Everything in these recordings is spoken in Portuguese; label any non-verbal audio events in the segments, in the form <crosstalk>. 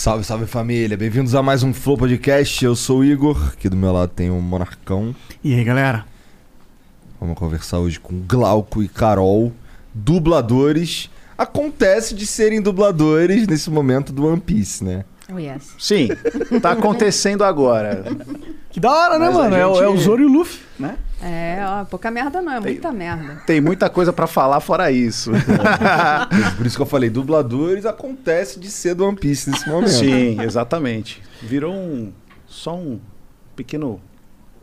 Salve, salve família, bem-vindos a mais um Flow Podcast. Eu sou o Igor, aqui do meu lado tem o Monarcão. E aí, galera? Vamos conversar hoje com Glauco e Carol, dubladores. Acontece de serem dubladores nesse momento do One Piece, né? Oh, yes. Sim, tá <laughs> acontecendo agora. Que da hora, né, Mas mano? É, gente- é o Zoro e o Luffy, né? É, ó, pouca merda não, é muita merda. Tem muita coisa pra falar fora isso. <laughs> Por isso que eu falei, dubladores acontece de ser do One Piece nesse momento. Sim, exatamente. Virou um só um pequeno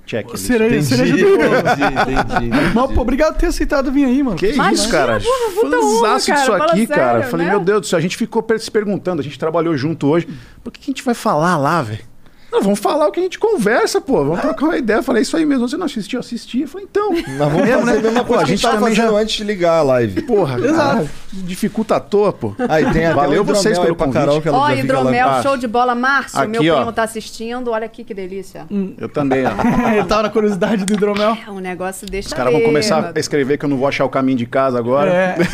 check. Cereja, Entendi, cereja do entendi, entendi. Mas, pô, obrigado por ter aceitado vir aí, mano. Que Imagina, isso, cara? Fãzaço disso aqui, cara. sério, Falei, né? meu Deus do céu, a gente ficou se perguntando, a gente trabalhou junto hoje. Por que que a gente vai falar lá, velho? Não, vamos falar o que a gente conversa, pô. Vamos trocar uma ideia. Falei, isso aí mesmo. Você não assistiu? Assisti. Eu falei, então. Nós vamos Mesmo, fazer né? a mesma Pô, coisa a que a gente gente tava já- antes de ligar a live. Porra, Exato. caralho, dificulta à toa, pô. Aí tem Valeu o vocês pelo aí pra convite. Carol, que ela Ó, lá- hidromel, show de bola. Márcio, Aqui, meu ó. primo tá assistindo. Olha aqui que delícia. Eu também, ó. Ele <laughs> tava na curiosidade do hidromel. É um negócio deixa Os caras vão começar a escrever que eu não vou achar o caminho de casa agora. É, <laughs>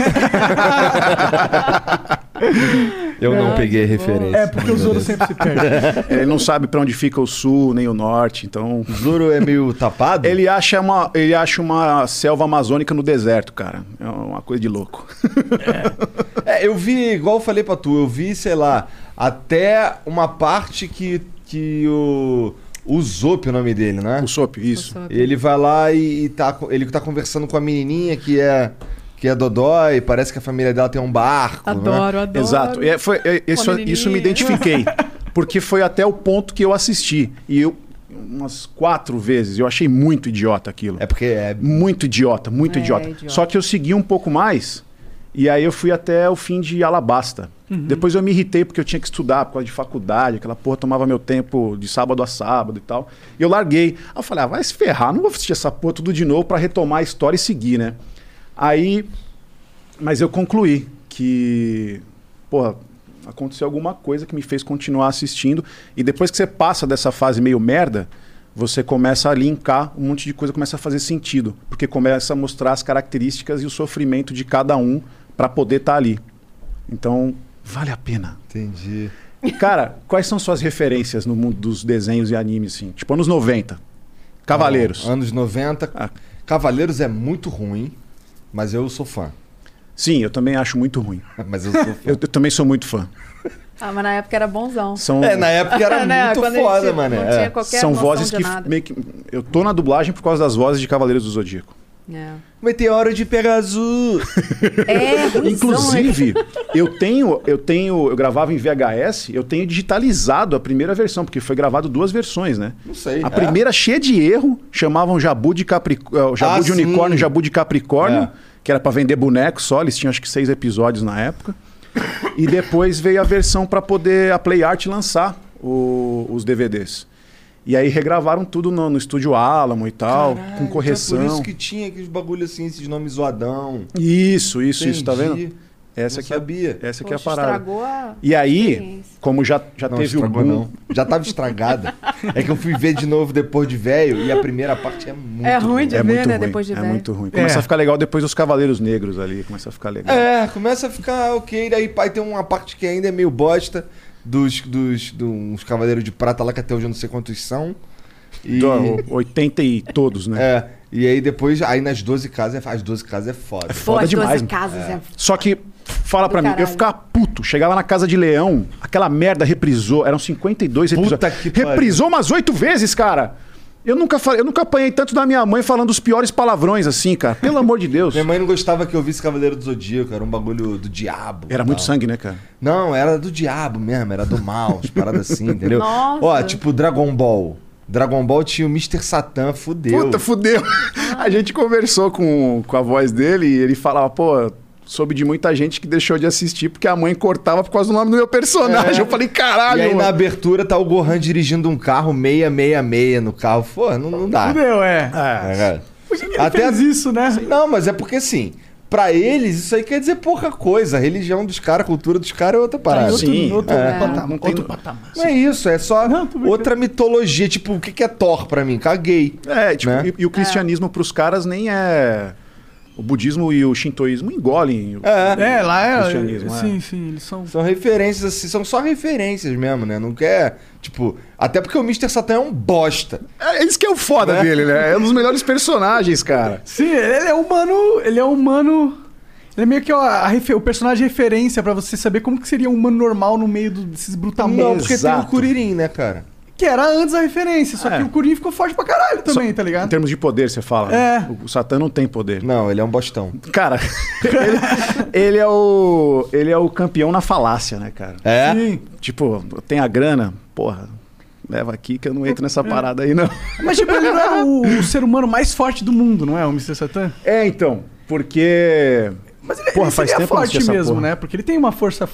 <laughs> Eu não peguei a referência. é porque o Zoro sempre se perde. <laughs> Ele não sabe pra onde fica o sul nem o norte, então. O Zoro é meio tapado? Ele acha uma, ele acha uma selva amazônica no deserto, cara. É uma coisa de louco. É, eu vi, igual eu falei pra tu, eu vi, sei lá, até uma parte que, que o. O Zop é o nome dele, né? O Sop, isso. Sop. Ele vai lá e, e tá, ele tá conversando com a menininha que é. Que é Dodói, parece que a família dela tem um barco. Né? Adoro, adoro. Exato. É, foi, é, isso, isso me identifiquei. <laughs> Porque foi até o ponto que eu assisti. E eu, umas quatro vezes, eu achei muito idiota aquilo. É porque é. Muito idiota, muito É, idiota. idiota. Só que eu segui um pouco mais e aí eu fui até o fim de Alabasta. Depois eu me irritei porque eu tinha que estudar por causa de faculdade, aquela porra tomava meu tempo de sábado a sábado e tal. E eu larguei. Aí eu falei, ah, vai se ferrar, não vou assistir essa porra tudo de novo pra retomar a história e seguir, né? Aí, mas eu concluí que, porra, aconteceu alguma coisa que me fez continuar assistindo. E depois que você passa dessa fase meio merda, você começa a linkar um monte de coisa, começa a fazer sentido. Porque começa a mostrar as características e o sofrimento de cada um para poder estar ali. Então, vale a pena. Entendi. Cara, quais são suas referências no mundo dos desenhos e animes, assim? Tipo, anos 90. Cavaleiros. Anos 90. Ah. Cavaleiros é muito ruim, mas eu sou fã. Sim, eu também acho muito ruim. <laughs> Mas eu sou fã. Eu, eu também sou muito fã. Ah, mas na época era bonzão. São, É, na época era <laughs> Né, muito quando foda, mano. Não É. tinha qualquer são vozes que que. Eu tô na dublagem por causa das vozes de Cavaleiros do Zodíaco. É, Meteoro de Pegasus. é né? Inclusive, eu tenho, eu tenho, eu gravava em VHS, eu tenho digitalizado a primeira versão, porque foi gravado duas versões, né? Não sei. A é? primeira cheia de erro, chamavam Jabu de Capricórnio, Jabu Ah, de sim. Unicórnio, Jabu de Capricórnio, É. que era pra vender boneco só, eles tinham acho que seis episódios na época. E depois veio a versão pra poder a Play Art lançar o- os DVDs. E aí regravaram tudo no, no estúdio Alamo e tal, Caralho, com correção. então é por isso que tinha aqueles bagulho assim, esses nomes zoadão. Isso, isso, isso, tá Entendi. vendo? Essa Não aqui é, sabia. essa aqui é a Poxa, parada. estragou a E aí, como já, já Não, teve o estragou boom. não. Já tava estragada. é que eu fui ver de novo depois de velho e a primeira parte é muito É ruim de É ver, muito né, ruim. depois de é velho. muito ruim. Começa É. a ficar legal depois dos Cavaleiros Negros ali. Começa a ficar legal. É, começa a ficar ok. Daí pai tem uma parte que ainda é meio bosta dos, dos, dos Cavaleiros de Prata lá, que até hoje eu não sei quantos são. E, Do- 80 e todos, né? é, e aí depois, aí nas 12 casas, é- as 12 casas é foda. É Pô, foda as 12 demais. mano. casas é. Só que, fala pra mim, eu ficava puto. Chegava na casa de leão, aquela merda reprisou. Eram 52 Puta episódios. que pariu. Reprisou umas oito vezes, cara. Eu nunca, falei, eu nunca apanhei tanto da minha mãe falando os piores palavrões assim, cara. Pelo amor de Deus. Minha mãe não gostava que eu visse Cavaleiro do Zodíaco, era um bagulho do diabo. Era e muito tal. sangue, né, cara? Não, era do diabo mesmo, era do mal, as paradas assim, entendeu? Nossa. Ó, tipo Dragon Ball. Dragon Ball tinha o Mr. Satan, fudeu. Puta, fudeu. <laughs> A gente conversou com, com a voz dele e ele falava, pô, soube de muita gente que deixou de assistir porque a mãe cortava por causa do nome do meu personagem. É. Eu falei, caralho, e aí mano. na abertura tá o Gohan dirigindo um carro 666 no carro. Pô, não, não dá. Fudeu, é. É, cara. Por que que ele Até fez isso, né? Não, mas é porque assim, pra eles isso aí quer dizer pouca coisa. A religião dos caras, a cultura dos caras é outra parada. outro, Sim, outro é. patamar. Outro patamar. Não é isso, é só Não, outra mitologia. Tipo, o que é Thor pra mim? Caguei. É, tipo, Né? e, e o cristianismo pros caras nem é. O budismo e o shintoísmo engolem. o- É. É, lá é. Cristianismo, é. sim, sim, eles são. São referências assim, são só referências mesmo, né? Não quer, tipo, até porque o Mr. Satan é um bosta. É isso que é o foda Né? dele, né? É um dos melhores personagens, cara. Sim, ele é humano. Ele é humano. Ele é meio que a, a o personagem referência pra você saber como que seria um humano normal no meio do- desses brutamontes. Não, porque tem Exato. o Kuririn, né, cara? Que era antes a referência, só É. que o Kuririn ficou forte pra caralho também, Só- tá Em ligado? termos de poder, você fala. né? É. O, o Satã não tem poder. Não, ele é um bostão. Cara, <laughs> ele, ele é o. Ele é o campeão na falácia, né, cara? É? Sim. Tipo, tem a grana, porra, leva aqui que eu não entro nessa parada aí, não. Mas, tipo, ele não é o, o ser humano mais forte do mundo, não é? O Mr. Satan? É, então, porque. Mas ele, Porra, ele faz seria tempo forte mesmo, porra. né? Porque ele tem uma força.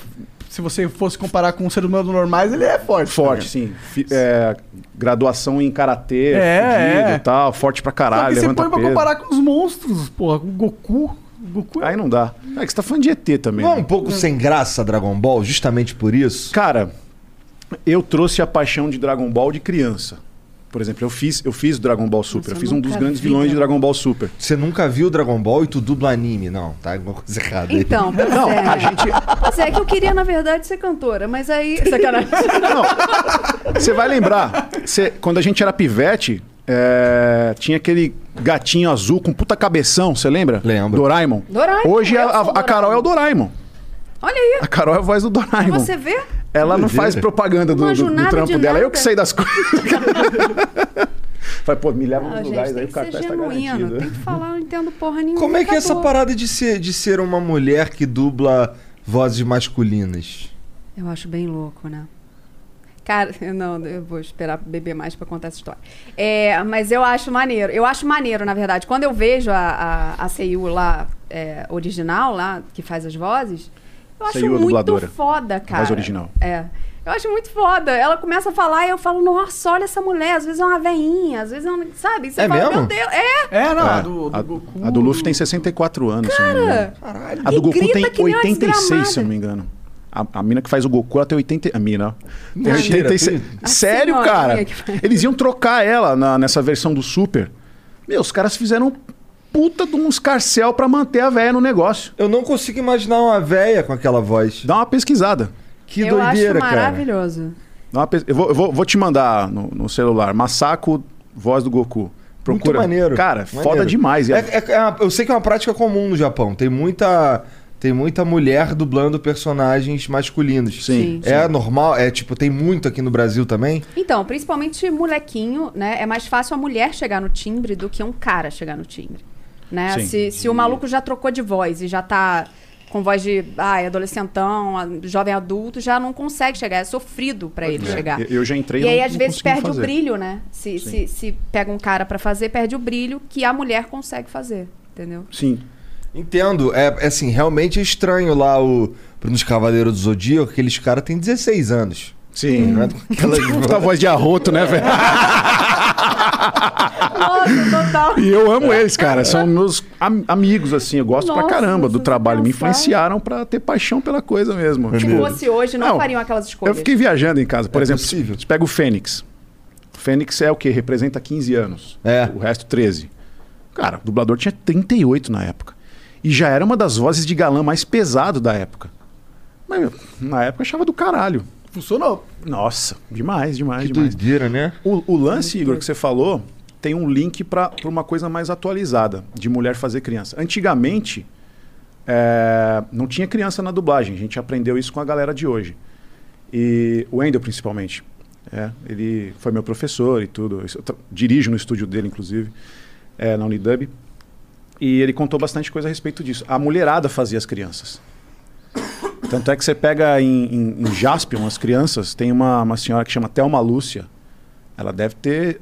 Se você fosse comparar com um ser humano normais, ele é forte. Forte, sim. Fi- é, graduação em karatê, É, fudido é. e tal, forte pra Só caralho, que você põe pra peso. comparar com os monstros, porra, com o Goku. Goku é Aí não dá. É que você tá falando de ET também. Não é né? um pouco sem graça Dragon Ball, justamente por isso? Cara, eu trouxe a paixão de Dragon Ball de criança. Por exemplo, eu fiz, eu fiz Dragon Ball Super. Nossa, eu fiz um dos grandes vi vilões de Dragon Ball Super. Você nunca viu Dragon Ball e tu dubla anime? Não, tá alguma coisa errada aí. Então, pois Não, é. a gente. Pois é, que eu queria, na verdade, ser cantora, mas aí. Sacanagem. <laughs> Não, você vai lembrar. Você- quando a gente era pivete, é, tinha aquele gatinho azul com puta cabeção, você lembra? Lembro. Doraemon. Doraemon, Hoje a, a- a Carol é o Doraemon. Olha aí, A Carol é a voz do Doraemon. você vê? Ela não faz propaganda do, do- do trampo de dela. Eu que sei das coisas. <laughs> Vai, pô, me leva nos lugares aí, o cartaz tá genuíno. garantido. Tem que falar, eu não entendo porra nenhuma. Como é que é essa parada de ser, de ser uma mulher que dubla vozes masculinas? Eu acho bem louco, né? Cara, <laughs> não, eu vou esperar beber mais pra contar essa história. É, mas eu acho maneiro. Eu acho maneiro, na verdade. Quando eu vejo a, a, a CU lá, é, original, lá, que faz as vozes, eu acho muito dubladora. foda, cara. Voz original. É. Eu acho muito foda. Ela começa a falar e eu falo, nossa, olha essa mulher. Às vezes é uma veinha, às vezes é uma. Sabe? Você É fala, mesmo? meu Deus. É, É, não, É, a do, do a, Goku. a do Luffy tem 64 anos, se eu não me engano. cara. A E do Goku tem que nem uma 86, desgramada. se eu não me engano. A, a mina que faz o Goku, ela tem 80. A mina, ó. Tem Mentira, 86. tu- A Sério, senhorinha cara? Eles iam trocar ela na- nessa versão do Super. Meu, os caras fizeram puta de um escarcel pra manter a véia no negócio. Eu não consigo imaginar uma véia com aquela voz. Dá uma pesquisada. Que eu doideira, acho cara. maravilhoso. Dá uma pes- eu, vou, eu vou- vou te mandar no, no celular. Masako, voz do Goku. Procura. Muito maneiro. Cara, Maneiro. foda demais. É- é- é uma- eu sei que é uma prática comum no Japão. Tem muita, tem muita mulher dublando personagens masculinos. Sim. É normal? É tipo, tem muito aqui no Brasil também? Então, principalmente molequinho, né? É mais fácil a mulher chegar no timbre do que um cara chegar no timbre. Né? Sim. Se, se o maluco já trocou de voz e já tá com voz de ai, adolescentão, jovem adulto, já não consegue chegar. É sofrido pra ele chegar. Eu- já entrei E aí, às não vezes, perde fazer. o brilho, né? Se, se, se pega um cara pra fazer, perde o brilho que a mulher consegue fazer. Entendeu? Sim. Entendo. É, é assim, realmente é estranho lá o nos Cavaleiros do Zodíaco, aqueles caras têm 16 anos. Sim. Não é aquelas <laughs> Puta voz de arroto, né, velho? Nossa, total. E eu amo eles, cara. São meus am- amigos, assim. Eu gosto pra Nossa, caramba do se trabalho. Me influenciaram pra ter paixão pela coisa mesmo. Se Tipo, fosse hoje, não, Não, fariam aquelas escolhas. Eu fiquei viajando em casa. Por É exemplo, possível. você pega o Fênix. O Fênix é o quê? Representa 15 anos. É. O resto, 13. Cara, o dublador tinha 38 na época. E já era uma das vozes de galã mais pesado da época. Mas, na época eu achava do caralho. Funcionou. Nossa, demais, demais, Que demais. doideira, né? O, o lance, Igor, que você falou, tem um link para uma coisa mais atualizada, de mulher fazer criança. Antigamente, é, não tinha criança na dublagem. A gente aprendeu isso com a galera de hoje. E o Wendel, principalmente. É, ele foi meu professor e tudo. Eu dirijo no estúdio dele, inclusive, é, na Unidub. E ele contou bastante coisa a respeito disso. A mulherada fazia as crianças. Tanto é que você pega em, em, em Jaspion, as crianças, tem uma, uma senhora que chama Thelma Lúcia. Ela deve ter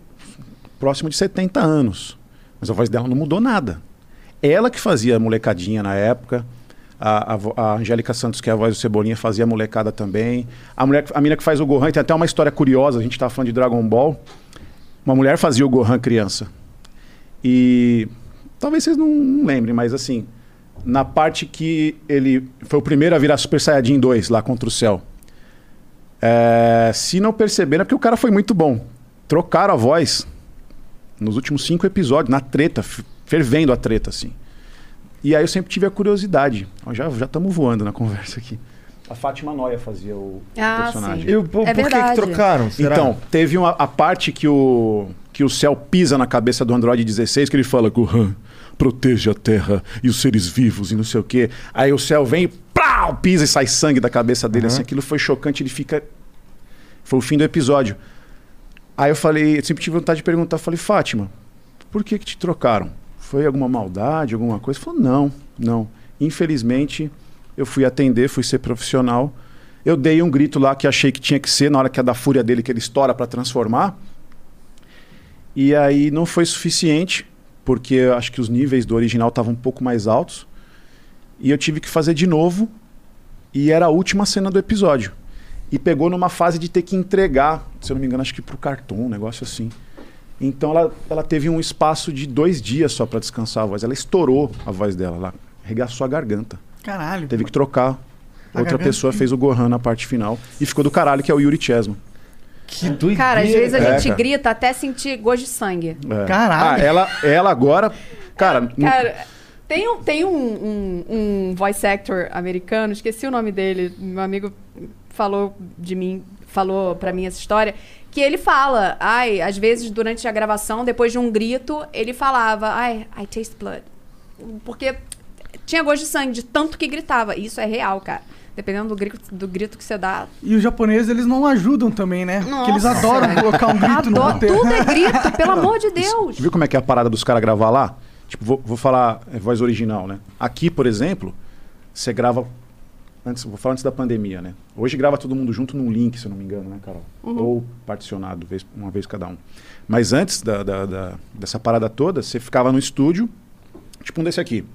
próximo de 70 anos. Mas a voz dela não mudou nada. Ela que fazia molecadinha na época. A, a, a Angélica Santos, que é a voz do Cebolinha, fazia molecada também. A, mulher, a menina que faz o Gohan, tem até uma história curiosa, a gente estava falando de Dragon Ball. Uma mulher fazia o Gohan criança. E talvez vocês não, não lembrem, mas assim, na parte que ele foi o primeiro a virar Super Saiyajin 2 lá contra o céu. É, se não perceberam, é porque o cara foi muito bom. Trocaram a voz nos últimos cinco episódios, na treta, fervendo a treta, assim. E aí eu sempre tive a curiosidade. Ó, já estamos voando na conversa aqui. A Fátima Noia fazia o Ah, personagem. sim. Eu, por, É por que que trocaram? Será? Então, teve uma, a parte que o, que o céu pisa na cabeça do Android 16, que ele fala, Gohan, proteja a Terra e os seres vivos e não sei o quê. Aí o céu vem, plau, pisa e sai sangue da cabeça dele. Uhum. Assim, aquilo foi chocante, ele fica... Foi o fim do episódio. Aí eu falei, eu sempre tive vontade de perguntar, falei, Fátima, por que que te trocaram? Foi alguma maldade, alguma coisa? Falou, não, não. Infelizmente, eu fui atender, fui ser profissional. Eu dei um grito lá que achei que tinha que ser, na hora que é da fúria dele, que ele estoura para transformar. E aí não foi suficiente, porque eu acho que os níveis do original estavam um pouco mais altos. E eu tive que fazer de novo. E era a última cena do episódio. E pegou numa fase de ter que entregar, se eu não me engano, acho que pro cartão, um negócio assim. Então ela, ela teve um espaço de dois dias só para descansar a voz. Ela estourou a voz dela, ela arregaçou a garganta. Caralho. Teve que trocar. A Outra garganta- pessoa fez o Gohan na parte final. E ficou do caralho, que é o Yuri Chesman. Que doideira. Cara, às vezes a É, gente cara. grita até sentir gosto de sangue. É. Caralho. Ah, ela, ela agora. Cara, Cara, tem, um, tem um, um, um voice actor americano, esqueci o nome dele, meu amigo falou de mim, falou pra mim essa história, que ele fala, ai, às vezes durante a gravação, depois de um grito, ele falava, ai, I taste blood. Porque tinha gosto de sangue, de tanto que gritava. Isso é real, cara. Dependendo do grito, do grito que você dá. E os japoneses, eles não ajudam também, né? Porque eles Nossa. adoram colocar um grito no roteiro. tudo é grito, pelo amor de Deus. viu como é que é a parada dos caras gravar lá? Tipo, vou, vou falar é, voz original, né? Aqui, por exemplo, você grava. Antes, vou falar antes da pandemia, né? Hoje grava todo mundo junto num link, se eu não me engano, né, Carol? Ou particionado, vez- uma vez cada um. Mas antes da, da- da- dessa parada toda, você ficava no estúdio, tipo um desse aqui.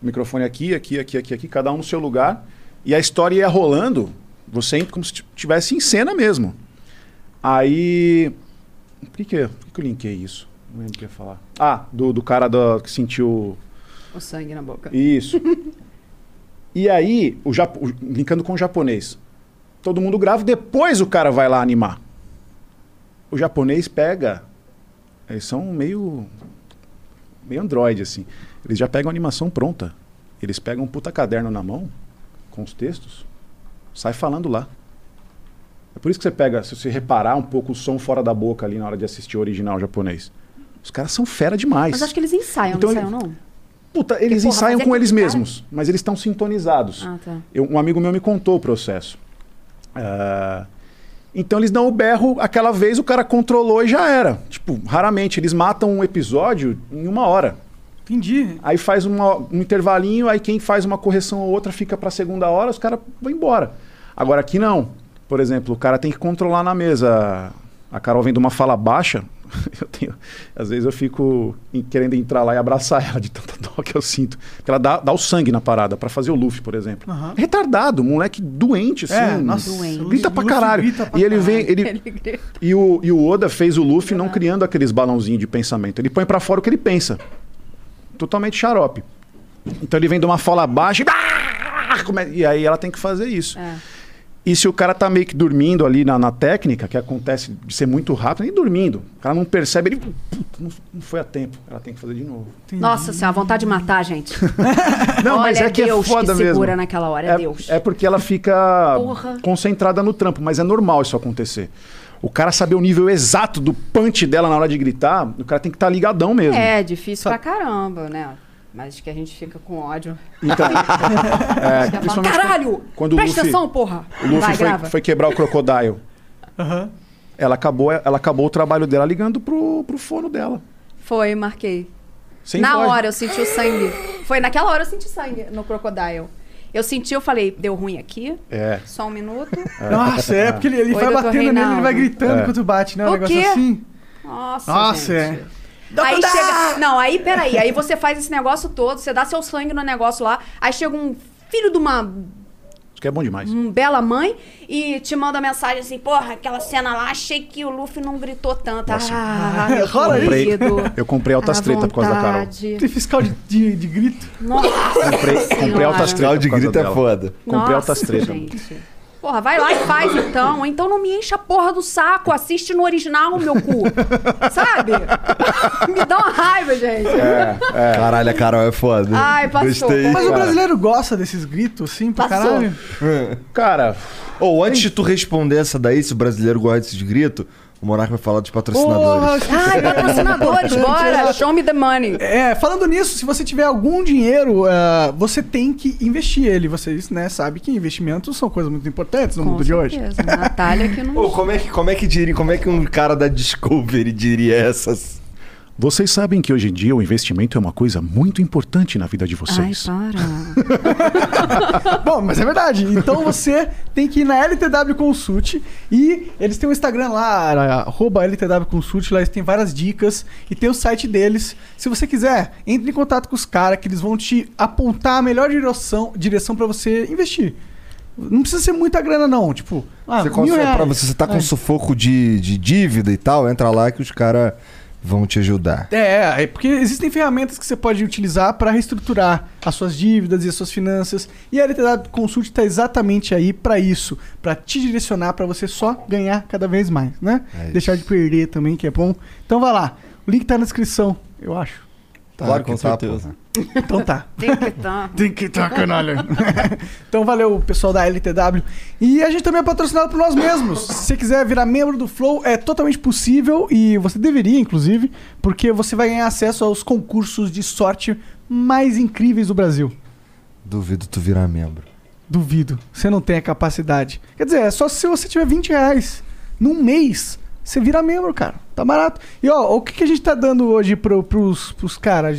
O microfone aqui, aqui, aqui, aqui, aqui, cada um no seu lugar. E a história ia rolando, você como se estivesse em cena mesmo. Aí. Por que, que, por que, que eu linkei isso? Não lembro o que ia falar. Ah, do, do cara do- que sentiu. O sangue na boca. Isso. <laughs> e aí, o, o- linkando com o japonês. Todo mundo grava, depois o cara vai lá animar. O japonês pega. Eles são meio. meio android, assim. Eles já pegam a animação pronta. Eles pegam um puta caderno na mão, com os textos, sai falando lá. É por isso que você pega, se você reparar um pouco o som fora da boca ali na hora de assistir o original japonês. Os caras são fera demais. Mas acho que eles ensaiam, Então não ensaiam, não? Puta, eles porra, ensaiam é com que eles o cara- mesmos, mas eles estão sintonizados. Ah, tá. Eu- um amigo meu me contou o processo. Ah, então eles dão o berro, aquela vez o cara controlou e já era. Tipo, raramente. Eles matam um episódio em uma hora. Entendi. Aí faz uma- um intervalinho, aí quem faz uma correção ou outra fica pra segunda hora, os caras vão embora. Agora aqui não. Por exemplo, o cara tem que controlar na mesa. A Carol vem de uma fala baixa. <laughs> Eu tenho, às vezes eu fico querendo entrar lá e abraçar ela de tanta dó que eu sinto. Porque ela dá, dá o sangue na parada pra fazer o Luffy, por exemplo. Aham. Retardado, moleque doente, assim. É, nossa. Doente. Grita pra caralho. grita pra e ele caralho. vem. Ele, <laughs> Ele e o, e o Oda fez o Luffy não criando aqueles balãozinhos de pensamento. Ele põe pra fora o que ele pensa. Totalmente xarope. Então ele vem de uma fala baixa e... E aí ela tem que fazer isso. É. E se o cara tá meio que dormindo ali na, na técnica, que acontece de ser muito rápido, nem dormindo. O cara não percebe, ele... Não, não foi a tempo. Ela tem que fazer de novo. Entendi. Nossa senhora, vontade de matar, gente. <laughs> Não, Olha, mas é que Deus é foda que mesmo. naquela hora, é, Deus. É porque ela fica Porra. concentrada no trampo, mas é normal isso acontecer. O cara saber o nível exato do punch dela na hora de gritar, o cara tem que estar ligadão mesmo. É, difícil pra caramba, né? Mas que a gente fica com ódio. Então, <laughs> é, principalmente Caralho! quando o Presta Luffy- atenção, porra! o Luffy Vai, foi, foi quebrar o Crocodile. Aham. ela acabou, ela acabou o trabalho dela ligando pro, pro fono dela. Foi, marquei. Sem Na voz. hora eu senti o sangue. Foi naquela hora eu senti sangue no Crocodile. Eu senti, eu falei, deu ruim aqui. É. Só um minuto. <laughs> Nossa, é porque ele, ele Oi, vai batendo nele, ele Reinaldo. vai gritando É. enquanto bate, né? Um O negócio quê? assim. Nossa, Nossa, gente. é. Aí chega. Não, aí peraí. Aí você faz esse negócio todo, você dá seu sangue no negócio lá. Aí chega um filho de uma Isso que é bom demais. um bela mãe e te manda mensagem assim: porra, aquela cena lá, achei que o Luffy não gritou tanto. Ah, meu Rola isso. querido. Eu comprei altas treta por causa da Carol. Tem fiscal de, de, de grito. Nossa, Comprei, comprei altas treta Fiscal de grito é foda. Comprei Nossa, altas treta. gente. Porra, vai lá e faz então. Então não me encha a porra do saco. Assiste no original, meu cu. Sabe? <laughs> me dá uma raiva, gente. Caralho, a Carol é foda. Ai, passou. Gostei. Mas o brasileiro gosta desses gritos, assim, pra Passou. caralho. Cara, Ou antes de tu responder essa daí, se o brasileiro gosta desses gritos, o Monarca vai falar dos patrocinadores. Porra, Ai, patrocinadores, bora. Show me the money. É, falando nisso, se você tiver algum dinheiro, eh, você tem que investir ele. Vocês, né, sabem que investimentos são coisas muito importantes no mundo de hoje. certeza. Natália que não. Ô, como é que, como é que diria, como é que um cara da Discovery diria essas? Vocês sabem que hoje em dia o investimento é uma coisa muito importante na vida de Ai, vocês. para. <laughs> Bom, mas é verdade. Então você tem que ir na LTW Consult e eles têm um Instagram lá, arroba LTW Consult, lá eles têm várias dicas e tem o site deles. Se você quiser, entre em contato com os caras que eles vão te apontar a melhor direção, direção para você investir. Não precisa ser muita grana, não. Tipo, ah, você, mil reais. pra você, você tá com É. sufoco de, de dívida e tal, entra lá que os caras vão te ajudar. É, é porque existem ferramentas que você pode utilizar para reestruturar as suas dívidas e as suas finanças. E a LTW Consult está exatamente aí para isso, para te direcionar para você só ganhar cada vez mais, né? É. Deixar de perder também, que é bom. Então vai lá, o link tá na descrição, eu acho. Tá, Claro que com tá, certeza. Então tá. Tem que estar. Tem que estar, canalha. <laughs> então valeu, pessoal da LTW. E a gente também é patrocinado por nós mesmos. Se você quiser virar membro do Flow, é totalmente possível e você deveria, inclusive, porque você vai ganhar acesso aos concursos de sorte mais incríveis do Brasil. Duvido tu virar membro. Duvido. Você não tem a capacidade. Quer dizer, é só se você tiver 20 reais num mês. Você vira membro, cara. Tá barato. E ó, o que, que a gente tá dando hoje pro, pros, pros caras?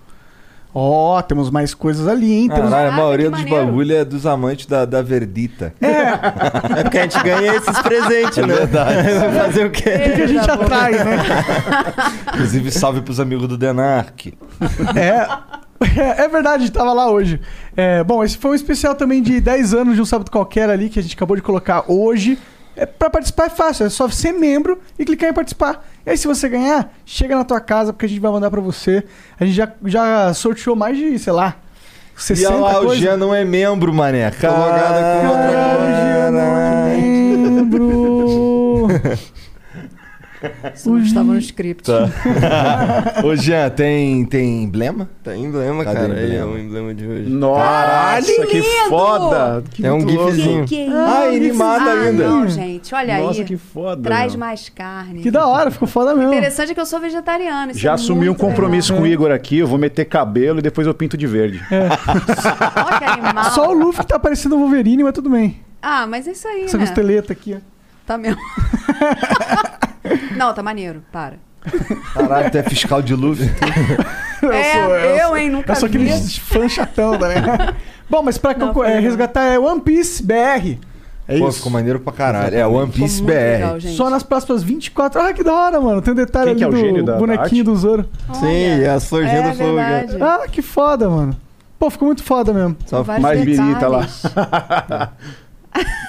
Ó, temos mais coisas ali, hein? Temos... Caralho, a Caraca, maioria dos maneiro. bagulho é dos amantes da, da Verdita. É <laughs> porque a gente ganha esses presentes, né? <laughs> Vai fazer o quê? O que a gente atrai, né? <laughs> Inclusive, salve pros amigos do Denark. É, é verdade, tava lá hoje. É, bom, esse foi um especial também de 10 anos de um sábado qualquer ali que a gente acabou de colocar hoje. É, pra participar é fácil, é só ser membro e clicar em participar. E aí, se você ganhar, chega na tua casa porque a gente vai mandar pra você. A gente já, já sorteou mais de, sei lá, E 60 olha lá, o coisas. Jean não é membro, mané. logado com outra Caralho, Jean Isso não estava no script. Tá. <laughs> Ô, Jean, tem, tem emblema? Tá emblema, Cadê cara. é emblema? o emblema de hoje. Nossa, que lindo! foda! Que É um gifzinho. Que isso? Ah, animada ah, ainda. Não, gente, olha Nossa, aí. que foda. Traz meu. mais carne. Que da hora, ficou foda mesmo. Interessante é que eu sou vegetariano. Já é assumi um compromisso legal. com o Igor aqui, eu vou meter cabelo e depois eu pinto de verde. <laughs> Olha que animal. Só o Luffy que tá parecendo o Wolverine, mas tudo bem. Ah, mas é isso aí, Essa né? costeleta aqui, ó. Tá mesmo. <laughs> não, tá maneiro. Para. Caralho, tu é fiscal de Luffy. <laughs> é, eu, hein? Nunca Eu sou aquele fã chatão, né? <laughs> Bom, mas pra Não, é, resgatar é One Piece BR. É Pô, isso. ficou maneiro pra caralho. É, One Piece BR. legal. Só nas próximas 24. Ah, que da hora, mano. Tem um detalhe Quem que é ali o do gênio da- da bonequinho arte? do Zoro. Sim, é a florzinha É do fogo. verdade. Ah, que foda, mano. Pô, ficou muito foda mesmo. Só mais birita lá. <laughs>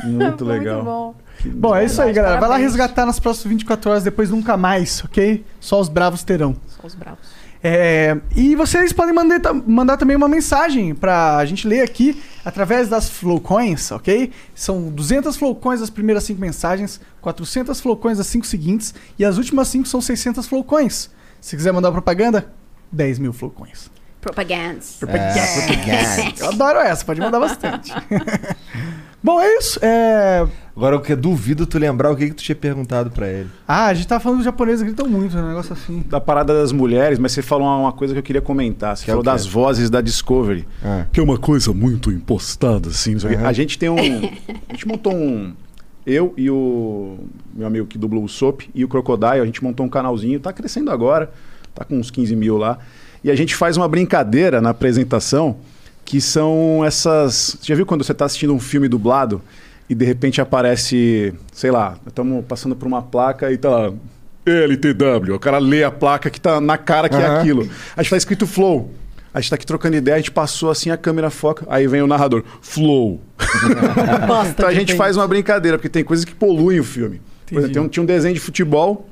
Muito legal. Muito bom. Bom, é isso aí, galera. Vai lá Parabéns. resgatar nas próximas 24 horas, depois nunca mais, ok? Só os bravos terão. Só os bravos. É, e vocês podem mandar, mandar também uma mensagem pra gente ler aqui através das Flowcoins, ok? São 200 Flowcoins as primeiras 5 mensagens, 400 Flowcoins as 5 seguintes e as últimas 5 são 600 Flowcoins. Se quiser mandar propaganda, 10 mil Flowcoins. Propagandas. <laughs> Eu adoro essa, pode mandar bastante. <laughs> Bom, é isso. É... Agora, o que eu duvido tu lembrar o que, que tu tinha perguntado pra ele. Ah, a gente tá falando dos japoneses gritam muito, um negócio assim. Da parada das mulheres, mas você falou uma coisa que eu queria comentar. Você Que é falou o quê? das vozes da Discovery. Ah. Que é uma coisa muito impostada, assim. não sei o quê. Aham. A gente tem um. <laughs> A gente montou um. Eu e o meu amigo que dublou o Soap e o Crocodile, a gente montou um canalzinho, tá crescendo agora, tá com uns 15 mil lá. E a gente faz uma brincadeira na apresentação que são essas. Você já viu quando você tá assistindo um filme dublado e de repente aparece, sei lá, estamos passando por uma placa e tá lá. LTW, o cara lê a placa que tá na cara que é Aham. aquilo. A gente tá escrito Flow. A gente tá aqui trocando ideia, a gente passou assim, a câmera foca, aí vem o narrador, Flow. <laughs> então a gente faz uma brincadeira, porque tem coisas que poluem o filme. Por exemplo, tem um- tinha um desenho de futebol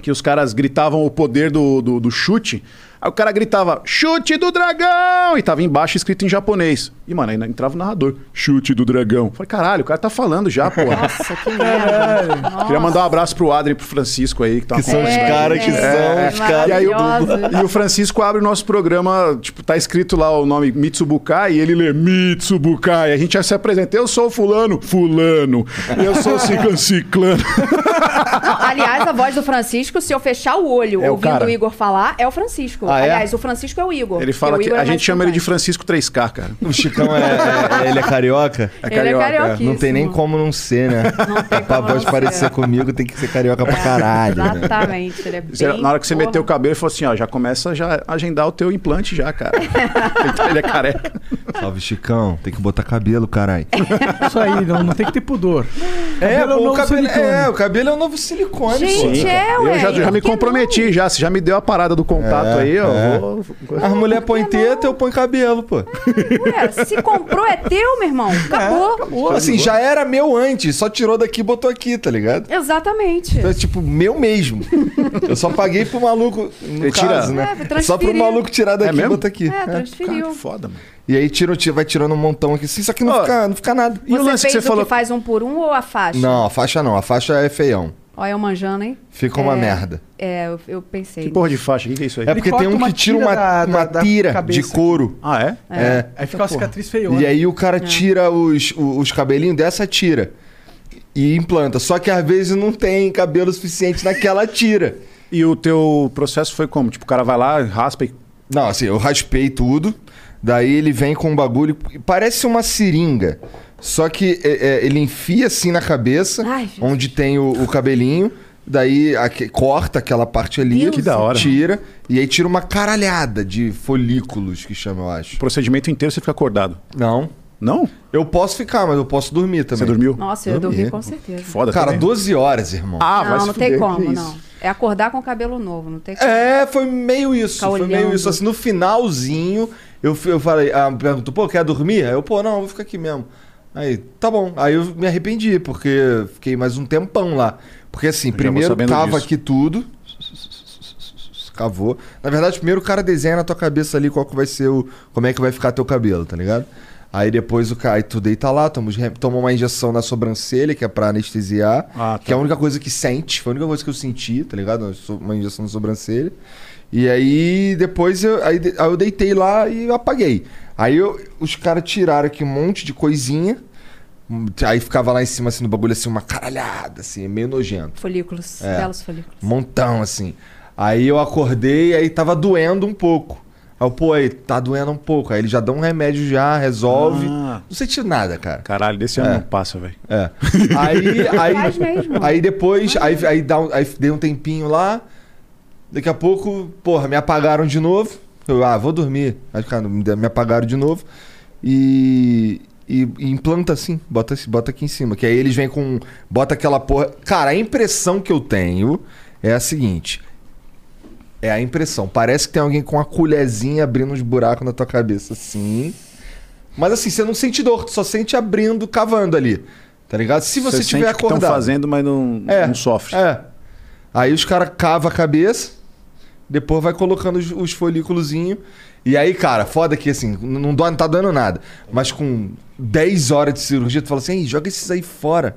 que os caras gritavam o poder do, do, do chute. Aí o cara gritava, chute do dragão! E tava embaixo escrito em japonês. E, mano, aí entrava o narrador, chute do dragão. Falei, caralho, o cara tá falando já, pô. Nossa, que merda. <laughs> Queria mandar um abraço pro Adri e pro Francisco aí, que tá Que são os É, caras que é, são os caras. e aí o, e o Francisco abre o nosso programa, tipo, tá escrito lá o nome Mitsubukai e ele lê Mitsubukai. A gente já se apresenta, eu sou o fulano, fulano. Eu sou o ciclano, ciclano. Não, aliás, a voz do Francisco, se eu fechar o olho É o ouvindo cara. o Igor falar, é o Francisco. Ah, é? Aliás, o Francisco é o Igor. Ele fala que é a gente chama ele de. Francisco 3K, cara. O Chicão é, é- ele é carioca? É Ele é carioca. carioquíssimo. Não tem nem como não ser, né? Não tem pra voz não parecer comigo, tem que ser carioca pra caralho. né? Exatamente. Ele é bem, na hora que você porra. meteu o cabelo, ele falou assim, ó, já começa a já agendar o teu implante já, cara. Então <laughs> ele é careca. Salve, Chicão. Tem que botar cabelo, caralho. Isso aí, não, não tem que ter pudor. É, Cabelo é o o novo cabelo, silicone. é, o cabelo é o novo silicone, Gente, pô. é, ué. eu já, já me comprometi já. Você já me deu a parada do contato É, aí, ó. é. Vou... As mulheres põem teta, eu ponho cabelo, pô. Ué, se comprou, é teu, meu irmão. Acabou. Pô, assim, já era meu antes, só tirou daqui e botou aqui, tá ligado? Exatamente. Então é tipo, meu mesmo. Eu só paguei pro maluco, no caso, né? É, só pro maluco tirar daqui É e mesmo? botar aqui. É, transferiu. Cara, que foda, mano. E aí tira, tira- vai tirando um montão aqui assim, só que não, Ó, fica, não fica nada. E o você lance que fez você o falou- que faz um por um ou a faixa? Não, a faixa não, a faixa é feião. Olha eu manjando, hein? Fica uma É, merda. É, eu, eu pensei. Que porra de faixa? O que, que é isso aí? É porque tem um que tira tira uma, da- uma da- da tira de couro. Ah, é? É. Aí fica uma cicatriz feiona. E aí o cara tira os, os cabelinhos dessa tira e implanta. Só que às vezes não tem cabelo suficiente naquela tira. <laughs> E o teu processo foi como? Tipo, o cara vai lá, raspa e... Não, assim, eu raspei tudo. Daí ele vem com um bagulho. Parece uma seringa. Só que é, é, ele enfia assim na cabeça, Ai, onde tem o, o cabelinho. Daí corta aquela parte ali, Deus Que da hora. tira. E aí tira uma caralhada de folículos, que chama, eu acho. O procedimento inteiro você fica acordado. Não. Não? Eu posso ficar, mas eu posso dormir também. Você dormiu? Nossa, eu Dormi. dormi com certeza. Foda Cara, também. 12 horas, irmão. Ah, vai não, se não fuder, tem que como, isso? não. É acordar com cabelo novo, não tem como. É, foi meio isso. Ficar Foi meio olhando. isso. Assim, no finalzinho, eu, eu falei, ah, me perguntou, pô, quer dormir? Aí eu, pô, não, eu vou ficar aqui mesmo. Aí, tá bom. Aí eu me arrependi, porque fiquei mais um tempão lá. Porque assim, primeiro cava disso. aqui tudo. Cavou. Na verdade, primeiro o cara desenha na tua cabeça ali qual que vai ser o. como é que vai ficar teu cabelo, tá ligado? Aí depois o cara, aí tu deita lá, toma, toma uma injeção na sobrancelha, que é pra anestesiar. Ah, tá. Que é a única coisa que sente, foi a única coisa que eu senti, tá ligado? Uma injeção na sobrancelha. E aí depois eu, aí, aí eu deitei lá e apaguei. Aí eu- os caras tiraram aqui um monte de coisinha. Aí ficava lá em cima, assim, no bagulho, assim, uma caralhada, assim, meio nojento. Folículos, É. belos folículos. Montão, assim. Aí eu acordei, aí tava doendo um pouco. Aí eu, pô, aí tá doendo um pouco. Aí ele já dá um remédio já, resolve. Ah. Não senti nada, cara. Caralho, desse ano É. não passa, velho. É. Aí, <laughs> aí, Faz mesmo. aí depois, aí, aí, dá um, aí dei um tempinho lá. Daqui a pouco, porra, me apagaram de novo. Eu, ah, vou dormir. Aí, cara, me apagaram de novo. E, e, e implanta assim, bota, bota aqui em cima. Que aí eles vêm com. Bota aquela porra. Cara, a impressão que eu tenho é a seguinte. É a impressão. Parece que tem alguém com uma colherzinha abrindo uns buracos na tua cabeça, assim. Mas assim, você não sente dor, tu só sente abrindo, cavando ali. Tá ligado? Se você sente estiver que estão acordado. fazendo, mas não, É. não sofre. É. Aí os caras cavam a cabeça, depois vai colocando os, os folículozinhos. E aí, cara, foda que assim, não, dói, não tá doendo nada. Mas com 10 horas de cirurgia, tu fala assim, "Ei, joga esses aí fora.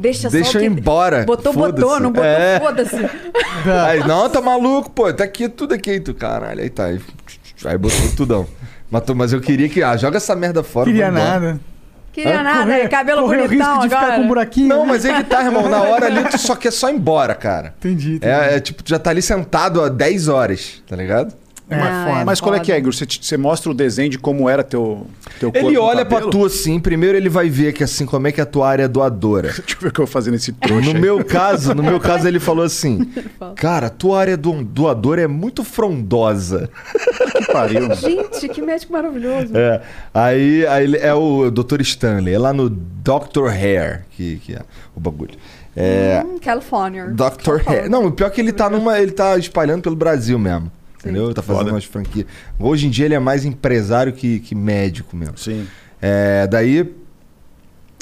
Deixa, <laughs> Deixa só eu que- embora. Botou, botou, não botou, É. foda-se. Aí, não, tá maluco, pô, tá aqui tudo aqui. Aí tu, caralho, aí tá. Aí, aí botou tudão. Mas, mas eu queria que. Ah, joga essa merda fora. Queria nada. Queria nada, Correr- cabelo correr o bonitão risco de agora. ficar com um buraquinho. Não, mas que tá, irmão. Na hora ali tu só quer só ir embora, cara. Entendi. entendi. É, é tipo, tu já tá ali sentado há 10 horas, tá ligado? É, Não, foda. Mas qual é que é. Igor? Você, você mostra o desenho de como era teu, teu corpo Ele olha pra tu assim, primeiro ele vai ver que assim, como é que a tua área é doadora. <laughs> Deixa eu ver o que eu vou fazer nesse trouxa. No aí. meu caso, no meu caso ele falou assim: <laughs> "Cara, tua área do doadora é muito frondosa". Pariu. mano. Gente, que médico maravilhoso. É. Aí, aí é o Dr. Stanley, é lá no Dr. Hair, que, que é o bagulho. É, Hum, California. Dr. Hair. Não, o pior é que ele tá numa, ele tá espalhando pelo Brasil mesmo. Entendeu? Ele tá fazendo Foda. umas franquias. Hoje em dia ele é mais empresário que, que médico mesmo. Sim. É, daí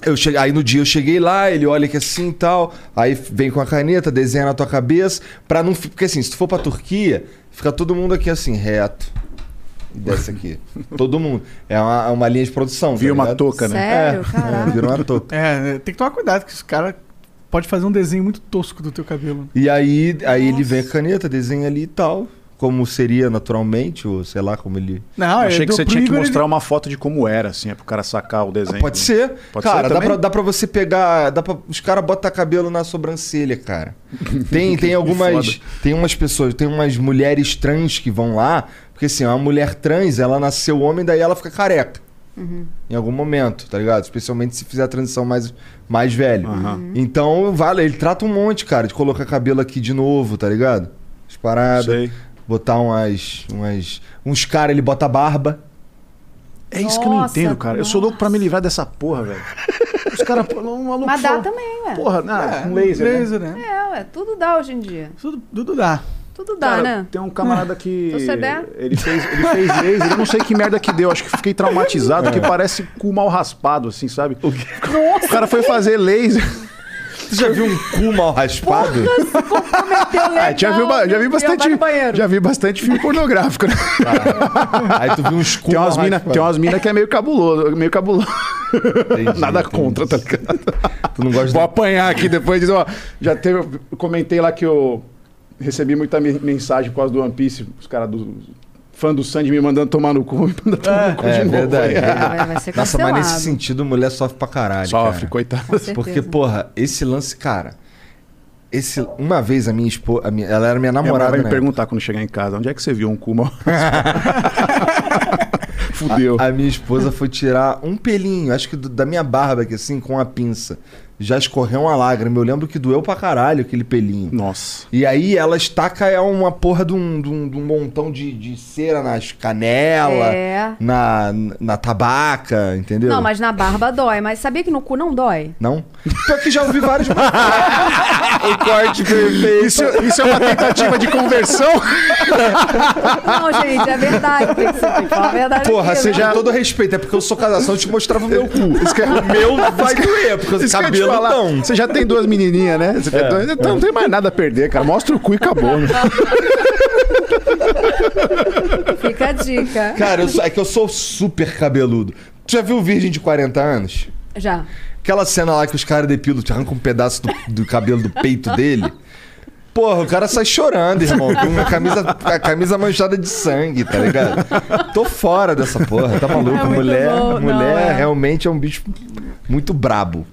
eu cheguei, aí no dia eu cheguei lá, ele olha que assim e tal, aí vem com a caneta, desenha na tua cabeça, pra não, porque assim, se tu for pra Turquia, fica todo mundo aqui assim, reto. Desce aqui. todo mundo. É uma, é uma linha de produção. Vira tá uma touca, né? Sério, É, caralho. vira uma touca. É, tem que tomar cuidado, que os caras podem fazer um desenho muito tosco do teu cabelo. E aí, aí ele vem com a caneta, desenha ali e tal, como seria naturalmente, ou sei lá como ele. Não, Eu achei é que do- você tinha que mostrar ele- uma foto de como era, assim, é pro cara sacar o desenho. Pode ser. Pode cara, ser dá, também? pra, dá pra você pegar. Dá pra, os caras botam cabelo na sobrancelha, cara. <laughs> Tem, tem algumas. Tem umas pessoas, tem umas mulheres trans que vão lá. Porque assim, uma mulher trans, ela nasceu homem, daí ela fica careca. Em algum momento, tá ligado? Especialmente se fizer a transição mais, mais velho. Aham. Então, vale, ele trata um monte, cara, de colocar cabelo aqui de novo, tá ligado? As paradas. Sei. Botar umas. umas uns caras, ele bota barba. É isso que eu não Nossa, entendo, cara. Eu sou louco pra me nossa. livrar dessa porra, velho. Os caras, um maluco. Mas dá falou, também, ué. Porra, ah, É, com laser. né? laser, né? É, ué, tudo dá hoje em dia. Tudo, tudo dá. Tudo dá, Cara, né? Tem um camarada que. Se <laughs> você der. Ele fez, ele fez laser, eu não sei que merda que deu. Acho que fiquei traumatizado, <laughs> que parece cu mal raspado, assim, sabe? O cara foi fazer laser. <laughs> Você já viu um cu mal raspado? Ah, já vi, ba- já vi bastante. banheiro. Já vi bastante filme pornográfico, né? Aí tu viu uns cu Tem umas mal minas raspados. mina que é meio cabuloso, meio cabuloso. Entendi, Nada entendi. contra, tá ligado? Tu não gosta Vou de... apanhar aqui depois disso, ó. Já teve. Eu comentei lá que eu recebi muita me- mensagem por causa do One Piece, os caras do. Fã do Sandy me mandando tomar no cu, <laughs> me mandando tomar no cu É, de novo. verdade. É, vai, vai ser Nossa, mas nesse sentido, mulher sofre pra caralho. Sofre, cara. certeza. Porque, porra, esse lance, cara. Esse, uma vez a minha esposa. ela era minha namorada, vai me né? perguntar quando chegar em casa, onde é que você viu um cu mal? <laughs> Fudeu. A minha esposa foi tirar um pelinho, acho que do- da minha barba aqui, assim, com a pinça. Já escorreu uma lágrima. Eu lembro que doeu pra caralho aquele pelinho. Nossa. E aí ela estaca é uma porra de um, de um, de um montão de, de cera nas canelas, É. na, na tabaca, entendeu? Não, mas na barba dói. Mas sabia que no cu não dói? Não? Pior que já ouvi vários. <laughs> o corte perfeito. Isso, isso é uma tentativa de conversão? Não, gente, é verdade. Tem que, ser, tem que falar a verdade. Porra, aqui, você né? já. Com todo respeito, é porque eu sou casado, eu te mostrava o meu cu. O meu vai doer, porque os Isso falar. não. Você já tem duas menininhas, né? Você tem dois- então não tem mais nada a perder, cara. Mostra o cu e acabou. Né? <laughs> Fica a dica. Cara, eu é que eu sou super cabeludo. Tu já viu o Virgem de 40 anos? Já. Aquela cena lá que os caras depilam, te arrancam um pedaço do, do cabelo do peito dele. Porra, o cara sai chorando, irmão. Com a camisa, a camisa manchada de sangue, tá ligado? Tô fora dessa porra, tá maluco? É mulher bom, mulher não, é. realmente é um bicho muito brabo.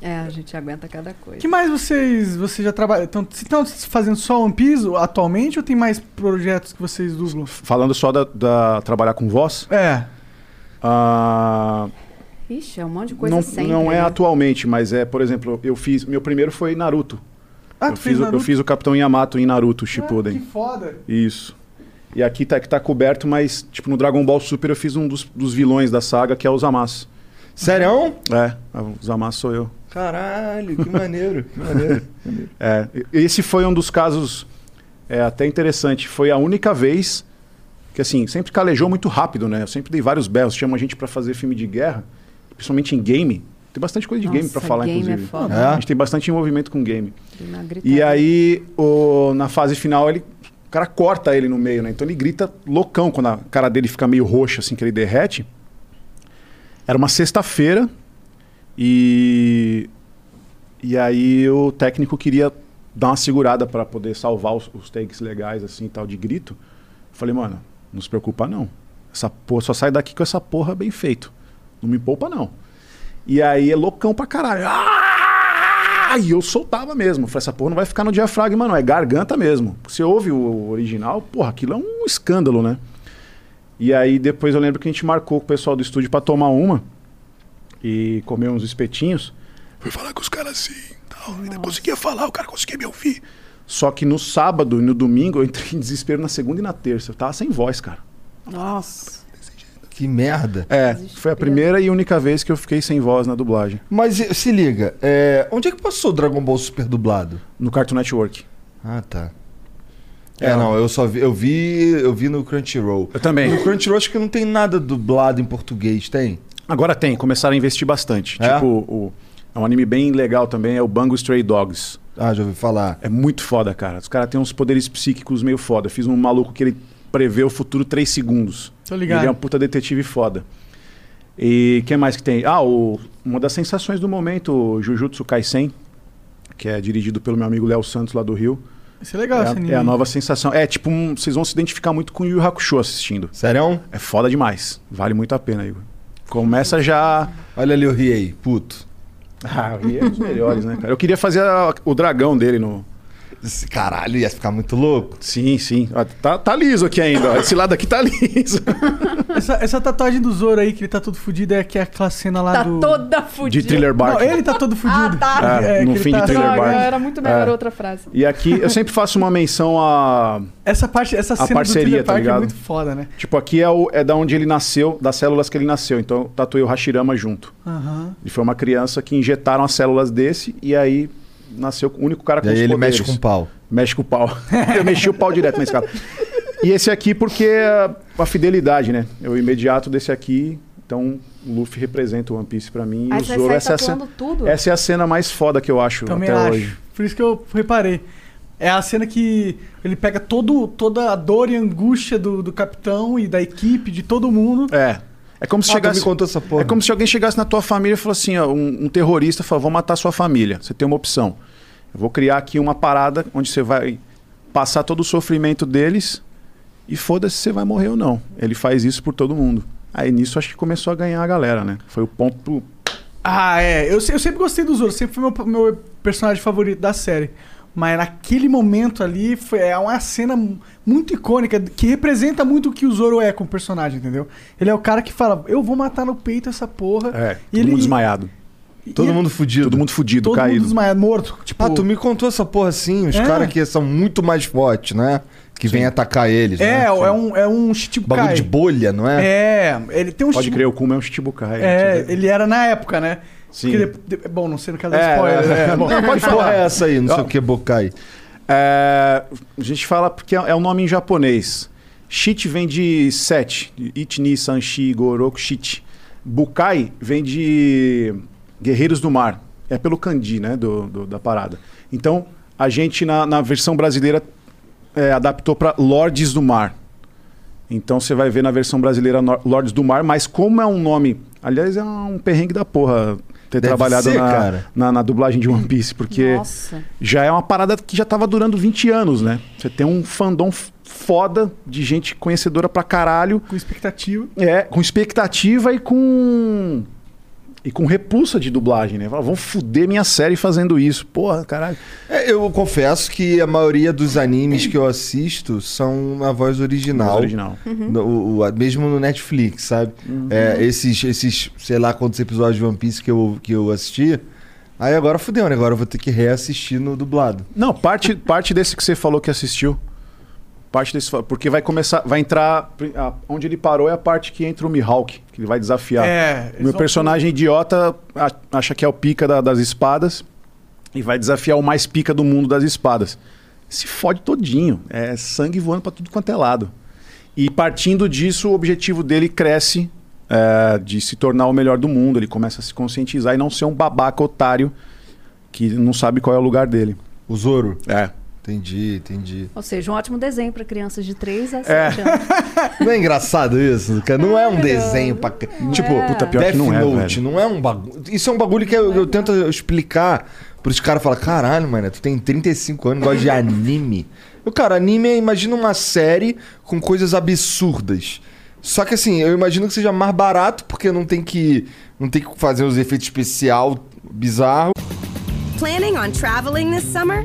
É, a gente aguenta cada coisa. O que mais vocês, vocês já trabalham? Estão estão fazendo só One Piece atualmente ou tem mais projetos que vocês dublam? Falando só da, da trabalhar com voz, É. ah, Ixi, é um monte de coisa não, sempre. não é né? atualmente, mas é, por exemplo, eu fiz. Meu primeiro foi Naruto. Ah, eu, tu fiz, fez o- eu Naruto? fiz o Capitão Yamato em Naruto Ah, Shippuden. que foda. Isso. E aqui tá, que tá coberto, mas, tipo, no Dragon Ball Super eu fiz um dos, dos vilões da saga, que é o Zamasu. Sério? É, o Zamasu sou eu. Caralho, que maneiro, que maneiro. <laughs> É, e- esse foi um dos casos é, até interessante. Foi a única vez que, assim, sempre calejou muito rápido, né? Eu sempre dei vários berros. Chama a gente pra fazer filme de guerra, principalmente em game. Tem bastante coisa de Nossa, game pra falar, game é inclusive. foda. É? A gente tem bastante envolvimento com game. E aí, o- na fase final, ele, o cara corta ele no meio, né? Então ele grita loucão quando a cara dele fica meio roxa, assim, que ele derrete. Era uma sexta-feira e. E aí o técnico queria dar uma segurada pra poder salvar os, os takes legais, assim, tal, de grito. Falei, mano, não se preocupa não. Essa porra, só sai daqui com essa porra bem feito. Não me poupa não. E aí é loucão pra caralho. Ah! E eu soltava mesmo. Falei, essa porra não vai ficar no diafragma, não. É garganta mesmo. Você ouve o original, porra, aquilo é um escândalo, né? E aí depois eu lembro que a gente marcou com o pessoal do estúdio pra tomar uma e comer uns espetinhos. Fui falar com os caras assim, tal. Ainda conseguia falar, o cara conseguia me ouvir. Só que no sábado e no domingo eu entrei em desespero na segunda e na terça. Eu tava sem voz, cara. Nossa. Que merda. É, foi a primeira e única vez que eu fiquei sem voz na dublagem. Mas se liga, é, onde é que passou o Dragon Ball Super dublado? No Cartoon Network. Ah, tá. É, não, eu só vi, eu vi, eu vi no Crunchyroll. Eu também. No Crunchyroll acho que não tem nada dublado em português, tem? Agora tem, começaram a investir bastante. É? Tipo, o, é um anime bem legal também, é o Bango Stray Dogs. Ah, já ouvi falar. É muito foda, cara. Os caras têm uns poderes psíquicos meio foda. Fiz um maluco que ele prevê o futuro 3 segundos. Tô ligado. Ele é um puta detetive foda. E quem mais que tem? Ah, o, uma das sensações do momento, o Jujutsu Kaisen, que é dirigido pelo meu amigo Léo Santos lá do Rio. Isso é legal, esse É, anime. a- é a nova sensação. É tipo, um- vocês vão se identificar muito com o Yu Yu Hakusho assistindo. Sério? É foda demais. Vale muito a pena, Igor. Começa já. Olha ali o Riei, puto. Ah, e é um dos melhores, né, cara? Eu queria fazer a- o dragão dele no. Caralho ia ficar muito louco. Sim, sim. Ó, Tá, tá liso aqui ainda. ó. Esse lado aqui tá <laughs> liso. Essa, essa tatuagem do Zoro aí, que ele tá todo fudido, é que é aquela cena lá Tá do... toda fudida. De thriller bark. Não, ele tá todo fudido. Ah, tá. É, no que ele fim de Thriller Bark. era muito melhor É. outra frase. E aqui eu sempre faço uma menção a. Essa parte, essa cena parceria, do Thriller tá Park é muito foda, né? Tipo, aqui é, o, é da onde ele nasceu, das células que ele nasceu. Então eu tatuei o Hashirama junto. Aham. Ele foi uma criança que injetaram as células desse e aí nasceu o único cara com E aí os ele poderes. mexe com o pau. Mexe com o pau. <laughs> eu mexi o pau direto nesse cara. E esse aqui porque é a fidelidade, né? É o imediato desse aqui. Então o Luffy representa o One Piece pra mim. Aí e o Zoro, essa é, a cena, tudo. essa é a cena mais foda que eu acho Também até acho. hoje. Por isso que eu reparei. É a cena que ele pega todo, toda a dor e angústia do, do capitão e da equipe, de todo mundo. É. É como se Ah, chegasse. me contou essa porra. É como se alguém chegasse na tua família e falasse assim: ó, um, um terrorista falou, vou matar sua família. Você tem uma opção. Eu vou criar aqui uma parada onde você vai passar todo o sofrimento deles e foda-se se você vai morrer ou não. Ele faz isso por todo mundo. Aí nisso acho que começou a ganhar a galera, né? Foi o ponto. Ah, é. Eu, eu sempre gostei do Zoro, sempre foi meu, meu personagem favorito da série. Mas naquele momento ali foi é uma cena mu- muito icônica que representa muito o que o Zoro é como personagem, entendeu? Ele é o cara que fala: Eu vou matar no peito essa porra. É, E todo ele- mundo desmaiado. Todo e- mundo fudido. Todo mundo fudido, todo caído. mundo desmaiado, morto. Tipo, Ah, tu me contou essa porra assim, os É. caras que são muito mais fortes, né? Que vêm atacar eles. é, né? é um, é um Shichibukai. Bagulho de bolha, não é? É, ele tem um Pode Shichibu- crer, o Kuma é um Shichibukai. É, ele era na época, né? Sim. Porque de- de- bom, não sei no caso da É, spoiler. é, né? é. Bom, Não, pode Que porra falar. é essa aí? Não sei o que, Bokai. É, a gente fala porque é o nome em japonês. Shichi vem de sete. Ichini, Sanshi, Goroku, Shichi. Bukai vem de Guerreiros do Mar. É pelo kanji, né, do, do- da parada. Então, a gente na, na versão brasileira é, adaptou para Lordes do Mar. Então você vai ver na versão brasileira Lordes do Mar, mas como é um nome... Aliás, é um perrengue da porra ter Deve trabalhado ser, na, cara. na, na dublagem de One Piece, porque Nossa. já é uma parada que já tava durando 20 anos, né? Você tem um fandom foda de gente conhecedora pra caralho, Com expectativa. é, com expectativa e com e com repulsa de dublagem, né? Fala, vão fuder minha série fazendo isso. Porra, caralho. É, eu confesso que a maioria dos animes que eu assisto são na voz original. Voz original. No- o- o- mesmo no Netflix, sabe? É, esses, esses, sei lá quantos episódios de One Piece que eu, que eu assisti. Aí agora fudeu, né? Agora eu vou ter que reassistir no dublado. Não, parte, parte desse que você falou que assistiu. Parte desse, porque vai começar, vai entrar, a- onde ele parou é a parte que entra o Mihawk, que ele vai desafiar. É. O meu personagem idiota a- acha que é o pica da- das espadas e vai desafiar o mais pica do mundo das espadas. Se fode todinho. É sangue voando pra tudo quanto é lado. E partindo disso, o objetivo dele cresce é, de se tornar o melhor do mundo. Ele começa a se conscientizar e não ser um babaca otário que não sabe qual é o lugar dele. O Zoro. É. Entendi, entendi. Ou seja, um ótimo desenho para crianças de 3 a 7 É. anos. <laughs> Não é engraçado isso? cara? Não é um desenho pra. Tipo, É. puta, pior que Death não é, Note, velho. não é um bagulho. Isso é um bagulho que eu, eu tento explicar pros caras falar: caralho, mano, tu tem 35 anos, gosta de anime. Eu, cara, anime, imagina uma série com coisas absurdas. Só que assim, eu imagino que seja mais barato, porque não tem que. Não tem que fazer os efeitos especial bizarro. Planning on traveling this summer?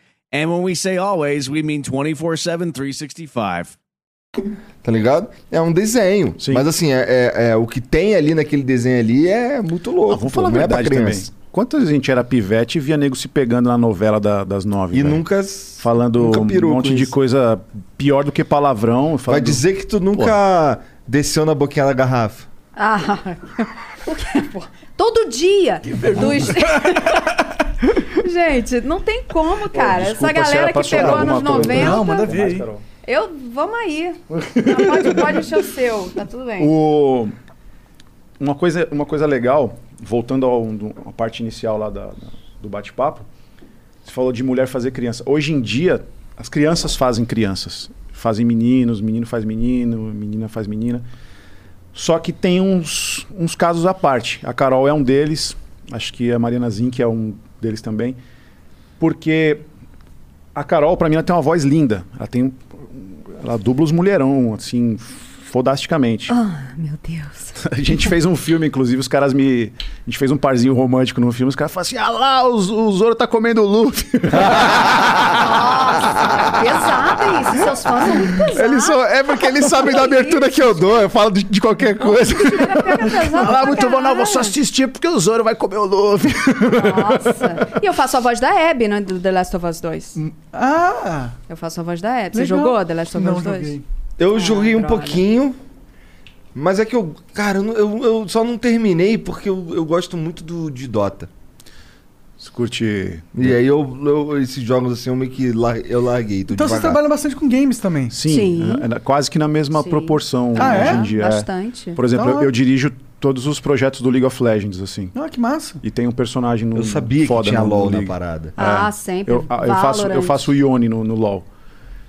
And when we say always, we mean 24 7, 365. Tá ligado? É um desenho. Sim. Mas assim, é, é- é- o que tem ali naquele desenho ali é muito louco. Ah, vamos pô, falar a não é verdade também. criança. Quantas a gente era pivete e via nego se pegando na novela da- das nove? E velho? nunca. Falando nunca um monte de coisa pior do que palavrão. Vai falando- dizer que tu nunca desceu na boquinha da garrafa. Ah, <laughs> o que, pô? Todo dia. Dos... <laughs> Gente, não tem como, cara. desculpa, Essa galera era que pegou anos coisa. 90. Não, manda ver aí. Eu, vamos aí. Não, pode, pode encher o seu, tá tudo bem. O... Uma, coisa, uma coisa legal, voltando à parte inicial lá da- da- do bate-papo, você falou de mulher fazer criança. Hoje em dia, as crianças fazem crianças. Fazem meninos, menino faz menino, menina faz menina. Só que tem uns, uns casos à parte. A Carol é um deles, acho que a Mariana Zink é um deles também. Porque a Carol, pra mim, ela tem uma voz linda. Ela tem. Ela dubla os mulherão, assim, fodasticamente. Ah, meu Deus. <laughs> A gente fez um filme, inclusive, os caras me. A gente fez um parzinho romântico no filme, os caras falaram assim: ah lá, o, o Zoro tá comendo o Luffy. <laughs> Nossa, pesado isso. Seus fãs são muito pesados. Eles são- é porque eles sabem da abertura que eu dou, eu falo de, de qualquer coisa. Pega pesado <laughs> Ah, muito bom, não, vou só assistir porque o Zoro vai comer o Luffy. Nossa. E eu faço a voz da Abby, né, do The Last of Us 2. Ah! Eu faço a voz da Abby. Você legal. jogou The Last of Não Us 2? joguei. Eu Ah, joguei um droga. pouquinho, mas é que eu. Cara, eu, eu, eu só não terminei porque eu, eu gosto muito do, de Dota. Você curte. E aí eu, eu- esses jogos assim eu meio que lar- eu larguei. Tô Então vocês devagar. trabalham bastante com games também. Sim, Sim. é- é quase que na mesma Sim. proporção Ah, hoje é? em dia. é. Bastante. Por exemplo, Então, eu, eu dirijo todos os projetos do League of Legends, assim. Ah, que massa. E tem um personagem no. Eu sabia foda que tinha no- no LOL na League. parada. Ah, É. sempre. Eu, eu faço, eu faço o Ione no, no LoL.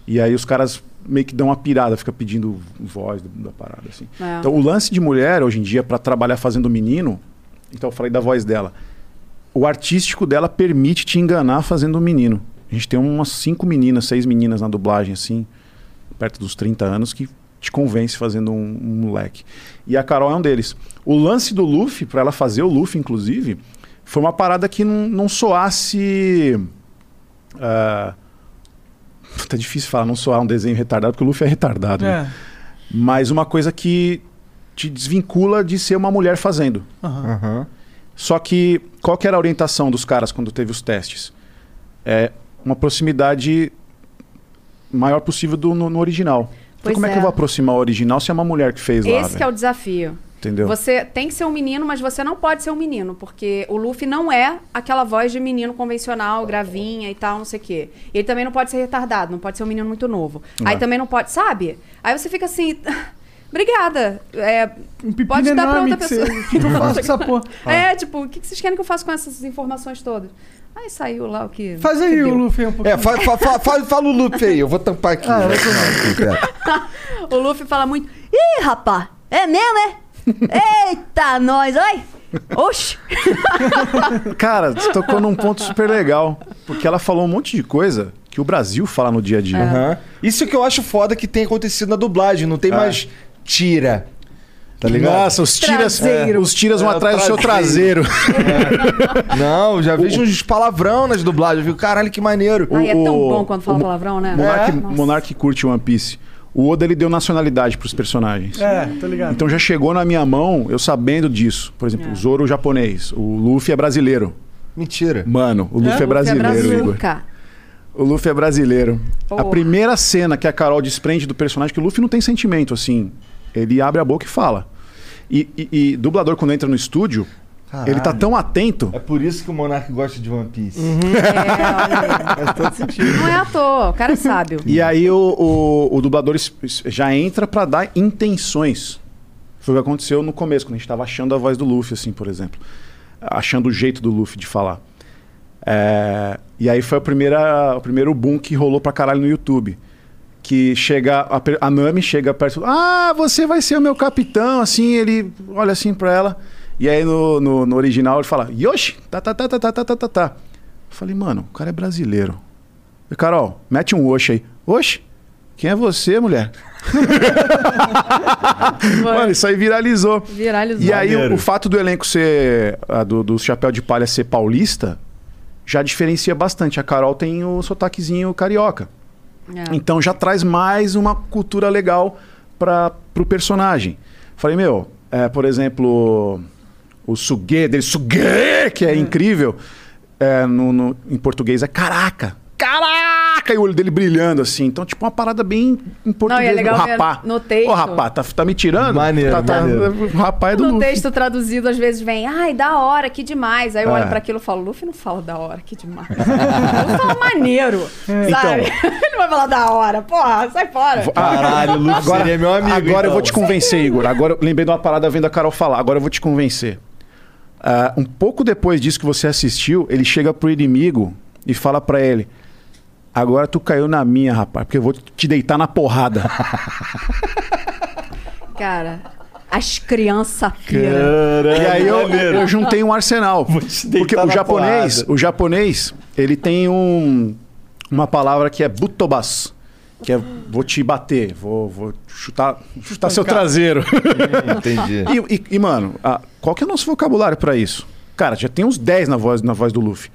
E aí os caras meio que dão uma pirada, fica pedindo voz da, da parada, assim. É. Então o lance de mulher, hoje em dia, pra trabalhar fazendo menino, então eu falei da voz dela. O artístico dela permite te enganar fazendo um menino. A gente tem umas cinco meninas, seis meninas na dublagem, assim, perto dos 30 anos, que te convence fazendo um, um moleque. E a Carol é um deles. O lance do Luffy, pra ela fazer o Luffy, inclusive, foi uma parada que não, não soasse. ah, Tá difícil falar, não soar um desenho retardado, porque o Luffy é retardado. né? É. Mas uma coisa que te desvincula de ser uma mulher fazendo. Aham. Aham. Só que qual que era a orientação dos caras quando teve os testes? É uma proximidade maior possível do, no, no original. Então como é. é. que eu vou aproximar o original se é uma mulher que fez lá? Esse que é velho? o desafio. Entendeu? Você tem que ser um menino, mas você não pode ser um menino, porque o Luffy não é aquela voz de menino convencional, gravinha e tal, não sei o quê. Ele também não pode ser retardado, não pode ser um menino muito novo. Aí É. também não pode, sabe? Aí você fica assim. Obrigada. É, Um pode dar pra outra pessoa. O que que eu faço com essa porra? É, tipo, o que que vocês querem que eu faça com essas informações todas? Aí saiu lá o que. Faz que aí o. Luffy um pouquinho. É, fa, fa, fa, fa- fala o loop aí, eu vou tampar aqui. Ah, cara. O Luffy fala muito. Ih, rapá, é mesmo, é? Eita, nós, oi! Oxi! <laughs> Cara, você tocou num ponto super legal. Porque ela falou um monte de coisa que o Brasil fala no dia a dia. Aham. Isso que eu acho foda que tem acontecido na dublagem, não tem É. mais tira. Tá ligado? Nossa, os tiras, Traseiro. os tiras vão É, o atrás do seu traseiro. <laughs> Não, já vejo uns palavrão nas dublagens, eu fico, caralho, que maneiro. Ai, é tão o- bom quando fala o- palavrão, né? Monark, Nossa. Monark curte One Piece. O Oda ele deu nacionalidade pros personagens. É, tô ligado. Então já chegou na minha mão, eu sabendo disso. Por exemplo, É. o Zoro japonês, o Luffy é brasileiro. Mentira. Mano, o Luffy é, Luffy é brasileiro, Igor. O Luffy é brasileiro. A Porra. primeira cena que a Carol desprende do personagem, que o Luffy não tem sentimento, assim. Ele abre a boca e fala. E, e- e dublador, quando entra no estúdio, ele tá Caralho. tão atento. É por isso que o Monark gosta de One Piece. <laughs> É, olha aí. Faz todo sentido. Não é à toa, o cara é sábio. E aí o, o, o dublador já entra pra dar intenções. Foi o que aconteceu no começo, quando a gente tava achando a voz do Luffy, assim, por exemplo. Achando o jeito do Luffy de falar. É, e aí foi a primeira, o primeiro boom que rolou pra caralho no YouTube. Que chega, a, a Nami chega perto, ah, você vai ser o meu capitão, assim, ele olha assim pra ela. E aí no, no, no original ele fala, Yoshi, tá, tá, tá, tá, tá, tá, tá, tá, tá. Eu falei, mano, o cara é brasileiro. E, Carol, mete um oxe aí. Oxe? Quem é você, mulher? <laughs> Mano, isso aí viralizou. Viralizou. E aí, o, o fato do elenco ser. ah, do, do Chapéu de Palha ser paulista já diferencia bastante. A Carol tem o sotaquezinho carioca. É. Então já traz mais uma cultura legal para pro personagem. Falei, meu, é, por exemplo, o sugue dele, sugue, que é incrível, é, no, no- em português é caraca. Caraca! E o olho dele brilhando assim. Então, tipo, uma parada bem em português. é legal o rapá. no texto. Ô, rapá, tá, tá me tirando? Maneiro, tá, tá, maneiro. O rapá é do No Luffy. texto traduzido, às vezes vem, ai, da hora, que demais. Aí eu É. olho pra aquilo e falo, Luffy não fala da hora, que demais. <laughs> Luffy fala maneiro, sabe? <laughs> Ele não vai falar da hora. Porra, sai fora. Caralho, Luffy seria meu amigo. Agora eu então. vou te convencer, Igor. Agora eu lembrei de uma parada vendo a Carol falar. Agora eu vou te convencer. Ah, um pouco depois disso que você assistiu, ele chega pro inimigo e fala pra ele: Agora tu caiu na minha, rapaz, porque eu vou te deitar na porrada. <laughs> Cara, as crianças piram. e aí eu, eu juntei um arsenal. Porque o japonês, porrada. o japonês, ele tem um, uma palavra que é butobas. Que é vou te bater, vou, vou chutar, chutar seu traseiro. <laughs> Entendi. E, e- e, mano, a- qual que é o nosso vocabulário pra isso? Cara, já tem uns 10 na voz, na voz do Luffy.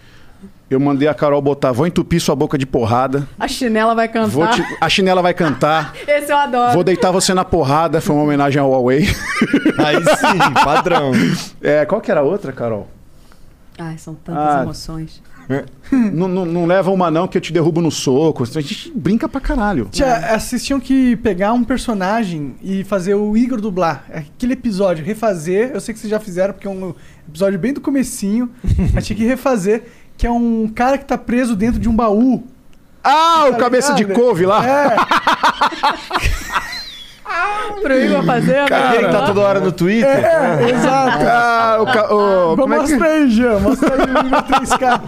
Eu mandei a Carol botar, vou entupir sua boca de porrada, A chinela vai cantar. vou te- a chinela vai cantar, <laughs> Esse eu adoro. vou deitar você na porrada, foi uma homenagem ao Huawei. <laughs> Aí sim, padrão. É, qual que era a outra, Carol? Ai, são tantas Ah. emoções. Não, não, não leva uma não que eu te derrubo no soco. A gente brinca pra caralho. Tia, vocês tinham que pegar um personagem e fazer o Igor dublar. Aquele episódio, refazer. Eu sei que vocês já fizeram, porque é um episódio bem do comecinho. <laughs> mas tinha que refazer. Que é um cara que tá preso dentro de um baú. Ah, o Tá cabeça de ligado? couve lá. É, <laughs> Pro Igor fazer, Aquele que tá toda hora no Twitter. é, exato. Ah, o, ca- o- como é que... Mostra aí, Jean. Mostra aí o Igor 3K.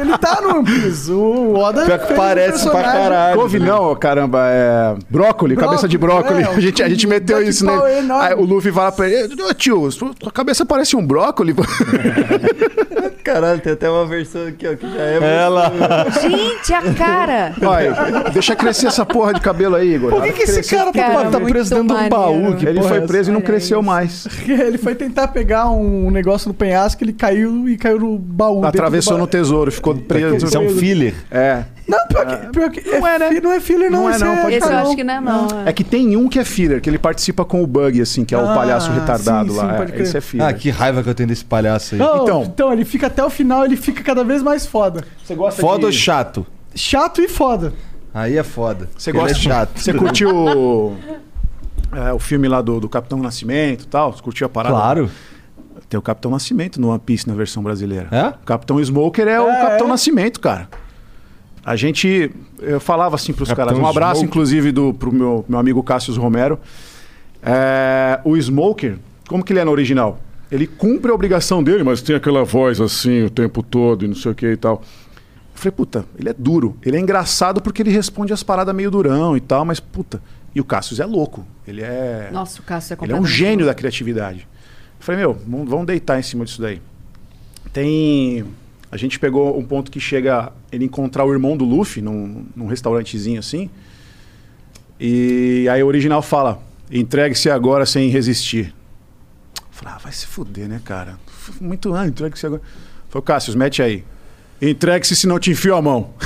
Ele tá no Piece. O Oda Pior que um parece pra caralho. Couve não, caramba, é. Brócoli, cabeça de Brócoli, brócoli. é, <laughs> a, gente, a gente meteu Jack isso, né? Enorme. Aí o Luffy fala pra ele: Ô tio, sua cabeça parece um brócoli. <laughs> Caralho, tem até uma versão aqui, ó, que já é. Ela. Gente, a cara. Olha, deixa crescer essa porra de cabelo aí, Igor. Por que, que esse cara, Cara, tá, tá muito preso dentro de um baú? Que Ele foi é preso e não cresceu isso. mais. <laughs> Ele foi tentar pegar um negócio no penhasco, ele caiu e caiu no baú. Atravessou no tesouro, ficou preso. Isso é um filler. É. Não, pior que, pior que não, é, fi- não é filler, não. Não é esse não, pode Esse eu acho que não é, não. É que tem um que é filler, que ele participa com o Bug, assim, que é o Ah, palhaço retardado sim, lá. sim, É, esse é filler. Ah, que raiva que eu tenho desse palhaço aí. Não, Então. então. ele fica até o final, ele fica cada vez mais foda. Você gosta Foda de... ou chato? Chato e foda. Aí é foda. Você gosta é chato. Você curtiu <laughs> é, o filme lá do, do Capitão Nascimento e tal. Você curtiu a parada? Claro. Tem o Capitão Nascimento no One Piece na versão brasileira. É? O Capitão Smoker é, o É, Capitão é? Nascimento, cara. A gente. Eu falava assim pros Capitão caras. Um abraço, Smoker. inclusive, do, pro meu, meu amigo Cássio Romero. É, o Smoker, como que ele é no original? Ele cumpre a obrigação dele, mas tem aquela voz assim o tempo todo e não sei o que e tal. Eu falei, puta, ele é duro. Ele é engraçado porque ele responde as paradas meio durão e tal, mas puta. E o Cássio é louco. Ele é. Nossa, o Cássio é Ele é um gênio louco. da criatividade. Eu falei, meu, vamos vamos deitar em cima disso daí. Tem. A gente pegou um ponto que chega ele encontrar o irmão do Luffy num, num restaurantezinho assim. E aí o original fala: entregue-se agora sem resistir. Eu falei, ah, vai se fuder, né, cara? Muito, ah, entregue-se agora. Falei, Cássio, mete aí. Entregue-se se não te enfio a mão. <laughs>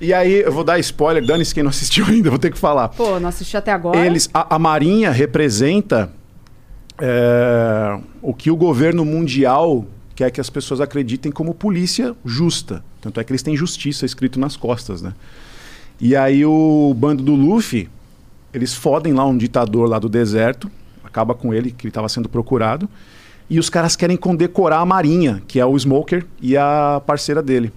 e aí, eu vou dar spoiler, dane-se quem não assistiu <laughs> ainda, vou ter que falar. Pô, não assisti até agora. Eles, a, a Marinha representa é, o que o governo mundial quer que as pessoas acreditem como polícia justa. Tanto é que eles têm justiça escrito nas costas, né? E aí o bando do Luffy, eles fodem lá um ditador lá do deserto, acaba com ele, que ele estava sendo procurado, e os caras querem condecorar a Marinha, que é o Smoker e a parceira dele.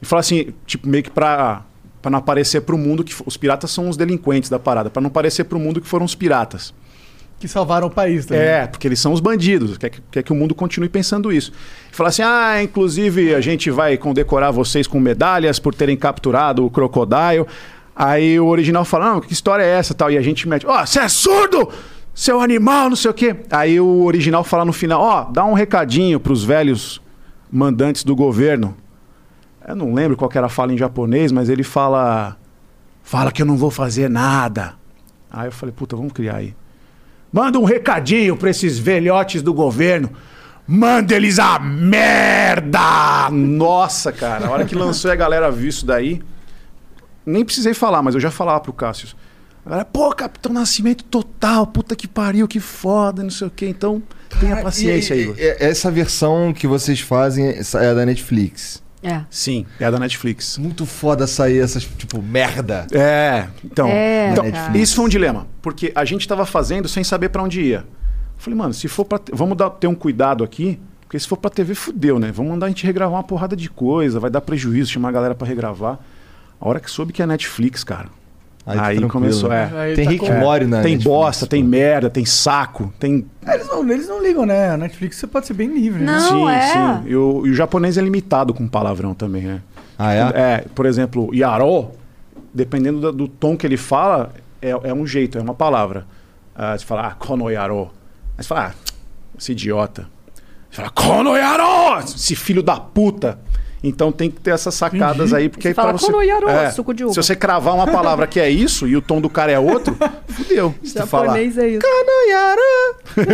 E fala assim, tipo, meio que pra, pra não aparecer pro mundo que os piratas são os delinquentes da parada, pra não parecer pro mundo que foram os piratas. Que salvaram o país também. É, porque eles são os bandidos, quer que, quer que o mundo continue pensando isso. E fala assim: ah, inclusive a gente vai condecorar vocês com medalhas por terem capturado o Crocodile. Aí o original fala: não, que história é essa tal? E a gente mete: ó, você é surdo! Seu animal, não sei o quê. Aí o original fala no final: ó, dá um recadinho pros velhos mandantes do governo. Eu não lembro qual que era a fala em japonês, mas ele fala: fala que eu não vou fazer nada. Aí eu falei: puta, vamos criar aí. Manda um recadinho pra esses velhotes do governo. Manda eles a merda! Nossa, cara, a hora que lançou e a galera viu isso daí. Nem precisei falar, mas eu já falava pro Cássio. A galera, pô, Capitão Nascimento total, puta que pariu, que foda, não sei o quê. Então, tenha paciência E- aí. Essa versão que vocês fazem é a da Netflix. É. Sim, é a da Netflix. Muito foda sair essas, tipo, merda. É, então, É, então isso foi um dilema, porque a gente tava fazendo sem saber pra onde ia. Eu falei, mano, se for para vamos dar, ter um cuidado aqui, porque se for pra TV fudeu, né? Vamos mandar a gente regravar uma porrada de coisa, vai dar prejuízo chamar a galera pra regravar. A hora que soube que é Netflix, cara. Aí tá Aí, começou, é. Aí Tem tá Rick com- and Morty na tem Netflix, bosta, tem pô. merda, tem saco, tem. É, Eles não, eles não ligam, né? A Netflix você pode ser bem livre. né? Não, sim, é. sim. E o, e o japonês é limitado com palavrão também, né? Ah, é? É, por exemplo, Yaró, dependendo do, do tom que ele fala, é, é um jeito, é uma palavra. Ah, você fala, ah, Kono Yaró. Aí você fala, ah, esse idiota. Você fala, Kono Yaró! Esse filho da puta. Então tem que ter essas sacadas Entendi. aí, porque aí fala, pra você. "Kono Yaró", É, suco de uva. Se você cravar uma palavra que é isso e o tom do cara é outro, <laughs> fudeu. Se tu falar. Japonês é isso.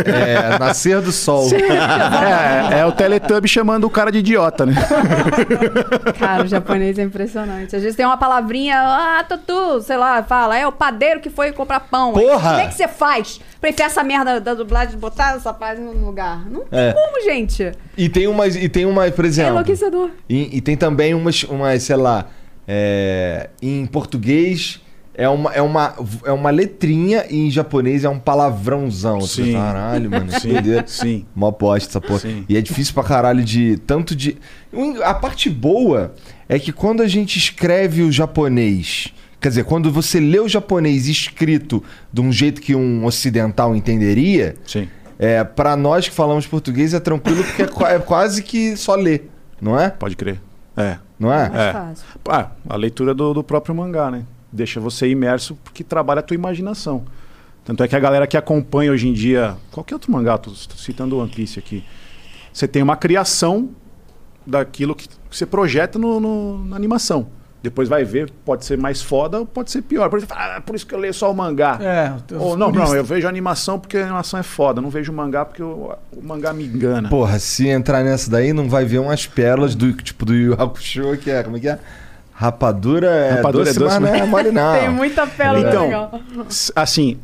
É, Nascer do Sol. É, é o Teletubby chamando o cara de idiota, né? <laughs> Cara, o japonês é impressionante. Às vezes tem uma palavrinha, ah, Tutu, sei lá, fala, é o padeiro que foi comprar pão. Aí, Porra! Como é que você faz pra enfiar essa merda da dublagem, botar essa frase no lugar? Não tem É. como, gente. E tem umas, e tem uma, por É exemplo. enlouquecedor. E, e tem também umas, umas sei lá, é, em português é uma, é, uma, é uma letrinha e em japonês é um palavrãozão. Sim. fica, Caralho, mano, que Sim, sim. Mó bosta essa porra. Sim. E é difícil pra caralho de. Tanto de. A parte boa é que quando a gente escreve o japonês. Quer dizer, quando você lê o japonês escrito de um jeito que um ocidental entenderia, Sim. é, para nós que falamos português é tranquilo porque é, qua- é quase que só ler, não é? Pode crer. É. Não é? Mais É. fácil. Ah, a leitura do, do próprio mangá, né? Deixa você imerso porque trabalha a tua imaginação. Tanto é que a galera que acompanha hoje em dia. Qualquer outro mangá, tô, tô citando o One Piece aqui. Você tem uma criação daquilo que, que você projeta no, no- na animação. Depois vai ver, pode ser mais foda ou pode ser pior. Por, exemplo, ah, por isso que eu leio só o mangá. É, Ou não, não, eu vejo a animação porque a animação é foda. Não vejo o mangá porque o, o mangá me engana. Porra, se entrar nessa daí, não vai ver umas pérolas do tipo do Yu Hakusho, que é. Como é que é? Rapadura é Rapadura doce, é doce, mas não é mas- mole, não. Tem muita pérola Então, legal. Assim,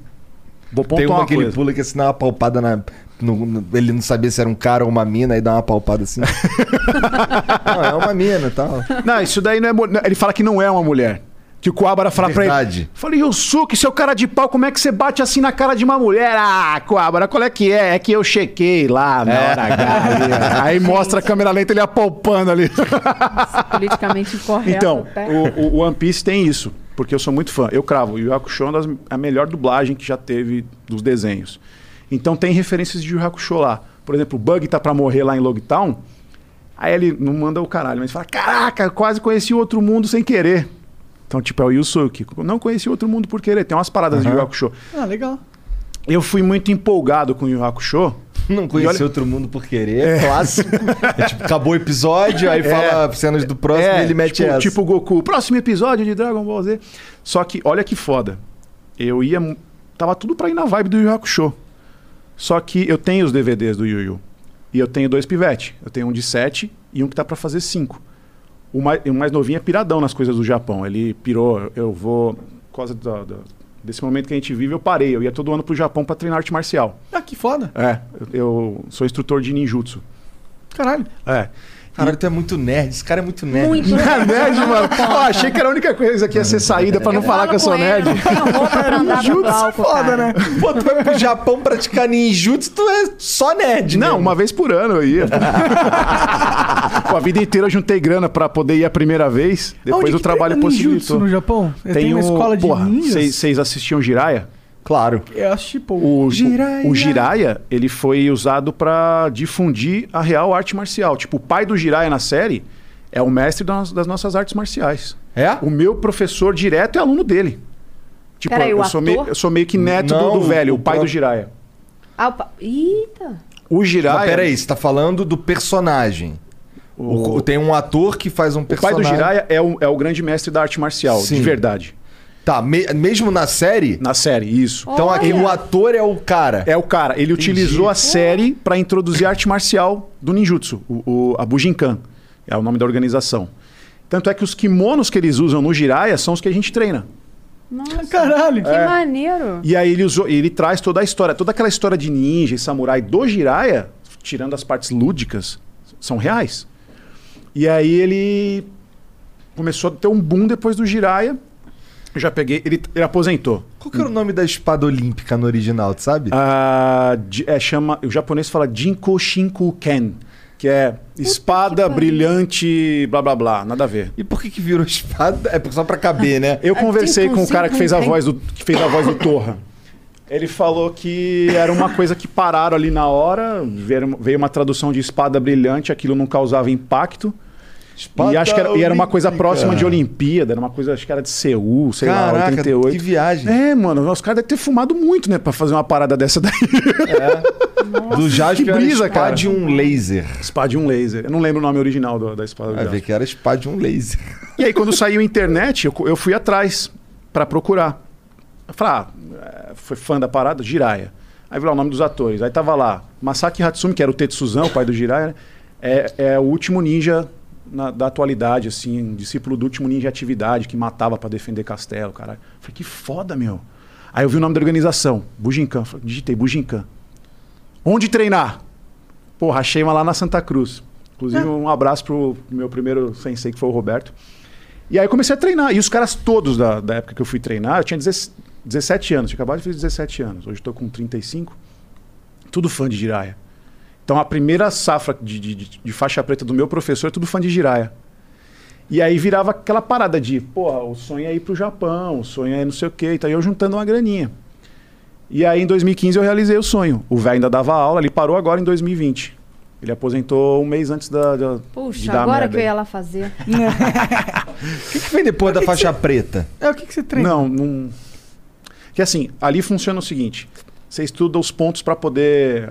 vou Tem pontuar uma uma que ele coisa. pula que assim dá uma palpada na. No- ele não sabia se era um cara ou uma mina, aí dá uma palpada assim. <laughs> não, é uma mina e tal. Não, isso daí não é. Ele fala que não é uma mulher. Que o Coabra fala pra ele. Verdade. Falei, Yusuke, seu cara de pau, como é que você bate assim na cara de uma mulher? Ah, Coabra, qual é que é? É que eu chequei lá na hora H. ali. <laughs> Aí mostra a câmera lenta ele apalpando ali. <laughs> Politicamente incorreto. Então, o, o One Piece tem isso, porque eu sou muito fã. Eu cravo, o Yu Yu Hakusho é a melhor dublagem que já teve dos desenhos. Então tem referências de Yu Hakusho lá. Por exemplo, o Bug tá pra morrer lá em Logtown, aí ele não manda o caralho, mas fala, caraca, quase conheci outro mundo sem querer. Então, tipo, é o Yusuke. Não conheci outro mundo por querer. Tem umas paradas de Yu Hakusho. Ah, legal. Eu fui muito empolgado com o Yu Hakusho. <laughs> Não conheci olha- outro mundo por querer, é clássico. É tipo, acabou o episódio, aí <laughs> fala cenas do próximo e ele mete tipo, essa. tipo o Goku, próximo episódio de Dragon Ball Z. Só que, olha que foda. Eu ia. Tava tudo pra ir na vibe do Yu Hakusho. Só que eu tenho os DVDs do Yu Yu. E eu tenho dois pivetes. Eu tenho um de 7 e um que tá pra fazer 5. O mais, o mais novinho é piradão nas coisas do Japão. Ele pirou, eu vou. Por causa da- da- desse momento que a gente vive, eu parei. Eu ia todo ano pro Japão pra treinar arte marcial. Ah, que foda. É, eu, eu sou instrutor de ninjutsu. Caralho. É. Caralho, tu é muito nerd. Esse cara é muito nerd. Muito <laughs> é nerd, mano. Ó, achei que era a única coisa que ia ser saída pra não falar que eu sou nerd. Não tenho roupa pra andar no Ninjutsu palco, foda, cara. né? Pô, tu vai pro Japão praticar ninjutsu, tu é só nerd, Não, mesmo. uma vez por ano eu ia. <laughs> Pô, a vida inteira eu juntei grana pra poder ir a primeira vez. Depois Onde o que trabalho possibilitou. no Japão? Tem, Tem uma o- escola de porra, ninjas? Vocês vocês assistiam Jiraya? Claro. Eu acho tipo... O Jiraiya. O, Jiraiya, ele foi usado pra difundir a real arte marcial. Tipo, o pai do Jiraiya na série é o mestre das, das nossas artes marciais. É? O meu professor direto é aluno dele. Tipo, Peraí, eu, o sou ator? meio, eu sou meio que neto Não, do, do velho, o pai do próprio- Jiraiya. Ah, o pa- Eita. O Mas Jiraiya... peraí, você tá falando do personagem. O- O, tem um ator que faz um o pai personagem. do Jiraiya é o, é o grande mestre da arte marcial, Sim. de verdade. Tá, me- mesmo na série? Na série, isso. Então aqui o ator é o cara. É o cara, ele utilizou a série pra introduzir a arte marcial do ninjutsu, o, o, a Bujinkan, é o nome da organização. Tanto é que os kimonos que eles usam no Jiraiya são os que a gente treina. Nossa, Caralho. que É. maneiro. E aí ele usou, ele traz toda a história, toda aquela história de ninja e samurai do Jiraiya, tirando as partes lúdicas, são reais. E aí ele começou a ter um boom depois do Jiraiya. Eu já peguei, ele, ele aposentou. Qual que era o nome da espada olímpica no original, tu sabe? Ah, é, chama, o japonês fala Jinko Shinku Ken, que é espada pariu. brilhante, blá blá blá, nada a ver. E por que que virou espada? É só pra caber, né? Eu Ah, conversei Jinko com o cara que fez a Shinku voz do que fez a voz do Torra. Ele falou que era uma coisa que pararam ali na hora, veio veio uma tradução de espada brilhante, aquilo não causava impacto. Espada e acho que era, e era uma coisa próxima de Olimpíada, era uma coisa, acho que era de Seul, sei lá, Caraca, 88. que viagem. É, mano, os caras devem ter fumado muito, né, pra fazer uma parada dessa daí. Do <laughs> Jasper Que brisa, era cara. espada de um laser. Espada de um laser. Eu não lembro o nome original do- da espada. do Vai ver que era espada de um laser. E aí, quando saiu a internet, eu, eu fui atrás pra procurar. Eu falei, ah, é, foi fã da parada? Jiraya. Aí vi lá o nome dos atores. Aí tava lá, Masaki Hatsumi, que era o Tetsuzan, o pai do Jiraya, né? é, é o último ninja na- da atualidade, assim, um discípulo do último ninja atividade, que matava pra defender castelo, caralho. Falei, que foda, meu. Aí eu vi o nome da organização, Bujinkan. Falei, Digitei, Bujinkan. Onde treinar? Porra, achei uma lá na Santa Cruz. Inclusive, um abraço pro meu primeiro sensei, que foi o Roberto. E aí eu comecei a treinar. E os caras todos da, da época que eu fui treinar, eu tinha 16 17 anos, tinha acabado de fazer 17 anos. Hoje estou com 35. Tudo fã de Jiraya. Então a primeira safra de, de, de- faixa preta do meu professor é tudo fã de Jiraya. E aí virava aquela parada de, porra, o sonho é ir pro Japão, o sonho é não sei o quê. Então eu juntando uma graninha. E aí em 2015 eu realizei o sonho. O velho ainda dava aula, ele parou agora em 2020. Ele aposentou um mês antes da, da de Puxa, dar agora merda que eu ia lá fazer. <laughs> O que, que vem depois da faixa preta? É, o que, que você treina? Não, não. Que assim, ali funciona o seguinte: você estuda os pontos para poder.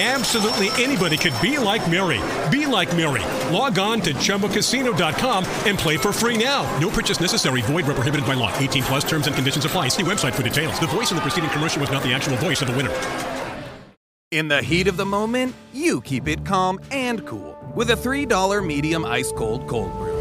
Absolutely anybody could be like Mary. Be like Mary. Log on to chumbacasino.com and play for free now. No purchase necessary. Void where prohibited by law. 18 plus terms and conditions apply. See website for details. The voice in the preceding commercial was not the actual voice of the winner. In the heat of the moment, you keep it calm and cool. with a $3 medium ice cold cold brew.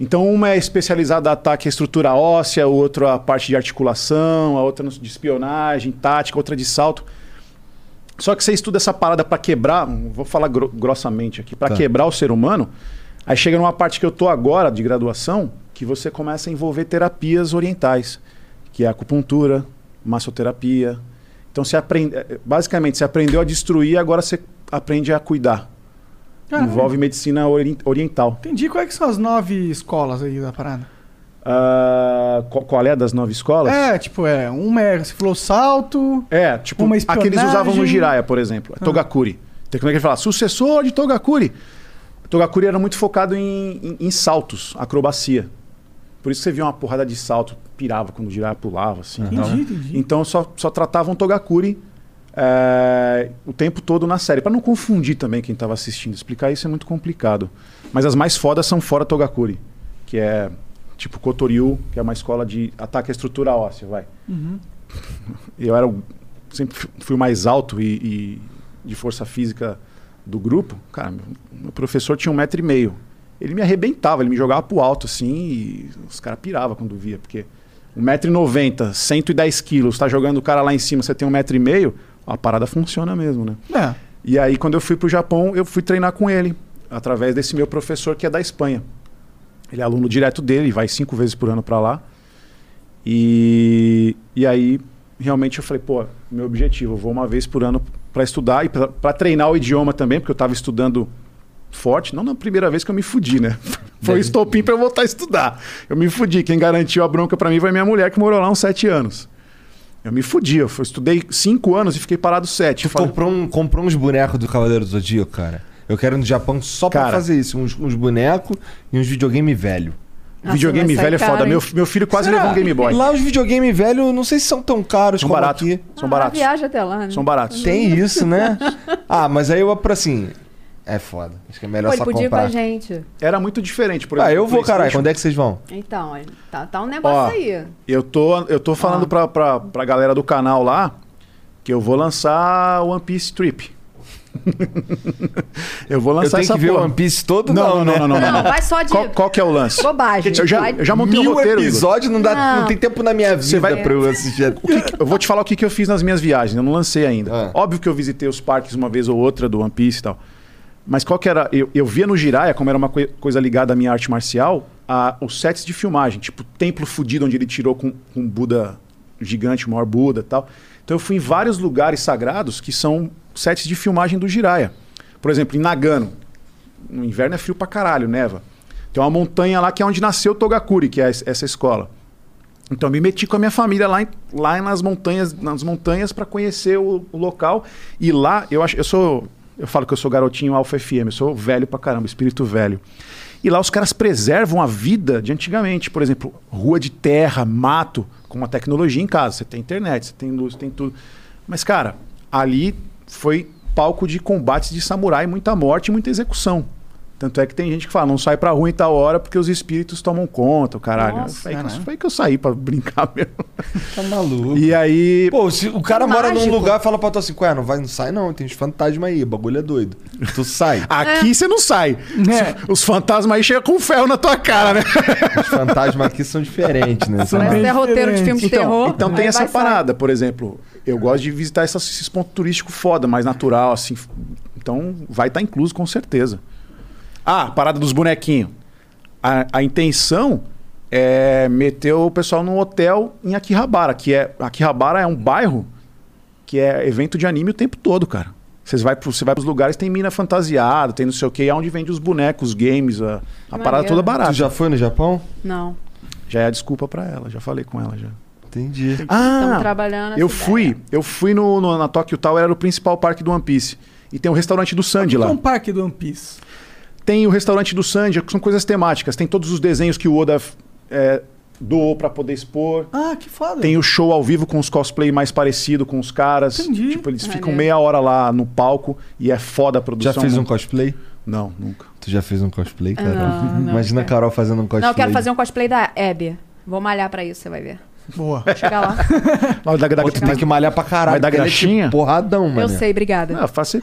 Então, uma é especializada em ataque à estrutura óssea, outra a parte de articulação, a outra de espionagem, tática, outra de salto. Só que você estuda essa parada para quebrar, vou falar gro- grossamente aqui, para Tá. quebrar o ser humano. Aí chega numa parte que eu tô agora de graduação, que você começa a envolver terapias orientais, que é acupuntura, massoterapia. Então você aprende, eh, basicamente você aprendeu a destruir, agora você aprende a cuidar. Caramba. Envolve medicina ori- oriental. Entendi. Quais que são as nove escolas aí da parada? Ah, qual, qual é das nove escolas? É, tipo, é. Uma é, você falou salto. É, tipo, uma a que eles usavam no. Jiraya, por exemplo. É Ah. Togakuri. Tem como é que ele fala? Sucessor de Togakuri. Togakuri era muito focado em, em- em saltos, acrobacia. Por isso você via uma porrada de salto, pirava quando o Jiraya pulava, assim. Entendi, Então, entendi. Então só, só tratavam Togakuri é, o tempo todo na série. Pra não confundir também quem tava assistindo. Explicar isso é muito complicado. Mas as mais fodas são fora Togakuri. Que é tipo Kotoryu, que é uma escola de ataque à estrutura óssea, vai. Uhum. <laughs> Eu era o- sempre fu- fui o mais alto e, e de força física do grupo. Cara, meu, meu professor tinha um metro e meio. Ele me arrebentava, ele me jogava pro alto assim e os caras piravam quando via, porque 1,90m, 110 quilos, tá jogando o cara lá em cima, você tem um metro e meio, a parada funciona mesmo, né? É. E aí, quando eu fui pro Japão, eu fui treinar com ele, através desse meu professor que é da Espanha. Ele é aluno direto dele, vai cinco vezes por ano para lá. E, e aí, realmente, eu falei, pô, meu objetivo, eu vou uma vez por ano para estudar e para treinar o idioma também, porque eu estava estudando forte. Não na primeira vez que eu me fudi, né? <laughs> Foi o estopim para eu voltar a estudar. Eu me fudi. Quem garantiu a bronca para mim foi minha mulher, que morou lá uns sete anos. Eu me fudi. Eu estudei cinco anos e fiquei parado sete. Tu comprou, um, comprou uns bonecos do Cavaleiro do Zodíaco, cara. Eu quero ir no Japão só pra Cara. fazer isso. Uns, uns bonecos e uns videogame velho. Nossa, videogame velho é foda. hein? Meu- meu filho quase levou um Game Boy. Lá os videogame velho, não sei se são tão caros São como baratos. aqui. São Ah, baratos. viaja até lá, né? São baratos. Tem isso, né? <laughs> ah, mas aí eu pra assim. É foda. Acho que é melhor Pô, ele só podia ir com comprar. a gente. Era muito diferente, por Ah, exemplo. eu vou, caralho. Quando é que vocês vão? Então, ele- tá, tá um negócio Ó, aí. Eu tô, eu tô falando pra, pra, pra galera do canal lá que eu vou lançar One Piece Trip. <laughs> eu vou lançar Eu tenho essa que ver porra. o One Piece todo? Não, Não, não, né? não, não, não, Não, vai só de Qual, qual que é o lance? bobagem. Eu já, vai- eu já montei Mil o roteiro. Igor. episódios não, dá, Não. não tem tempo na minha vida vai- pra eu assistir. O que que- eu vou te falar o que, que eu fiz nas minhas viagens, eu não lancei ainda. Ah. Óbvio que eu visitei os parques uma vez ou outra do One Piece e tal. Mas qual que era. Eu, eu via no Jiraya, como era uma coi- coisa ligada à minha arte marcial, a, os sets de filmagem, tipo templo fudido onde ele tirou com, com um Buda gigante, o maior Buda tal. Então eu fui em vários lugares sagrados que são sets de filmagem do Jiraya. Por exemplo, em Nagano. No inverno é frio pra caralho, neva. Tem uma montanha lá que é onde nasceu Togakuri, que é es- essa escola. Então eu me meti com a minha família lá, em- lá nas montanhas, nas montanhas para conhecer o, o local. E lá eu acho, eu sou, eu falo que eu sou garotinho Alfa FM, eu sou velho pra caramba, espírito velho. E lá os caras preservam a vida de antigamente, por exemplo, rua de terra, mato, com uma tecnologia em casa. Você tem internet, você tem luz, tem tudo. Mas cara, ali foi palco de combates de samurai, muita morte e muita execução. Tanto é que tem gente que fala, não sai pra rua em tal hora porque os espíritos tomam conta, o caralho. Nossa, foi, que, foi que eu saí pra brincar <laughs> mesmo. Tá maluco. E aí. Pô, se o cara É mora mágico. num lugar e fala pra tu assim, ué, não vai, não sai não, tem uns fantasmas aí, o bagulho é doido. Tu sai. <laughs> Aqui você não sai. Os fantasmas aí chegam com ferro na tua cara, né? Os fantasmas aqui são diferentes, né? Parece até roteiro de filme de então, terror. Então tem Aí essa parada, por exemplo. Eu gosto de visitar essas- esses pontos turísticos foda, mais natural, assim. Então vai estar incluso com certeza. Ah, parada dos bonequinhos. A, a intenção é meter o pessoal num hotel em Akihabara, que é. Akihabara é um bairro que é evento de anime o tempo todo, cara. Vocês vai pro- Você vai pros lugares, tem mina fantasiada, tem não sei o que, é onde vende os bonecos, os games, a, a parada toda barata. Tu já foi no Japão? Não. Já é a desculpa pra ela, já falei com ela já. Entendi. Estamos trabalhando Eu fui, ideia. eu fui no, no- na Tokyo Tower, era o principal parque do One Piece. E tem o restaurante do Sandy lá. É um parque do One Piece. Tem o restaurante do Sanji, que são coisas temáticas. Tem todos os desenhos que o Oda é, doou pra poder expor. Ah, que foda. Tem o show ao vivo com os cosplay mais parecido com os caras. Entendi. Tipo, eles ficam Maneiro. meia hora lá no palco e é foda a produção. Já fez um cosplay? Não, nunca. Tu já fez um cosplay, Carol? Não, não, Imagina a Carol fazendo um cosplay. Não, eu quero fazer um cosplay da Abby. Vou malhar pra isso, você vai ver. Boa. Chega lá. <laughs> Mas da, da, Pô, tu tem que malhar pra caralho. Vai dar é tipo graxinha? porradão, mano. Eu sei, obrigada. Ah, faça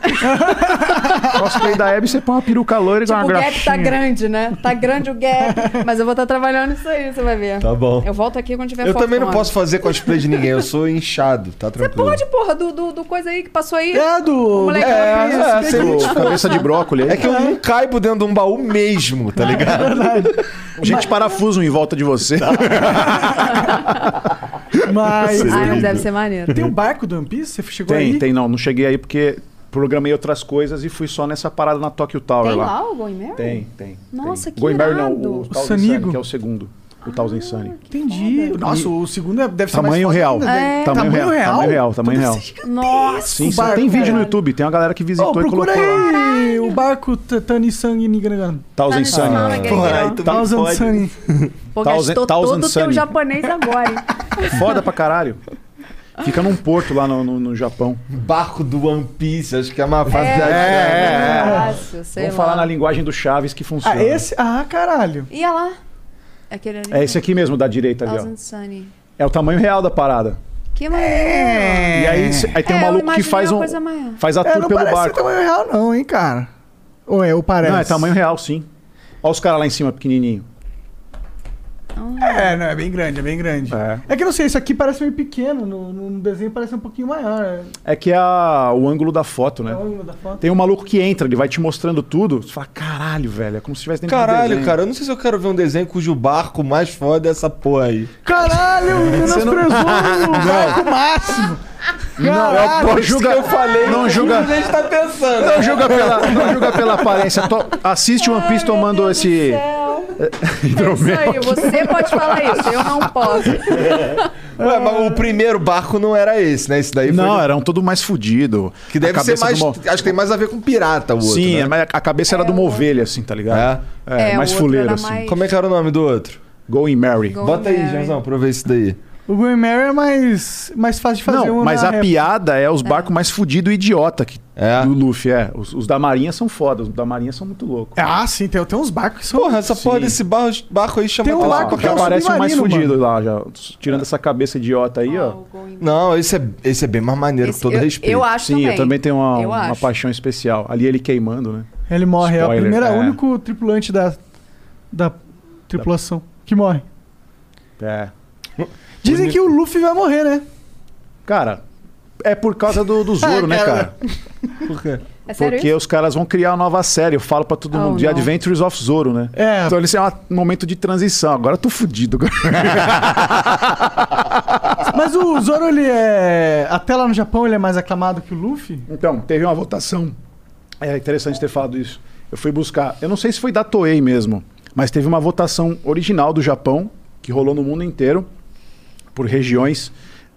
cosplay <laughs> da Abby, você põe uma peruca loira e Tipo, uma o gap tá graxinha. grande, né? Tá grande o gap. Mas eu vou estar trabalhando nisso aí, você vai ver. Tá bom. Eu volto aqui quando tiver Eu foto também não posso fazer cosplay de ninguém, eu sou inchado, tá tranquilo. Pode, porra, do, do, do coisa aí que passou aí. É, do. O moleque É, é, fez. você- Pô, cabeça de brócolis. É que eu não caibo dentro de um baú mesmo, tá ligado? Gente parafuso em volta de você. <laughs> <laughs> Mas. Ah, mas deve ser maneiro. Tem o barco do One Piece? Você chegou Tem, aí? tem não. Não cheguei aí porque programei outras coisas e fui só nessa parada na Tokyo Tower Tem lá. lá o Going Merry? Tem, tem. Nossa, tem. que Going Merry não, irado. o, O Sanigo. Que é o segundo. O Thousand Sunny. Entendi. Nossa, o segundo é- deve ser Tamanho mais foda real. ainda, né? É. Tamanho, real. Tamanho real, tamanho real. Nossa. Sim, sim. barco, Tem vídeo no. YouTube. Tem uma galera que visitou Ô, e procura colocou lá. aí o barco T- Tani Sang Nigan. Thousand Tá Sunny. nome, Porra, aí Guerreiro. tu me Thousand fode. Sunny. <laughs> Pô, Thousand- gastou Thousand todo o teu Sunny. japonês agora, hein? <laughs> Foda pra caralho. Fica num porto lá no, no, no Japão. Barco do One Piece, acho que é uma fase é, é. Fácil, sei Vamos lá. falar na linguagem do Chaves que funciona. Ah, esse? Ah, caralho. Ia lá. Aquele ali. É esse aqui mesmo, da direita ali, ó. Thousand Sunny. É o tamanho real da parada. Que maneiro. E aí, aí tem É, um eu maluco que imaginei faz uma um. coisa maior. Faz a É, tour não pelo parece barco. tamanho real, não, hein, cara? Ou é, ou parece? Não, é tamanho real, sim. Olha os caras lá em cima, pequenininho. É, não, é bem grande, é bem grande. É. É que eu não sei, isso aqui parece meio pequeno, no, no desenho parece um pouquinho maior. É que é a- o ângulo da foto, né? É o ângulo da foto. Tem um maluco que entra, ele vai te mostrando tudo. Você fala, caralho, velho. É como se estivesse dentro do Caralho, desenho. cara, eu não sei se eu quero ver um desenho cujo barco mais foda é essa porra aí. Caralho, <laughs> Você não- menosprezou o barco máximo. <laughs> Não, Caralho, não Por isso julga, que eu falei, não o julga, que a gente tá pensando. não julga pela, não julga pela aparência. To- assiste One Piece tomando esse <laughs> Isso aí, você pode falar isso, eu não posso. <laughs> Ué, mas o primeiro barco não era esse, né? Esse daí foi. Não, era um todo mais fudido. Que deve A ser cabeça mais. Acho que tem mais a ver com pirata o outro. Sim, né? mas a cabeça era de uma ovelha, assim, tá ligado? É, É, mais o outro fuleiro, era assim. mais- Como é que era o nome do outro? Going Mary. Going Bota aí. Janzão, pra eu ver isso daí. O Going Mary é mais, mais fácil de fazer Não, mas a época. piada é os barcos mais fudidos e idiota que, É. do Luffy, é. Os, os da Marinha são foda, os da Marinha são muito loucos. Ah, sim, tem, tem uns barcos que são... Porra, essa porra Sim. desse barco, barco aí chama Tem um barco que é. Aparece o mais fudido lá, já. Tirando essa cabeça idiota aí, ó. Não, esse é, esse é bem mais maneiro, Esse- com todo eu, respeito. Eu acho Sim, também. eu também tenho uma, Eu uma paixão especial. Ali ele queimando, né? Ele morre, é o Spoiler, primeiro, é o é. único tripulante da, da tripulação que morre. É. Dizem que o Luffy vai morrer, né? Cara, é por causa do, do <laughs> Zoro, né, cara? Por quê? É sério Porque isso? os caras vão criar uma nova série. Eu falo pra todo Oh, mundo. The não. Adventures of Zoro, né? É. Então eles é um momento de transição. Agora eu tô fudido. <laughs> Mas o Zoro, ele é... Até lá no Japão, ele é mais aclamado que o Luffy? Então, teve uma votação. É interessante ter falado isso. Eu fui buscar. Eu não sei se foi da Toei mesmo, mas teve uma votação original do Japão, que rolou no mundo inteiro, por regiões.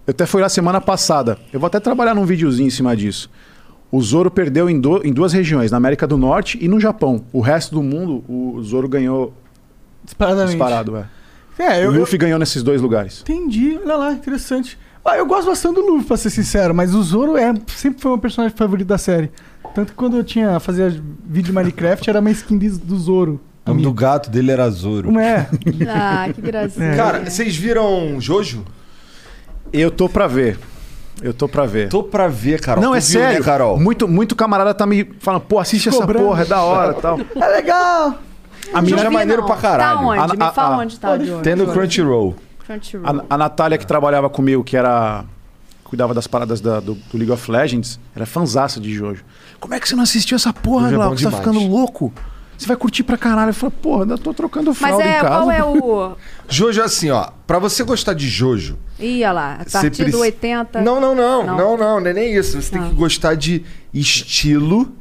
Eu até fui lá semana passada. Eu vou até trabalhar num videozinho em cima disso. O Zoro perdeu em, do- em duas regiões, na América do Norte e no Japão. O resto do mundo, o Zoro ganhou Disparadamente. disparado. É. É, eu, o eu Luffy ganhou nesses dois lugares. entendi. Olha lá, interessante. Ah, eu gosto bastante do Luffy, pra ser sincero, mas o Zoro é, sempre foi o meu personagem favorito da série. Tanto que quando eu tinha fazia vídeo de Minecraft, era uma skin do Zoro. O nome do gato dele era Zoro. Não é? <laughs> Ah, que gracinha. Cara, vocês viram Jojo? Eu tô pra ver. Eu tô pra ver. Tô pra ver, Carol. Não, Tu é viu, sério. Né, Carol? Muito, muito camarada tá me falando, pô, assiste essa Cobrando. porra, é da hora e tal. É legal! A mina é maneiro não. pra caralho. Tá onde? A- Me a- fala a- onde tá de hoje. Tem no Crunchyroll. Crunchyroll. A, a Natália que trabalhava comigo, que era. cuidava das paradas da- do, do League of Legends, era fanzaça de Jojo. Como é que você não assistiu essa porra, é Glauco? Você tá ficando louco? Você vai curtir pra caralho. Eu falei, porra, ainda tô trocando Mas fralda é, em casa. qual é o... <laughs> Jojo é assim, ó. Pra você gostar de Jojo. Ia lá, a partir do preci- 80... Não, não, não, Não. não, não, não, é nem isso. Você tem Ah. que gostar de estilo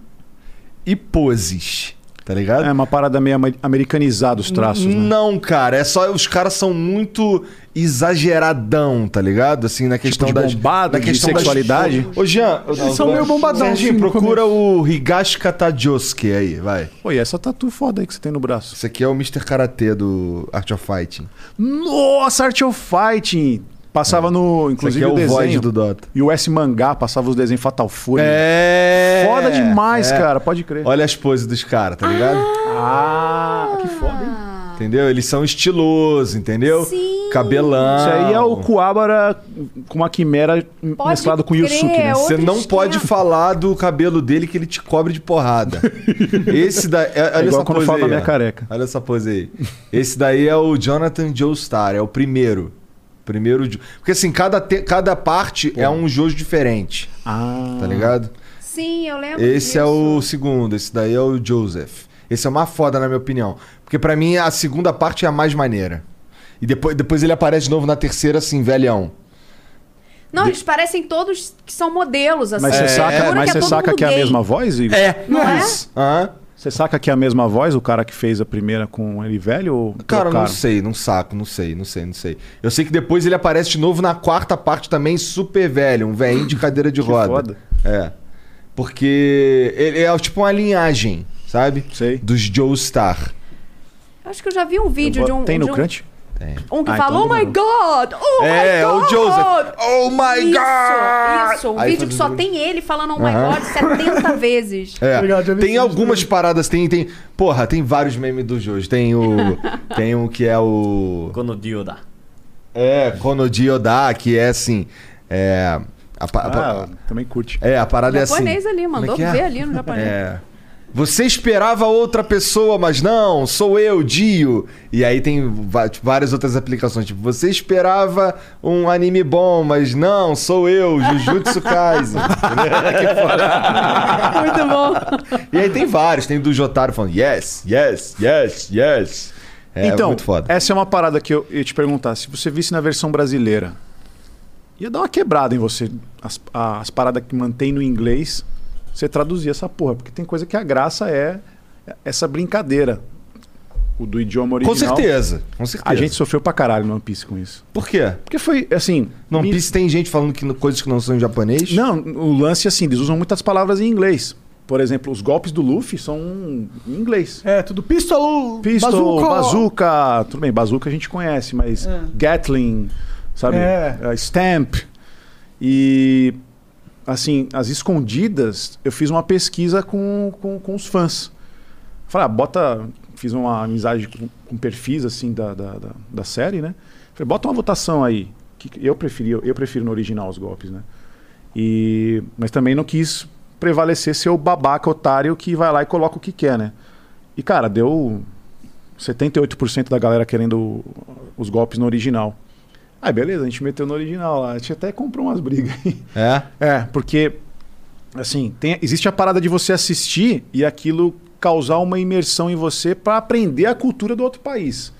e poses. Tá ligado? É uma parada meio americanizada os traços, né? Não, cara, é só os caras são muito exageradão, tá ligado? Assim, na questão Tipo de das bombado, na de questão das- sexualidade? Ô, Jean, Eles são meio bombadão, Serginho, assim, procura o Higashi Katajosuke aí, vai. Pô, e essa tatu foda aí que você tem no braço? Esse aqui é o Mr. Karate do Art of Fighting. Nossa, Art of Fighting! Passava no, inclusive, Esse aqui é o o Void desenho. do Dota. E o S Mangá passava os desenhos Fatal Fury. É. Foda demais, é. cara, pode crer. Olha as poses dos caras, tá ligado? Ah, que foda, hein? Entendeu? Eles são estilosos, entendeu? Cabelão. Isso aí é o Kuwabara com uma quimera Pode mesclado com crer, Yusuke, né? é Você não esquema. pode falar do cabelo dele que ele te cobre de porrada. <laughs> Esse daí. é- Olha igual essa quando pose fala aí, da minha ó. careca. Olha essa pose aí. Esse daí é o Jonathan Joestar, é o primeiro. Primeiro. jo- Porque assim, cada, te- cada parte é um Jojo diferente. Ah. Tá ligado? Sim, eu lembro Esse é disso. o segundo, esse daí é o Joseph. Esse é uma foda, na minha opinião. Porque pra mim a segunda parte é a mais maneira. E depois, depois ele aparece de novo na terceira, assim, velhão. Não, eles parecem todos que são modelos, assim. Mas você É, saca, mas que você todo saca que é a mesma voz, Igor? É, Não é? isso. Você saca que é a mesma voz, o cara que fez a primeira com ele velho ou Cara, não trocaram? sei, não saco, não sei, não sei, não sei. Eu sei que depois ele aparece de novo na quarta parte também, super velho, um velhinho de cadeira de Que roda. foda. É. Porque ele é tipo uma linhagem, sabe? Sei. Dos Joe Star. Acho que eu já vi um vídeo Eu de vou- um. Tem no de um, Crunch? Tem. Um que Ah, fala, então oh my God! Oh É, my o God! Joseph. Oh my isso, God! Isso, um Aí vídeo que só tem ele falando oh my Aham. God 70 <laughs> vezes. É, Obrigado, já vi tem esse algumas paradas, tem, tem. Porra, tem vários memes do Jojo. Tem o. <laughs> tem um que é o. Konodioda. É, Konodi Oda, que é assim. É. A, pa- a pa- Ah, também curte. é, a parada é assim. japonês ali, Como é mandou que é? ver ali no japonês. É. Você esperava outra pessoa, mas não, sou eu, Dio. E aí tem várias outras aplicações. Tipo, você esperava um anime bom, mas não, sou eu, Jujutsu Kaisen. <laughs> que foda. Muito bom. E aí tem vários, tem do Jotaro falando yes, yes, yes, yes. É então, muito foda. essa é uma parada que eu ia te perguntar. Se você visse na versão brasileira, ia dar uma quebrada em você. As, as paradas que mantém no inglês, você traduzir essa porra. Porque tem coisa que a graça é essa brincadeira. O do idioma Com original. certeza, com certeza. A gente sofreu pra caralho no One Piece com isso. Por quê? Porque foi, assim... No me- Piece tem gente falando que coisas que não são em japonês? Não, o lance, assim, eles usam muitas palavras em inglês. Por exemplo, os golpes do Luffy são em inglês. É, tudo pistol, Pistol, bazooka. bazooka. Tudo bem, bazooka a gente conhece, mas É. Gatling, sabe? É. Eh, Stamp. E, assim, as escondidas, eu fiz uma pesquisa com, com, com os fãs. Falei, ah, bota. Fiz uma amizade com, com perfis, assim, da, da, da, da série, né? Falei, bota uma votação aí. Que eu, preferi, eu prefiro no original os golpes, né? E, mas também não quis prevalecer ser o babaca otário que vai lá e coloca o que quer, né? E, cara, deu 78% da galera querendo os golpes no original. Aí, beleza, a gente meteu no original lá. A gente até comprou umas brigas aí. É? <laughs> É, porque, assim, tem- existe a parada de você assistir e aquilo causar uma imersão em você pra aprender a cultura do outro país.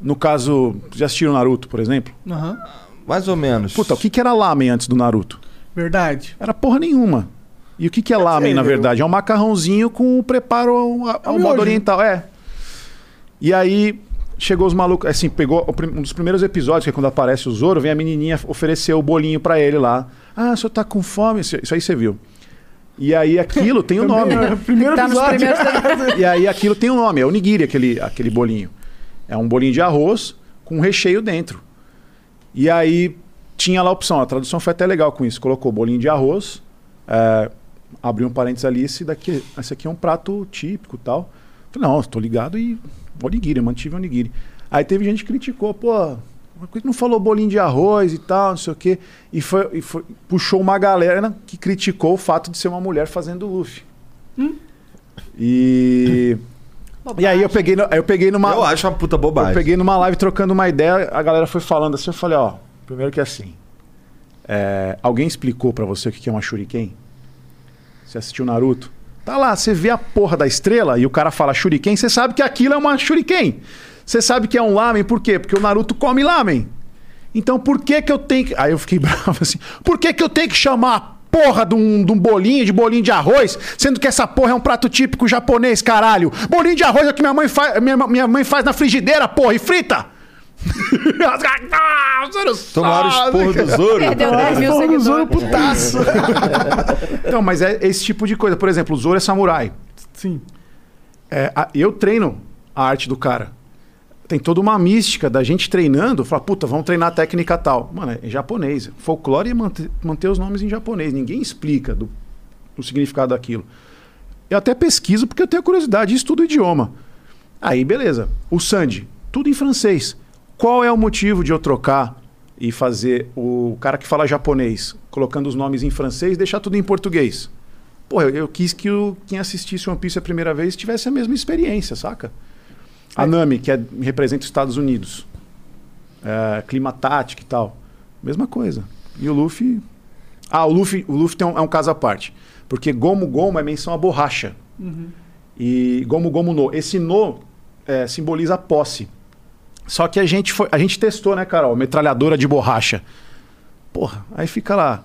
No caso, já assistiram Naruto, por exemplo? Aham. Mais ou menos. Puta, o que, que era lamen antes do Naruto? Verdade. Era porra nenhuma. E o que, que é lamen, na dizer, verdade? É um macarrãozinho com o preparo ao, ao É modo oriental. É. E aí chegou os malucos, assim, pegou o prim- um dos primeiros episódios, que é quando aparece o Zoro, vem a menininha oferecer o bolinho pra ele lá. Ah, o senhor tá com fome? Isso isso aí você viu. E aí aquilo tem o nome. Primeiro Tá episódio. primeiros <laughs> E aí aquilo tem um nome, é o nigiri, aquele, aquele bolinho. É um bolinho de arroz com recheio dentro. E aí tinha lá a opção, a tradução foi até legal com isso. Colocou bolinho de arroz, é, abriu um parênteses ali, esse, daqui, esse aqui é um prato típico e tal. Falei, não, estou ligado e onigiri, eu mantive o onigiri. Aí teve gente que criticou, pô, por que não falou bolinho de arroz e tal, não sei o quê. E, foi, e foi- puxou uma galera que criticou o fato de ser uma mulher fazendo Luffy. E... E aí eu peguei, eu peguei numa. Eu acho uma puta bobagem. Eu peguei numa live trocando uma ideia, a galera foi falando assim, eu falei, ó, primeiro que é assim. é, alguém explicou pra você o que que é uma shuriken? Você assistiu Naruto? Tá lá, você vê a porra da estrela e o cara fala shuriken, você sabe que aquilo é uma shuriken. Você sabe que é um lamen, por quê? Porque o Naruto come lamen. Então por que que eu tenho que... Aí eu fiquei <laughs> bravo assim, por que que eu tenho que chamar porra de um, de um bolinho, de bolinho de arroz, sendo que essa porra é um prato típico japonês, caralho. Bolinho de arroz é o que minha mãe, fa minha, minha mãe faz na frigideira, porra, e frita. Ah, Tomaram sabe. os porros do Zoro. Perdeu 10 mil o Zoro seguidores. putaço. <laughs> Então, mas é esse tipo de coisa. Por exemplo, o Zoro é samurai. Sim. É, a- eu treino a arte do cara. Tem toda uma mística da gente treinando. Fala, puta, vamos treinar a técnica tal. Mano, é em japonês. Folclore é manter, manter os nomes em japonês. Ninguém explica do, o significado daquilo. Eu até pesquiso porque eu tenho curiosidade e estudo o idioma. Aí, beleza. O Sandy, tudo em francês. Qual é o motivo de eu trocar e fazer o cara que fala japonês, colocando os nomes em francês, deixar tudo em português? Pô, eu, eu quis que o, quem assistisse One Piece a primeira vez tivesse a mesma experiência, saca? A Nami, que é, representa os Estados Unidos. É, clima tático e tal. Mesma coisa. E o Luffy. Ah, o Luffy, o Luffy tem um- é um caso à parte. Porque Gomu Gomu é menção à borracha. E Gomu Gomu no. Esse no é, simboliza a posse. Só que a gente foi, a gente testou, né, Carol? Metralhadora de borracha. Porra, aí fica lá.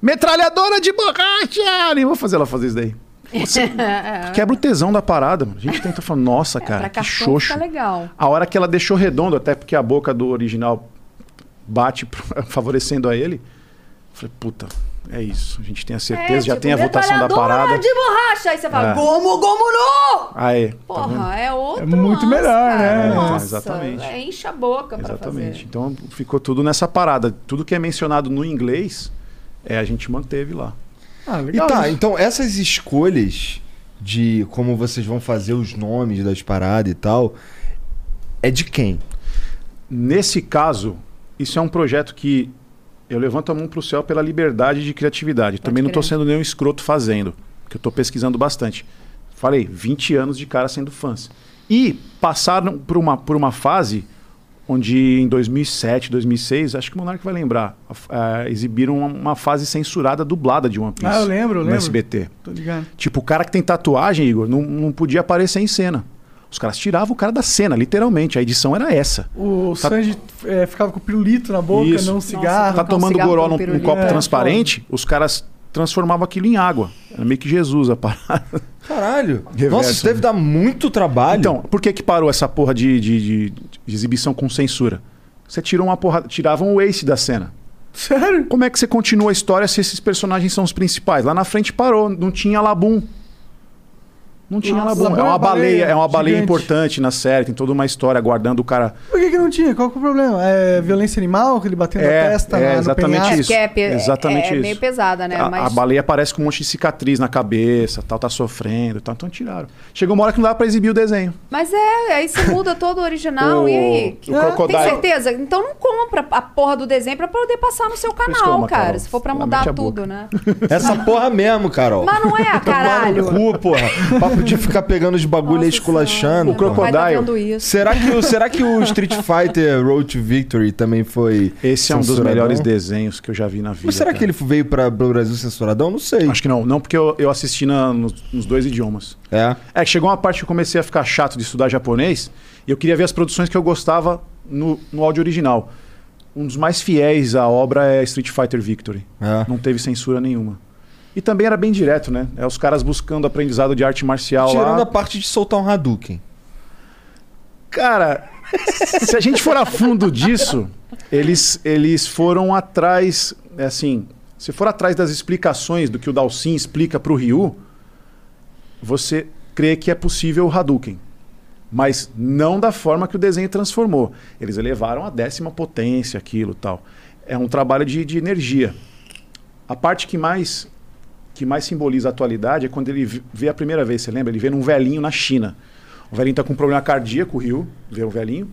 Metralhadora de borracha! Nem vou fazer ela fazer isso daí. <laughs> Quebra o tesão da parada, mano. A gente tenta falar, nossa, cara, Pra que xoxo. fica legal. A hora que ela deixou redondo, até porque a boca do original bate <laughs> favorecendo a ele. eu Falei, puta, é isso. A gente tem a certeza, É, já tipo, tem a votação da parada. de borracha. Aí você fala, É. gomo, gomo, no! Aí, tá? Porra, é outro É muito lance, melhor, cara. né? Nossa, Exatamente. é, enche a boca pra Exatamente. fazer. Então ficou tudo nessa parada. Tudo que é mencionado no inglês, é, a gente manteve lá. Ah, E legal. tá, isso. então essas escolhas de como vocês vão fazer os nomes das paradas e tal, é de quem? Nesse caso, isso é um projeto que eu levanto a mão pro céu pela liberdade de criatividade. Também não estou sendo nenhum escroto fazendo, porque eu estou pesquisando bastante. Falei, 20 anos de cara sendo fãs. E passaram por uma, por uma fase onde em 2007, 2006, acho que o Monark vai lembrar, ah, exibiram uma, uma fase censurada dublada de One Piece. Ah, eu lembro, eu no lembro. SBT. Tô ligado. Tipo, o cara que tem tatuagem, Igor, não, não podia aparecer em cena. Os caras tiravam o cara da cena, literalmente. A edição era essa. O Tá- Sanji é, ficava com pirulito na boca, Isso. não cigarro. Tá um tomando cigarro goró num, num pirulito. copo É, transparente, os caras transformavam aquilo em água. Era meio que Jesus a parada. Caralho. Reverso, Nossa, isso deve né? dar muito trabalho. Então, por que que parou essa porra de, de- de- de exibição com censura? Você tirou uma porra, tiravam o ace da cena. Sério? Como é que você continua a história se esses personagens são os principais? Lá na frente parou, não tinha Labum. Não tinha Nossa, Labum. É uma é baleia, baleia é uma baleia gigante. importante na série, tem toda uma história guardando o cara. Por que, que não tinha? Qual que é o problema? É violência animal, que ele batendo É, a testa é, na, no exatamente penhasco? isso. É, pe- Exatamente é, é isso. meio pesada, né? A, Mas a baleia aparece com um monte de cicatriz na cabeça, tal, tá sofrendo, tal, então tiraram. Chegou uma hora que não dá pra exibir o desenho. Mas é, aí você muda todo o original <laughs> O- e aí? o Tem Crocodile- certeza? Então não compra a porra do desenho pra poder passar no seu canal, cara. Carol. Se for pra mudar tudo, né? Essa porra mesmo, Carol. Mas não é, <laughs> Tomar caralho. no cu, porra. Papo de ficar pegando os bagulho aí Nossa esculachando. Tá Crocodile. Será que, o, será que o Street Fighter Road to Victory também foi. Esse é um dos melhores desenhos que eu já vi na vida. Mas será cara. que ele veio para o Brasil censuradão? Não sei. Acho que não. Não, porque eu, eu assisti na- nos, nos dois idiomas. É. É que chegou uma parte que eu comecei a ficar chato de estudar japonês e eu queria ver as produções que eu gostava no, no áudio original. Um dos mais fiéis à obra é Street Fighter Victory. É. Não teve censura nenhuma. E também era bem direto, né? É os caras buscando aprendizado de arte marcial Tirando lá. a parte de soltar um Hadouken. Cara, <laughs> se a gente for a fundo disso, eles, eles foram atrás, é assim, se for atrás das explicações do que o Dalsin explica pro Ryu, você crê que é possível o Hadouken. Mas não da forma que o desenho transformou. Eles elevaram a décima potência aquilo tal. É um trabalho de, de energia. A parte que mais que mais simboliza a atualidade é quando ele vê a primeira vez, você lembra? Ele vê num velhinho na China. O velhinho tá com um problema cardíaco, o Rio, vê o velhinho.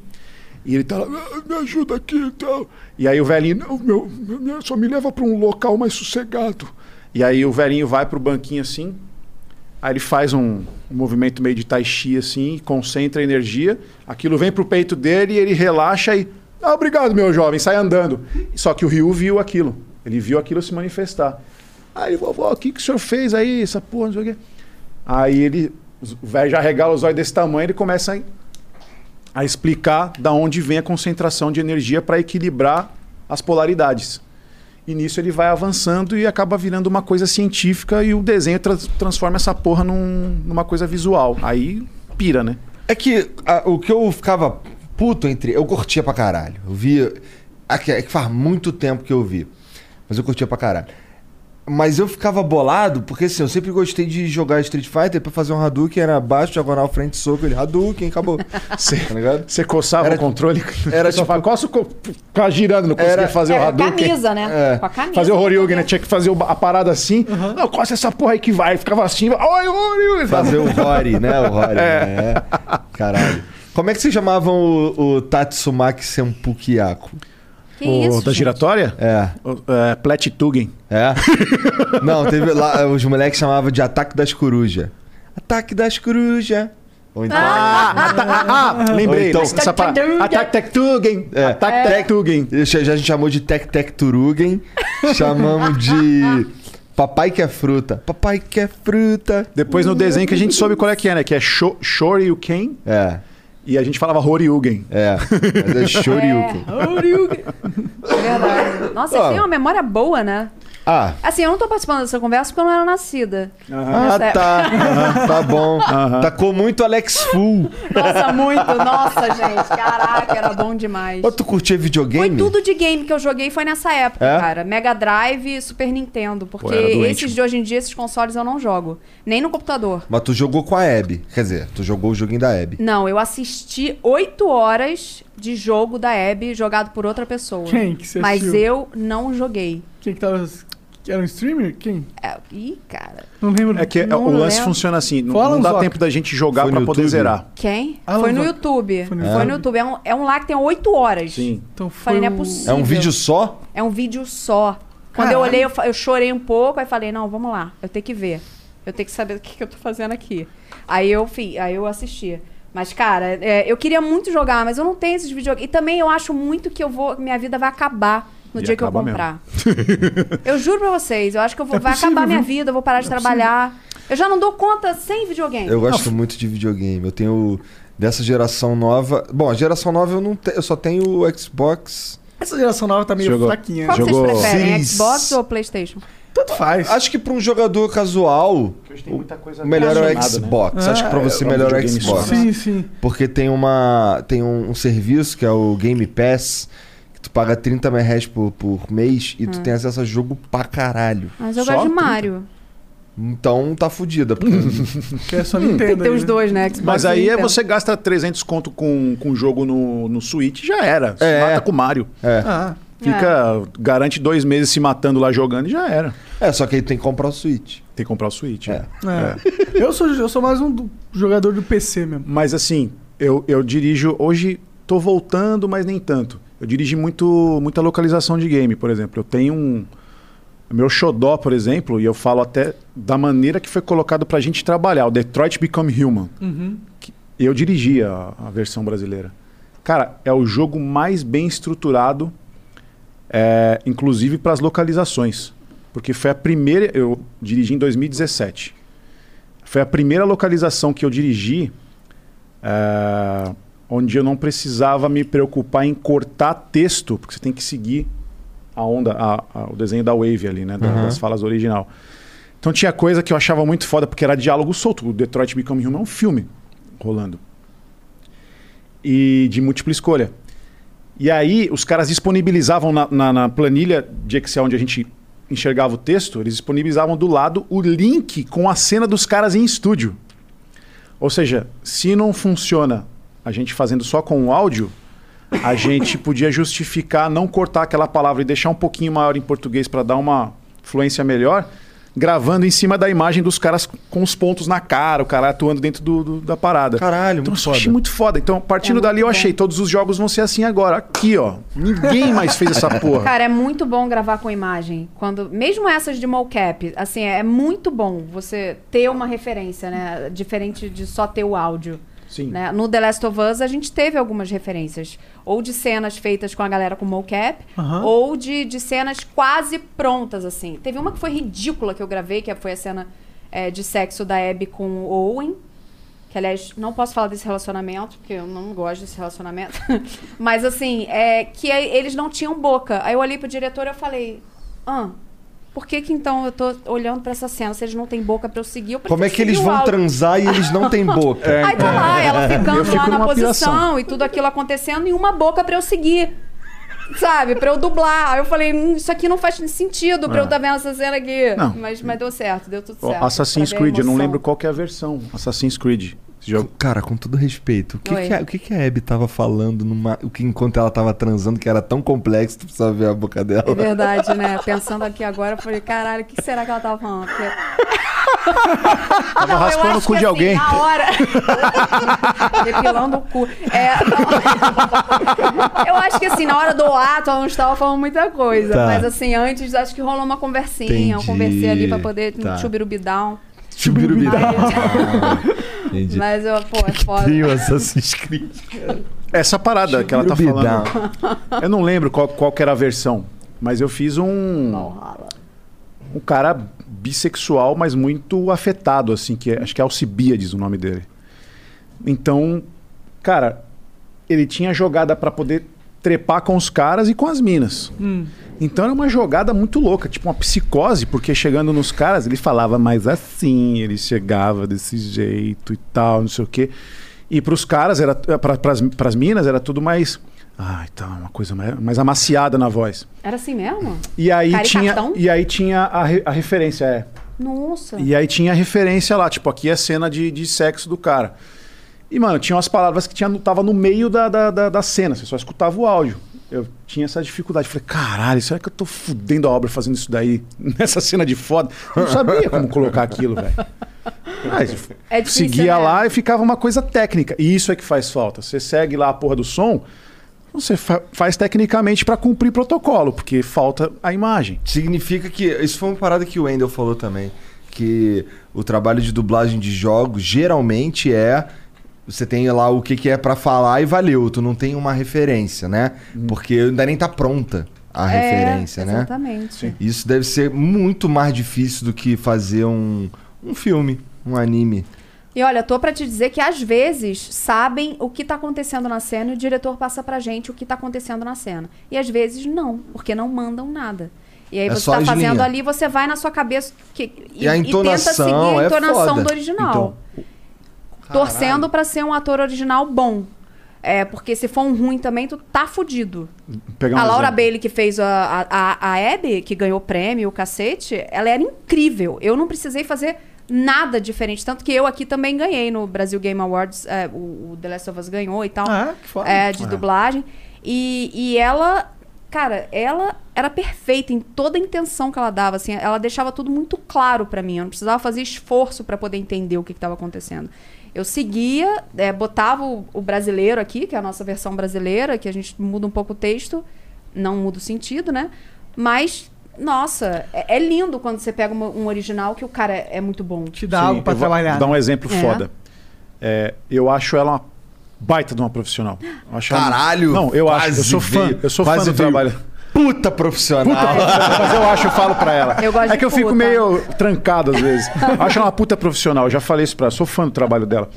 E ele tá lá, "Ah, me ajuda aqui e tal. E aí o velhinho, não, meu, meu, só me leva para um local mais sossegado. E aí o velhinho vai pro banquinho assim, aí ele faz um, um movimento meio de tai chi assim, concentra a energia, aquilo vem pro peito dele e ele relaxa e, ah, obrigado meu jovem, sai andando. Só que o Ryu viu aquilo, ele viu aquilo se manifestar. Aí, vovó, o que, que o senhor fez aí, essa porra, não sei o quê. Aí ele, o velho já regala os olhos desse tamanho, ele começa a, a explicar da onde vem a concentração de energia para equilibrar as polaridades. E nisso ele vai avançando e acaba virando uma coisa científica e o desenho tra- transforma essa porra num- numa coisa visual. Aí pira, né? É que a- o que eu ficava puto entre. Eu curtia pra caralho. Eu via. É que faz muito tempo que eu vi. Mas eu curtia pra caralho. Mas eu ficava bolado, porque assim, eu sempre gostei de jogar Street Fighter pra fazer um Hadouken, era baixo, diagonal, frente, soco, ele Hadouken, acabou. <laughs> Você tá ligado? Você coçava Era- o controle. era <laughs> Só tipo- coça o ficava girando, não conseguia Era- fazer o É, Hadouken. camisa, né? É. Com a camisa. Fazer o Horyugen, né? Tinha que fazer o- a parada assim. Não, coça essa porra aí que vai. Ficava assim. Oi, Horyugen. Fazer o Rory, né? O Rory. É. né? Caralho. Como é que vocês chamavam o, o Tatsumaki Senpukiako? Que o isso, da gente? giratória? É. O- É, Platitugen. É? <laughs> Não, teve lá, os moleques chamavam de Ataque das Corujas. Ataque das Corujas. Ou então. Ah, ata- ah, ah, lembrei. Ou então- essa parada. Attack Tech Tugen. É. Attack Tech Tugen. Já, já a gente chamou de Tec Tec Turugen. Chamamos de. Papai quer fruta. Papai quer fruta. Depois no desenho que a gente soube qual é que é, né? Que é Sho- Shoryuken. É. E a gente falava Horyugen. É. Mas é <laughs> Shoryuken. É verdade. Nossa, você tem uma memória boa, né? Ah. Assim, eu não tô participando dessa conversa porque eu não era nascida. Ah, Nessa tá. tá bom. <laughs> Tacou muito Alex Full. Nossa, muito. Nossa, gente. Caraca, era bom demais. Ô, tu curtia videogame? Foi tudo de game que eu joguei foi nessa época, É? cara. Mega Drive e Super Nintendo. Porque Pô, esses de hoje em dia, esses consoles eu não jogo. Nem no computador. Mas tu jogou com a Abby. Quer dizer, tu jogou o joguinho da Abby. Não, eu assisti oito horas de jogo da Abby jogado por outra pessoa. Quem que você Mas assistiu? eu não joguei. Quem que tava. Que Era um streamer? Quem? É, ih, cara. Não lembro. É que Não o lance lembro. funciona assim. Não, Fala, não dá tempo da gente jogar no poder zerar. Quem? Ah, foi no Zoc. YouTube. Foi Foi no no, YouTube. É um, é um lá que tem oito horas. Sim. Então foi. Falei, não é possível. É um vídeo só? É um vídeo só. Quando eu olhei, eu, eu chorei um pouco, aí falei, não, vamos lá, eu tenho que ver. Eu tenho que saber o que, que eu tô fazendo aqui. Aí eu fi, aí eu assisti. Mas, cara, é, eu queria muito jogar, mas eu não tenho esses videogames. E também eu acho muito que eu vou. Minha vida vai acabar no E dia que eu comprar. eu juro pra vocês, eu acho que eu vou, É vai possível, acabar minha viu? vida, eu vou parar de trabalhar. Eu já não dou conta sem videogame. Eu gosto muito de videogame. Eu tenho dessa geração nova. Bom, a geração nova eu não tenho, eu só tenho o Xbox. Essa geração nova tá meio Jogou. fraquinha. Qual que Jogou vocês preferem. Xbox ou Playstation? Tanto faz. Acho que pra um jogador casual, Hoje tem muita coisa o melhor é o né? Xbox. Acho que pra É, você é melhor é o Xbox. Sim, sim. Porque tem uma tem um, um serviço que é o Game Pass, tu paga 30 reais por, por mês e tu tem acesso a jogo pra caralho. Mas eu Só gosto de 30? Mario. Então tá fudida. Porque... <laughs> Que é só Nintendo. Tem que ter aí, os né? dois, né? Xbox Mas aí é Nintendo. você gasta 300 conto com, com jogo no, no Switch já era. Se É. mata com o Mario. é. Ah, Fica, garante dois meses se matando lá jogando e já era. é, só que aí tem que comprar o Switch. Tem que comprar o Switch. É. né? é. <laughs> Eu, sou, eu sou mais um do- jogador do PC mesmo. Mas assim, eu, eu dirijo. Hoje tô voltando, mas nem tanto. Eu dirigi muito, muita localização de game, por exemplo. Eu tenho um. Meu xodó, por exemplo, e eu falo até da maneira que foi colocado pra gente trabalhar, o Detroit Become Human. Uhum. Eu dirigi a, a versão brasileira. Cara, é o jogo mais bem estruturado, é, inclusive para as localizações. Porque foi a primeira. Eu dirigi em 2017. Foi a primeira localização que eu dirigi é, onde eu não precisava me preocupar em cortar texto, porque você tem que seguir a onda, a- a- o desenho da Wave ali, né? da- Uhum. Das falas original. Então tinha coisa que eu achava muito foda, porque era diálogo solto. O Detroit Become Human é um filme rolando. E de múltipla escolha. E aí os caras disponibilizavam na, na- na planilha de Excel onde a gente enxergava o texto, eles disponibilizavam do lado o link com a cena dos caras em estúdio. Ou seja, se não funciona a gente fazendo só com o áudio, a gente podia justificar não cortar aquela palavra e deixar um pouquinho maior em português para dar uma fluência melhor, gravando em cima da imagem dos caras com os pontos na cara, o cara atuando dentro do, do- da parada. Caralho, Então, muito eu achei foda. muito foda. Então, partindo É dali, eu bom. achei, todos os jogos vão ser assim agora. Aqui, ó. Ninguém mais fez essa <laughs> porra. Cara, é muito bom gravar com imagem. Quando, mesmo essas de mocap, assim, é muito bom você ter uma referência, né? Diferente de só ter o áudio. Sim. né? No The Last of Us, a gente teve algumas referências. Ou de cenas feitas com a galera com mocap, ou de, de cenas quase prontas, assim. Teve uma que foi ridícula que eu gravei, que foi a cena é, de sexo da Abby com o Owen. Que, aliás, não posso falar desse relacionamento, porque eu não gosto desse relacionamento. <laughs> Mas, assim, é que aí eles não tinham boca. Aí eu olhei pro diretor e eu falei... Ah, por que que então eu tô olhando pra essa cena? Se eles não têm boca pra eu seguir, eu Como é que eles vão áudio. transar e eles não têm <laughs> boca? Aí tá lá, ela Eu ficando fico lá na posição piração. e tudo aquilo acontecendo e uma boca pra eu seguir. Sabe, pra eu dublar. Aí eu falei, hum, isso aqui não faz sentido pra É. eu estar vendo essa cena aqui. Não. Mas, mas deu certo, deu tudo certo. Assassin's Creed, eu não lembro qual que é a versão. Assassin's Creed. Jogo. Cara, com todo respeito, o que, Oi. que, a, o que, que a Abby tava falando numa, o que, enquanto ela tava transando, que era tão complexo, tu precisava ver a boca dela? É verdade, né? Pensando aqui agora, eu falei, caralho, o que será que ela tava falando? Porque... <laughs> Tava raspando o cu de alguém. Assim, na hora. <laughs> Depilando o cu. É, não. Eu acho que assim, na hora do ato, ela não estava falando muita coisa. Tá. Mas assim, antes, acho que rolou uma conversinha. Eu Entendi. conversei ali pra poder Tá. um chubirubidão. Chubirubidão. <laughs> Entendi. Mas, eu, pô, é foda. Tem o Assassin's Creed. Essa parada que ela tá falando. Eu não lembro qual, qual que era a versão, mas eu fiz um. Um cara bissexual, mas muito afetado, assim, que é- acho que é Alcibiades o nome dele. Então, cara, ele tinha jogada pra poder trepar com os caras e com as minas. Hum. Então era uma jogada muito louca, tipo uma psicose, porque chegando nos caras ele falava mais assim, ele chegava desse jeito e tal, não sei o quê. E pros caras, era para pras minas, era tudo mais. Ai, tá, uma coisa mais, mais amaciada na voz. Era assim mesmo? E aí tinha, Caricatão? e aí tinha a, re- a referência, é. Nossa. E aí tinha a referência lá, tipo, aqui é cena de, de sexo do cara. E, mano, tinha umas palavras que tinha, tava no meio da, da, da, da cena, você só escutava o áudio. Eu tinha essa dificuldade. Falei, caralho, será que eu tô fudendo a obra fazendo isso daí <laughs> nessa cena de foda? Eu não sabia como colocar aquilo, velho. Mas É difícil, seguia né? lá e ficava uma coisa técnica. E isso é que faz falta. Você segue lá a porra do som, você fa- faz tecnicamente pra cumprir protocolo, porque falta a imagem. Significa que. Isso foi uma parada que o Wendel falou também. Que o trabalho de dublagem de jogos geralmente é. Você tem lá o que, que é pra falar e valeu. Tu não tem uma referência, né? Porque ainda nem tá pronta a É, referência, né? exatamente. Isso deve ser muito mais difícil do que fazer um, um filme, um anime. E olha, tô pra te dizer que às vezes sabem o que tá acontecendo na cena e o diretor passa pra gente o que tá acontecendo na cena. E às vezes não, porque não mandam nada. E aí É você só tá fazendo linhas. ali, você vai na sua cabeça que, E a tenta entonação seguir a é entonação foda. do original. Então, torcendo pra ser um ator original bom. É, porque se for um ruim também, tu tá fudido. Pegar um a Laura exemplo. Bailey, que fez a, a, a Abby, que ganhou o prêmio, o cacete, ela era incrível. Eu não precisei fazer nada diferente. Tanto que eu aqui também ganhei no Brasil Game Awards. é, o, o The Last of Us ganhou e tal. Ah, que foda. É, de É. dublagem. E, e ela, cara, ela era perfeita em toda a intenção que ela dava. Assim, ela deixava tudo muito claro pra mim. Eu não precisava fazer esforço pra poder entender o que estava acontecendo. Eu seguia, é, botava o, o brasileiro aqui, que é a nossa versão brasileira, que a gente muda um pouco o texto, não muda o sentido, né? Mas, nossa, é, é lindo quando você pega uma- um original que o cara é, é muito bom. Te Sim, eu vou dar um exemplo É. foda. É, eu acho ela uma baita de uma profissional. Eu acho ela- Caralho! Não, eu acho. Eu sou fã. veio- eu sou fã do veio trabalho. Puta profissional. Mas eu acho, eu falo pra ela. Eu gosto é que eu fico puta. meio trancado às vezes. Eu acho ela uma puta profissional. Eu já falei isso pra ela. Sou fã do trabalho dela.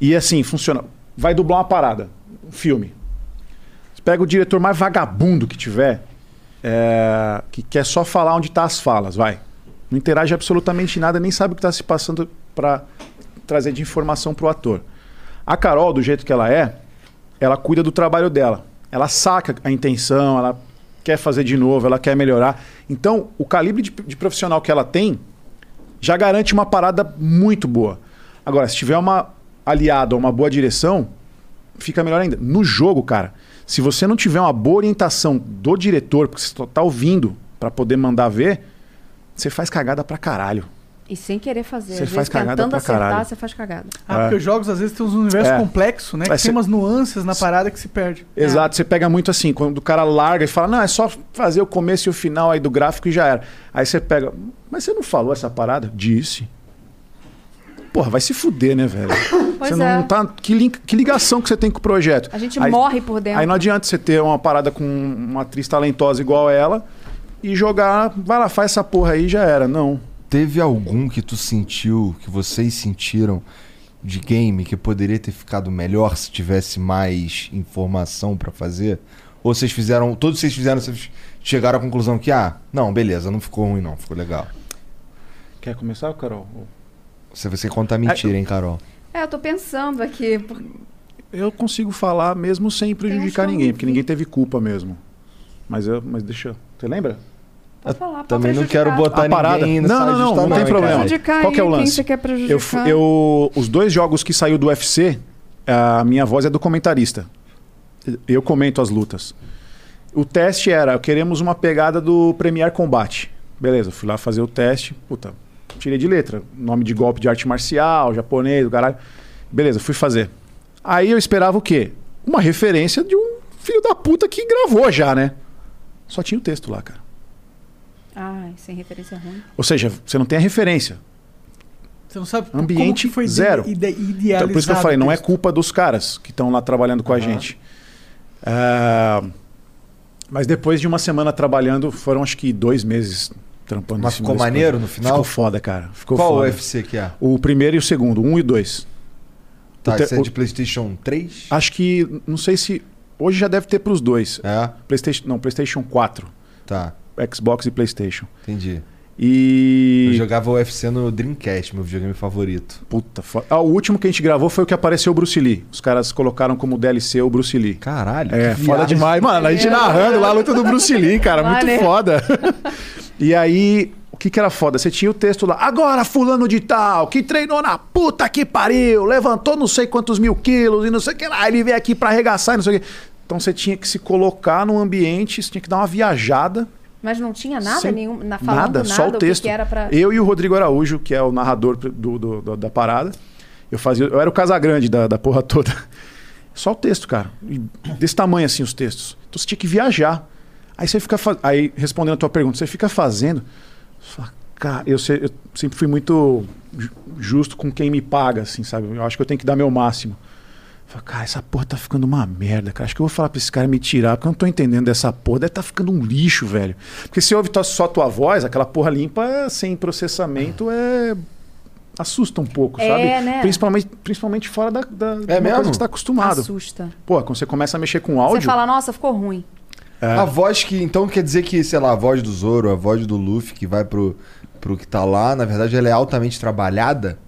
E assim, funciona. Vai dublar uma parada. Um filme. Você pega o diretor mais vagabundo que tiver, é, que quer só falar onde tá as falas, vai. Não interage absolutamente nada, nem sabe o que tá se passando pra trazer de informação pro ator. A Carol, do jeito que ela é, ela cuida do trabalho dela. Ela saca a intenção, ela quer fazer de novo, ela quer melhorar. Então, o calibre de, de profissional que ela tem já garante uma parada muito boa. Agora, se tiver uma aliada ou uma boa direção, fica melhor ainda. No jogo, cara, se você não tiver uma boa orientação do diretor, porque você só tá ouvindo pra poder mandar ver, você faz cagada pra caralho. E sem querer fazer. Você Às faz vezes, cagada tentando pra acertar, caralho. você faz cagada. Ah, É. porque os jogos às vezes tem uns universos É. complexos, né? Que ser- tem umas nuances na parada que se perde. Exato, você pega muito assim, quando o cara larga e fala, não, é só fazer o começo e o final aí do gráfico e já era. Aí você pega, mas você não falou essa parada? Disse. Porra, vai se fuder, né, velho? <laughs> Pois você não, é. não tá. Que, link- que ligação que você tem com o projeto? A gente Aí- morre por dentro. Aí não adianta você ter uma parada com uma atriz talentosa igual ela e jogar, vai lá, faz essa porra aí e já era. Não. Teve algum que tu sentiu, que vocês sentiram de game que poderia ter ficado melhor se tivesse mais informação pra fazer? Ou vocês fizeram. Todos vocês fizeram, vocês chegaram à conclusão que, ah, não, beleza, não ficou ruim, não, ficou legal. Quer começar, Carol? Você, você conta mentira, hein, Carol? É, eu tô pensando aqui. por- Eu consigo falar mesmo sem prejudicar ninguém, porque ninguém teve culpa mesmo. Mas eu, mas deixa. Você lembra? Pode falar, Também não quero botar a parada. ninguém Não, não, não, não tem problema. Qual que é o lance? você quer prejudicar? Eu, eu, os dois jogos que saiu do UFC, a minha voz é do comentarista. Eu comento as lutas. O teste era, queremos uma pegada do Premier Combate. Beleza, fui lá fazer o teste. Puta, tirei de letra. Nome de golpe de arte marcial, japonês, do caralho. Beleza, fui fazer. Aí eu esperava o quê? Uma referência de um filho da puta que gravou já, né? Só tinha o texto lá, cara. Ai, sem referência ruim. Ou seja, você não tem a referência. Você não sabe Ambiente como que foi zero. ide- idealizado. Então, por isso que eu falei, não é culpa dos caras que estão lá trabalhando com a gente. Ah, mas depois de uma semana trabalhando, foram acho que dois meses trampando. Mas ficou maneiro no final? Ficou foda, cara. Ficou Qual foda. UFC que é? O primeiro e o segundo, um e dois. Tá, O te- esse é de PlayStation 3? Acho que, não sei se. Hoje já deve ter pros dois. É? PlayStation, não, PlayStation 4. Tá. Xbox e PlayStation. Entendi. E. Eu jogava UFC no Dreamcast, meu videogame favorito. Puta foda. Ah, o último que a gente gravou foi o que apareceu o Bruce Lee. Os caras colocaram como DLC o Bruce Lee. Caralho. É, que foda viagem. demais. Mano, a gente narrando lá a luta do Bruce Lee, cara. Muito Maneiro. foda. <laughs> e aí, o que que era foda? Você tinha o texto lá. Agora, fulano de tal, que treinou na puta que pariu, levantou não sei quantos mil quilos e não sei o que lá. Ele veio aqui pra arregaçar e não sei o que. Então você tinha que se colocar num ambiente, você tinha que dar uma viajada. Mas não tinha nada Sem- nenhum, na, falando nada, nada, só o que texto. que era pra... Eu e o Rodrigo Araújo, que é o narrador do- do- do- da parada, eu fazia, eu era o Casagrande da, da porra toda. Só o texto, cara. Desse tamanho assim os textos. Então você tinha que viajar. Aí você fica fa- aí respondendo a tua pergunta, você fica fazendo. Cara, eu, eu sempre fui muito ju- justo com quem me paga, assim, sabe? Eu acho que eu tenho que dar meu máximo. Eu falo, cara, essa porra tá ficando uma merda, cara. Acho que eu vou falar pra esse cara me tirar, porque eu não tô entendendo dessa porra. Deve tá ficando um lixo, velho. Porque se ouve só tua voz, aquela porra limpa, sem processamento, é. assusta um pouco, É, sabe? né? Principalmente, principalmente fora da, da uma mesmo? coisa que você tá acostumado. Assusta. Pô, quando você começa a mexer com áudio. Você fala, nossa, ficou ruim. É. A voz que, então, quer dizer que, sei lá, a voz do Zoro, a voz do Luffy que vai pro, pro que tá lá, na verdade, ela é altamente trabalhada?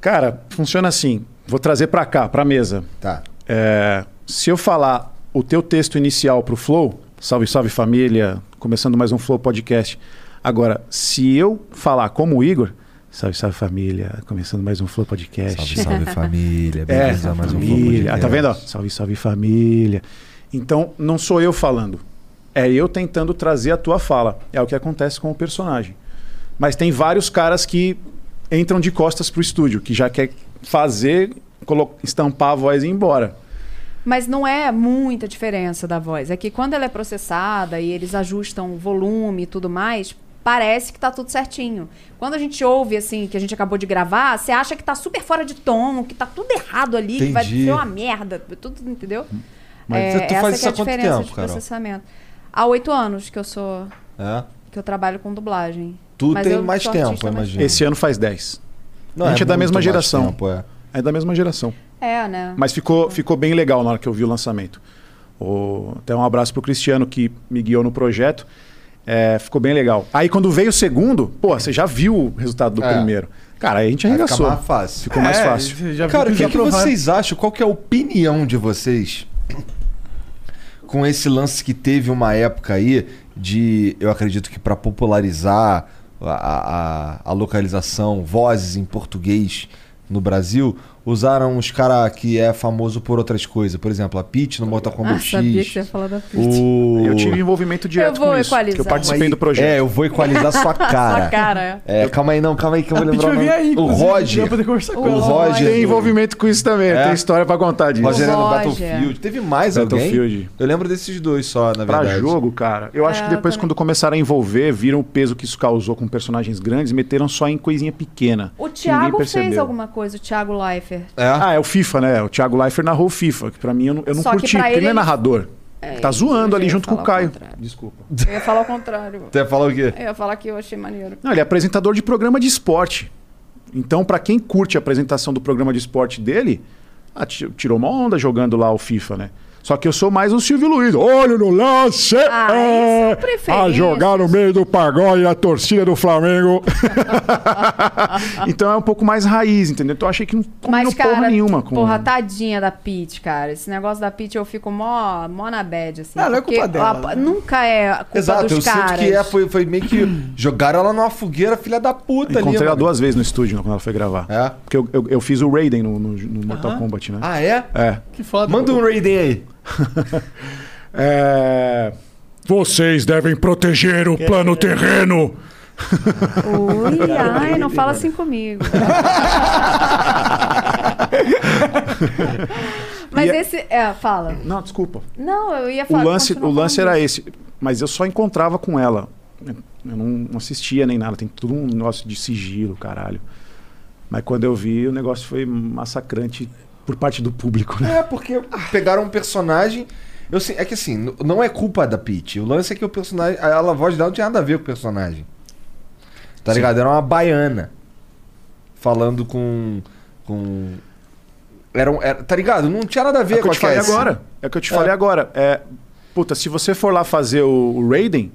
Cara, funciona assim. Vou trazer pra cá, pra mesa. Tá. É, se eu falar o teu texto inicial pro Flow, salve, salve família, começando mais um Flow Podcast. Agora, se eu falar como o Igor, salve, salve família, começando mais um Flow Podcast. Salve, salve <laughs> família, É, bem-vindos a mais um Flow família. Ah, tá Podcast. vendo? ó? Salve, salve família. Então, não sou eu falando. É eu tentando trazer a tua fala. É o que acontece com o personagem. Mas tem vários caras que entram de costas pro estúdio, que já quer fazer, estampar a voz e ir embora. Mas não é muita diferença da voz. É que quando ela é processada e eles ajustam o volume e tudo mais, parece que tá tudo certinho. Quando a gente ouve, assim, que a gente acabou de gravar, você acha que tá super fora de tom, que tá tudo errado ali, que vai Entendi. ser uma merda. Tudo, entendeu? Mas tu essa faz que isso é há a quanto diferença tempo, de Carol? processamento. Há oito anos que eu sou. É? que eu trabalho com dublagem. Tu Mas tem eu mais tempo, imagino. Esse ano faz 10. Não, a gente é, é da mesma geração. tempo, é. é da mesma geração. É, né? Mas ficou, ficou bem legal na hora que eu vi o lançamento. O, até um abraço pro Cristiano que me guiou no projeto. É, ficou bem legal. Aí quando veio o segundo, pô, você já viu o resultado do É. primeiro. Cara, aí a gente arregaçou. mais fácil. Ficou mais É, fácil. Cara, o que, que vocês acham? Qual que é a opinião de vocês <coughs> com esse lance que teve uma época aí de, eu acredito que para popularizar a, a, a localização, vozes em português no Brasil, usaram os cara que é famoso por outras coisas. Por exemplo, a Peach no Mortal Kombat Ah, X. sabia que você ia falar da Peach. O... Eu tive envolvimento direto Eu vou com isso. equalizar. eu participei aí. do projeto. É, eu vou equalizar sua <laughs> cara. Sua cara, É, calma aí, não, calma aí que eu vou A lembrar. vai o aí, o Roger. pra poder conversar com O ela. Roger. Tem envolvimento com isso também. É? Tem história pra contar disso. Roger era no. Battlefield. Teve mais alguém? Battlefield. Eu lembro desses dois só, na Pra verdade. jogo, cara. Eu acho É, que depois, quando começaram a envolver, viram o peso que isso causou com personagens grandes, meteram só em coisinha pequena. O Thiago fez alguma coisa, o Thiago Leifert. É? Ah, é o FIFA, né? O Thiago Leifert narrou o FIFA, que pra mim eu não, eu não Só curti, porque ele não é narrador. É, tá zoando ali junto com o Caio. Desculpa. Eu ia falar o contrário. <laughs> Você ia falar o quê? Eu ia falar que eu achei maneiro. Não, ele é apresentador de programa de esporte. Então, pra quem curte a apresentação do programa de esporte dele, ah, ti- tirou uma onda jogando lá o FIFA, né? Só que eu sou mais o Silvio Luiz. Olho no lance! Ah, é, preferências. a jogar no meio do pagode a torcida do Flamengo. <laughs> então é um pouco mais raiz, entendeu? Então eu achei que não combinou Mas, cara, porra nenhuma com. porra, tadinha da Pete, cara. Esse negócio da Pete eu fico mó, mó na bad, assim. Ah, não é culpa dela, a- né? Nunca é culpa Exato, dos eu caras. sinto que é, foi, foi meio que <clears throat> jogaram ela numa fogueira, filha da puta ali. Encontrei ela mano. duas vezes no estúdio quando ela foi gravar. É? Porque eu, eu, eu fiz o Raiden no, no, no Mortal Kombat, né? Ah, é? É. Que foda. Manda um Raiden aí. <laughs> É, Vocês devem proteger o plano terreno. Ui, <laughs> ai, não fala assim comigo. <laughs> Mas E é- esse. É, fala. Não, desculpa. Não, eu ia O falar. lance, continua o lance era esse. Mas eu só encontrava com ela. Eu não assistia nem nada. Tem tudo um negócio de sigilo, caralho. Mas quando eu vi, o negócio foi massacrante por parte do público, né? É, porque pegaram um personagem. Eu, sei- é que assim, não é culpa da Peach. O lance é que o personagem. A, a voz dela não tinha nada a ver com o personagem. Tá Sim. ligado? Era uma baiana. Falando com. com. Era, um- era- tá ligado? Não tinha nada a ver É o que com eu a te falei agora. É o que eu te É. falei agora. É, puta, se você for lá fazer o, o Raiden,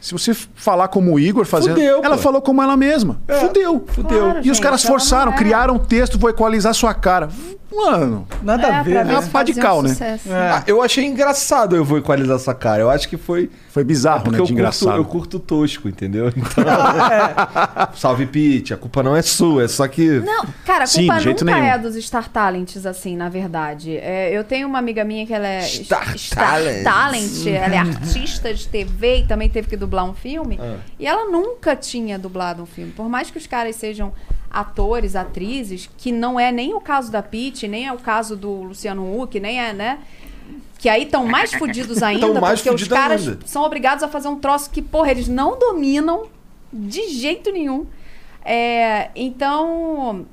se você falar como o Igor fazendo. Fudeu, ela pô. falou como ela mesma. Fudeu. Fudeu. Claro, E os gente, caras ela não forçaram, é- criaram um texto, vou equalizar sua cara. Mano, Nada a É, ver, pra né? ver É uma pá de fazia um né? sucesso. Ah, eu achei engraçado eu vou equalizar essa cara. Eu acho que foi. foi bizarro, Porque né? eu De curto, engraçado. eu curto tosco, entendeu? <laughs> Então. Salve, Pete. A culpa não é sua, é só que. Não, cara, a Sim, culpa jeito nunca nenhum. é dos Star Talents, assim, na verdade. É, eu tenho uma amiga minha que ela é Star Talent. Talents. ela é artista de TV e também teve que dublar um filme. Ah. E ela nunca tinha dublado um filme. Por mais que os caras sejam atores, atrizes, que não é nem o caso da Pete, nem é o caso do Luciano Huck, nem é, né? Que aí estão mais fudidos <laughs> ainda, Tão mais porque os caras ainda. são obrigados a fazer um troço que, porra, eles não dominam de jeito nenhum. É, então.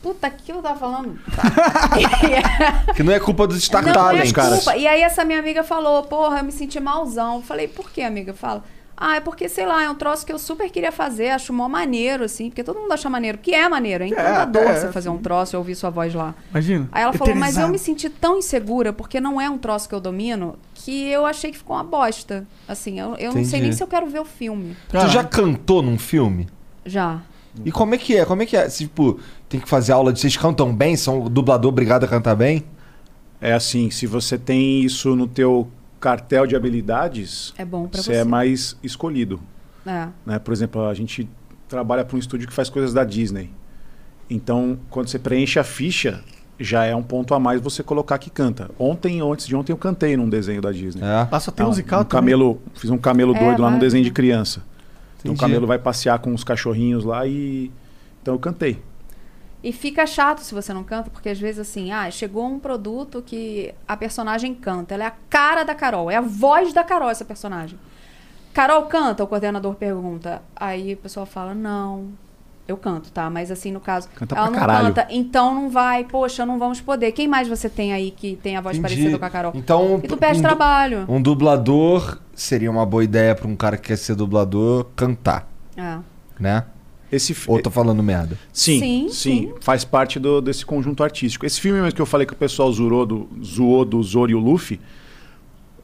Puta, que eu tava falando? <laughs> Que não é culpa dos Star não é culpa. E aí essa minha amiga falou, porra, eu me senti malzão. Eu falei, por que, amiga? Fala. Ah, é porque, sei lá, é um troço que eu super queria fazer, acho mó maneiro, assim, porque todo mundo acha maneiro, que é maneiro, é encantador é, você fazer um troço e ouvir sua voz lá. Imagina. Aí ela falou, mas eu me senti tão insegura, porque não é um troço que eu domino, que eu achei que ficou uma bosta. Assim, eu, eu não sei nem se eu quero ver o filme. Tu já cantou num filme? Já. E como é que é? Como é que é? Se, Tipo, tem que fazer aula de. Vocês cantam bem? São o dublador obrigado a cantar bem? É assim, se você tem isso no teu cartel de habilidades, É bom pra você você. é mais escolhido. É. né? Por exemplo, a gente trabalha para um estúdio que faz coisas da Disney. Então, quando você preenche a ficha, já é um ponto a mais você colocar que canta. Ontem, ou antes de ontem, eu cantei num desenho da Disney. É. Passa até Ah, musical um também. camelo, fiz um camelo É, doido lá num desenho de criança. Então o Entendi. camelo vai passear com os cachorrinhos lá e então eu cantei. E fica chato se você não canta, porque às vezes assim, ah, chegou um produto que a personagem canta. Ela é a cara da Carol, é a voz da Carol essa personagem. Carol canta, o coordenador pergunta. Aí o pessoal fala, não, eu canto, tá? Mas assim, no caso, Canta ela pra não caralho. canta, então não vai, poxa, não vamos poder. Quem mais você tem aí que tem a voz Entendi. parecida com a Carol? Então, E tu perde um trabalho. Um dublador seria uma boa ideia pra um cara que quer ser dublador cantar, É. né? Esse fi- Ou tô falando merda? Sim, Sim, sim, sim. faz parte do- desse conjunto artístico. Esse filme mesmo que eu falei que o pessoal zoou do, zoou do Zoro e o Luffy,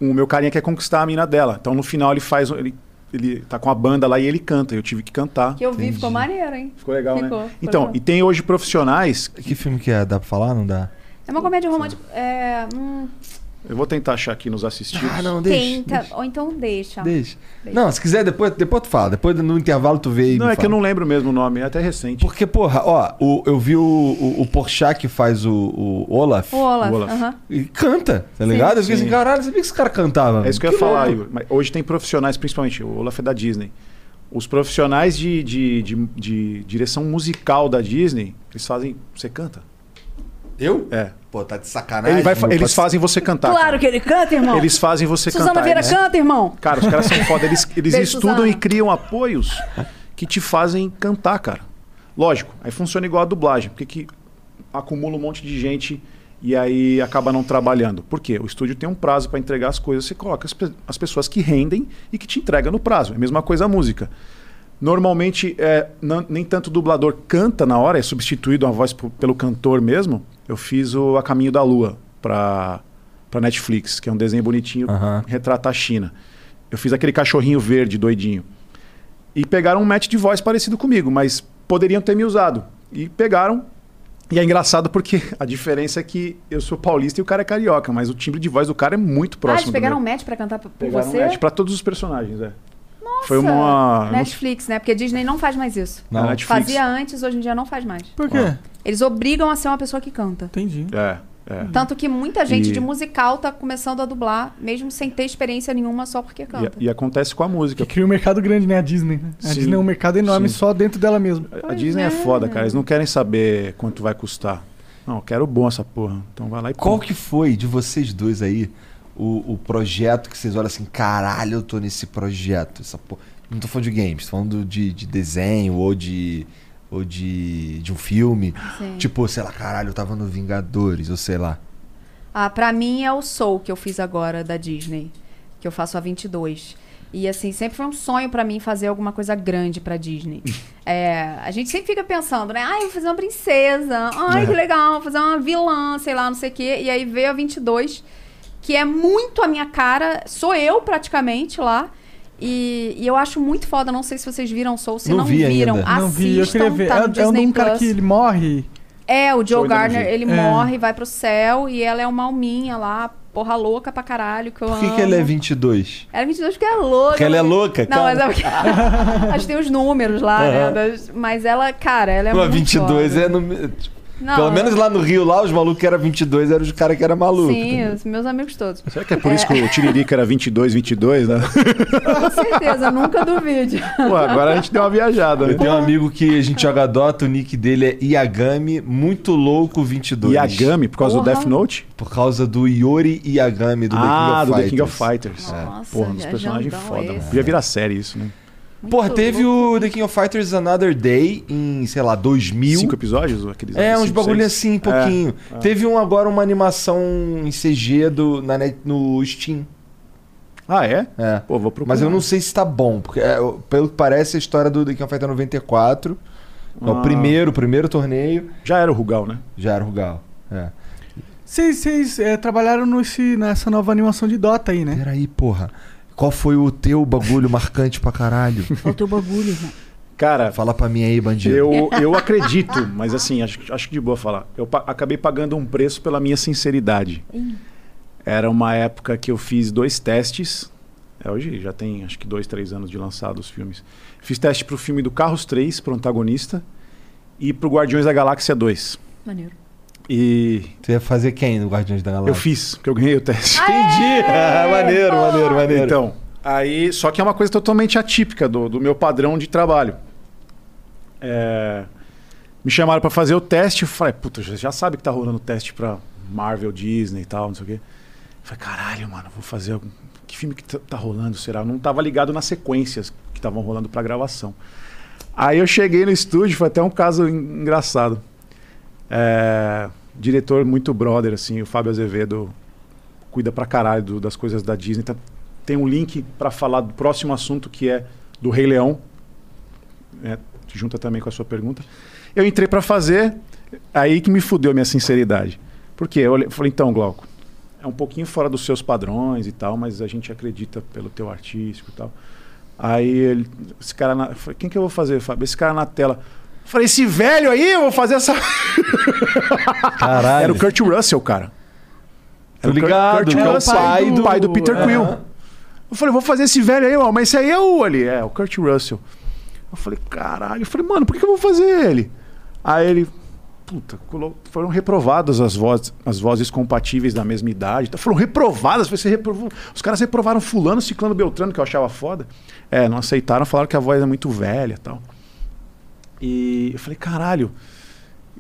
o meu carinha quer conquistar a mina dela. Então no final ele faz. Ele, ele tá com a banda lá e ele canta. Eu tive que cantar. Que eu vi, ficou maneiro, hein? Ficou legal, Ficou, né? ficou Então, legal. e tem hoje profissionais. Que filme que é? Dá pra falar? Não dá? É uma comédia romântica. É, hum, Eu vou tentar achar aqui nos assistidos. Ah, não, deixa. tenta, Deixa. ou então deixa. deixa. Deixa. Não, se quiser, depois, depois tu fala. Depois no intervalo tu vê e Não, me é que fala. eu não lembro mesmo o nome, é até recente. Porque, porra, ó, o- eu vi o, o, o Porchat que faz o, o Olaf. O Olaf, O Olaf. aham. E canta, tá ligado? Eu fiquei Sim. assim, caralho, sabia que esse cara cantava? É isso que eu ia Que falar. Igor. Mas hoje tem profissionais, principalmente, o Olaf é da Disney. Os profissionais de, de, de, de direção musical da Disney, eles fazem. Você canta? Eu? É. Pô, tá de sacanagem. Ele vai eles parceiro. fazem você cantar. Claro cara. que ele canta, irmão. Eles fazem você Suzana cantar. Vieira Eles- canta, irmão. Cara, os caras são foda. Eles, <laughs> eles Beijo, estudam Suzana. e criam apoios que te fazem cantar, cara. Lógico, aí funciona igual a dublagem. Porque que acumula um monte de gente e aí acaba não trabalhando. Por quê? O estúdio tem um prazo para entregar as coisas. Você coloca as, pe- as pessoas que rendem e que te entregam no prazo. É a mesma coisa a música. Normalmente, é, não- nem tanto o dublador canta na hora, é substituído a voz pelo cantor mesmo. Eu fiz o A Caminho da Lua para pra Netflix, que é um desenho bonitinho, retrata a China. Eu fiz aquele cachorrinho verde, doidinho. E pegaram um match de voz parecido comigo, mas poderiam ter me usado. E pegaram. E é engraçado porque <laughs> a diferença é que eu sou paulista e o cara é carioca, mas o timbre de voz do cara é muito Ah, próximo. eles do pegaram meu. um match pra cantar por Pegaram um você? match pra todos os personagens, é. Nossa, Foi uma. Netflix, né? Porque Disney não faz mais isso. Não. Netflix. Fazia antes, hoje em dia não faz mais. Por quê? Eles obrigam a ser uma pessoa que canta. Entendi. É, é. Tanto que muita gente E- de musical tá começando a dublar, mesmo sem ter experiência nenhuma, só porque canta. E, e acontece com a música. Cria um mercado grande, né? A Disney. né? A Sim. Disney é um mercado enorme Sim. só dentro dela mesma. A Disney é foda, cara. Eles não querem saber quanto vai custar. Não, eu quero bom essa porra. Então vai lá e Qual compra. que foi de vocês dois aí o, o projeto que vocês olham assim, caralho, eu tô nesse projeto, essa porra. Não tô falando de games, tô falando de, de desenho ou de ou de, de um filme. Sim. Tipo, sei lá, caralho, eu tava no Vingadores, ou sei lá. Ah, pra mim é o Soul que eu fiz agora da Disney, que eu faço a 22. E assim, sempre foi um sonho pra mim fazer alguma coisa grande pra Disney. <laughs> É, a gente sempre fica pensando, né? Ai, vou fazer uma princesa. Ai, É. que legal, vou fazer uma vilã, sei lá, não sei o quê. E aí veio a 22, que é muito a minha cara. Sou eu praticamente lá. E, e eu acho muito foda. Não sei se vocês viram Soul. Se não, vi viram, ainda. Não vi, eu queria assistam, ver. tá no é, é um Disney cara Plus. que ele morre. É, o Joe não vi. ele É. morre, vai pro céu e ela é uma alminha lá, porra louca pra caralho, que eu Por que, amo. que ela é 22? Ela é 22 porque é louca. Porque ela é louca, Não, cara. mas é porque... <laughs> Acho que tem os números lá, né? Aham. das- Mas ela, cara, ela é Pô, muito 22 foda. é no. Não, Pelo menos lá no Rio, lá, os malucos que eram 22 eram os caras que eram malucos. Sim, os meus amigos todos. Será que é por isso que o Tiririca era 22, 22, né? Com certeza, nunca duvide. Pô, agora a gente deu uma viajada. né? Eu tenho um amigo que a gente joga Dota, o nick dele é Iagami, muito louco 22. Iagami, por causa do Porra. Death Note? Por causa do Yori Iagami, do ah, do The The King King of of Fighters. Fighters. Nossa, Porra, um dos personagens foda. esse. mano. Podia virar série isso, né? Porra, teve o The King of Fighters Another Day em, sei lá, 2000. Cinco episódios? Aqueles É, uns bagulho seis? assim, pouquinho. É, é. Teve um agora, uma animação em CG do, na net, no Steam. Ah, é? É. Pô, vou procurar. Mas eu não sei se tá bom, porque é, pelo que parece a história do The King of Fighters 94. É o Ah. primeiro, o primeiro torneio. Já era o Rugal, né? Já era o Rugal. É. Vocês vocês, é, trabalharam nesse, nessa nova animação de Dota aí, né? Peraí, porra. Qual foi o teu bagulho marcante pra caralho? <laughs> O teu bagulho, irmão. Cara, Fala pra mim aí, bandido. eu, eu acredito, mas assim, acho, acho que de boa falar. Eu pa- acabei pagando um preço pela minha sinceridade. Era uma época que eu fiz dois testes. É, hoje já tem acho que dois, três anos de lançado os filmes. Fiz teste pro filme do Carros 3, pro antagonista, e pro Guardiões da Galáxia 2. Maneiro. E Você ia fazer quem no Guardiões da Galáxia? eu fiz, porque eu ganhei o teste. Entendi! maneiro, maneiro, maneiro. Então, aí, só que é uma coisa totalmente atípica do, do meu padrão de trabalho. É, me chamaram pra fazer o teste, eu falei, puta, já, já sabe que tá rolando teste pra Marvel, Disney e tal, não sei o quê. Eu falei, caralho, mano, vou fazer algum... Que filme que tá, tá rolando, será? Eu não tava ligado nas sequências que estavam rolando pra gravação. Aí eu cheguei no estúdio, foi até um caso en- engraçado. É, diretor muito brother, assim, o Fábio Azevedo cuida pra caralho do- das coisas da Disney. Tá- tem um link pra falar do próximo assunto que é do Rei Leão. É, junta também com a sua pergunta. Eu entrei pra fazer, aí que me fudeu a minha sinceridade. Por quê? Eu falei, então, Glauco, é um pouquinho fora dos seus padrões e tal, mas a gente acredita pelo teu artístico e tal. Aí ele, esse cara, na, quem que eu vou fazer, Fábio? Esse cara na tela. Falei, esse velho aí, eu vou fazer essa. Caralho. Era o Kurt Russell, cara. Tô Era o Kurt- ligado, Kurt é o pai do- pai do Peter. Quill. Eu falei, vou fazer esse velho aí, ó, mas esse aí é o ali, é o Kurt Russell. Eu falei, caralho. Eu falei, mano, por que eu vou fazer ele? Aí ele, puta, foram reprovadas as vozes, as vozes compatíveis da mesma idade. Então, Foram reprovadas, você reprovou. Os caras reprovaram fulano, ciclano, beltrano, que eu achava foda. É, não aceitaram, falaram que a voz é muito velha e tal. E eu falei, caralho.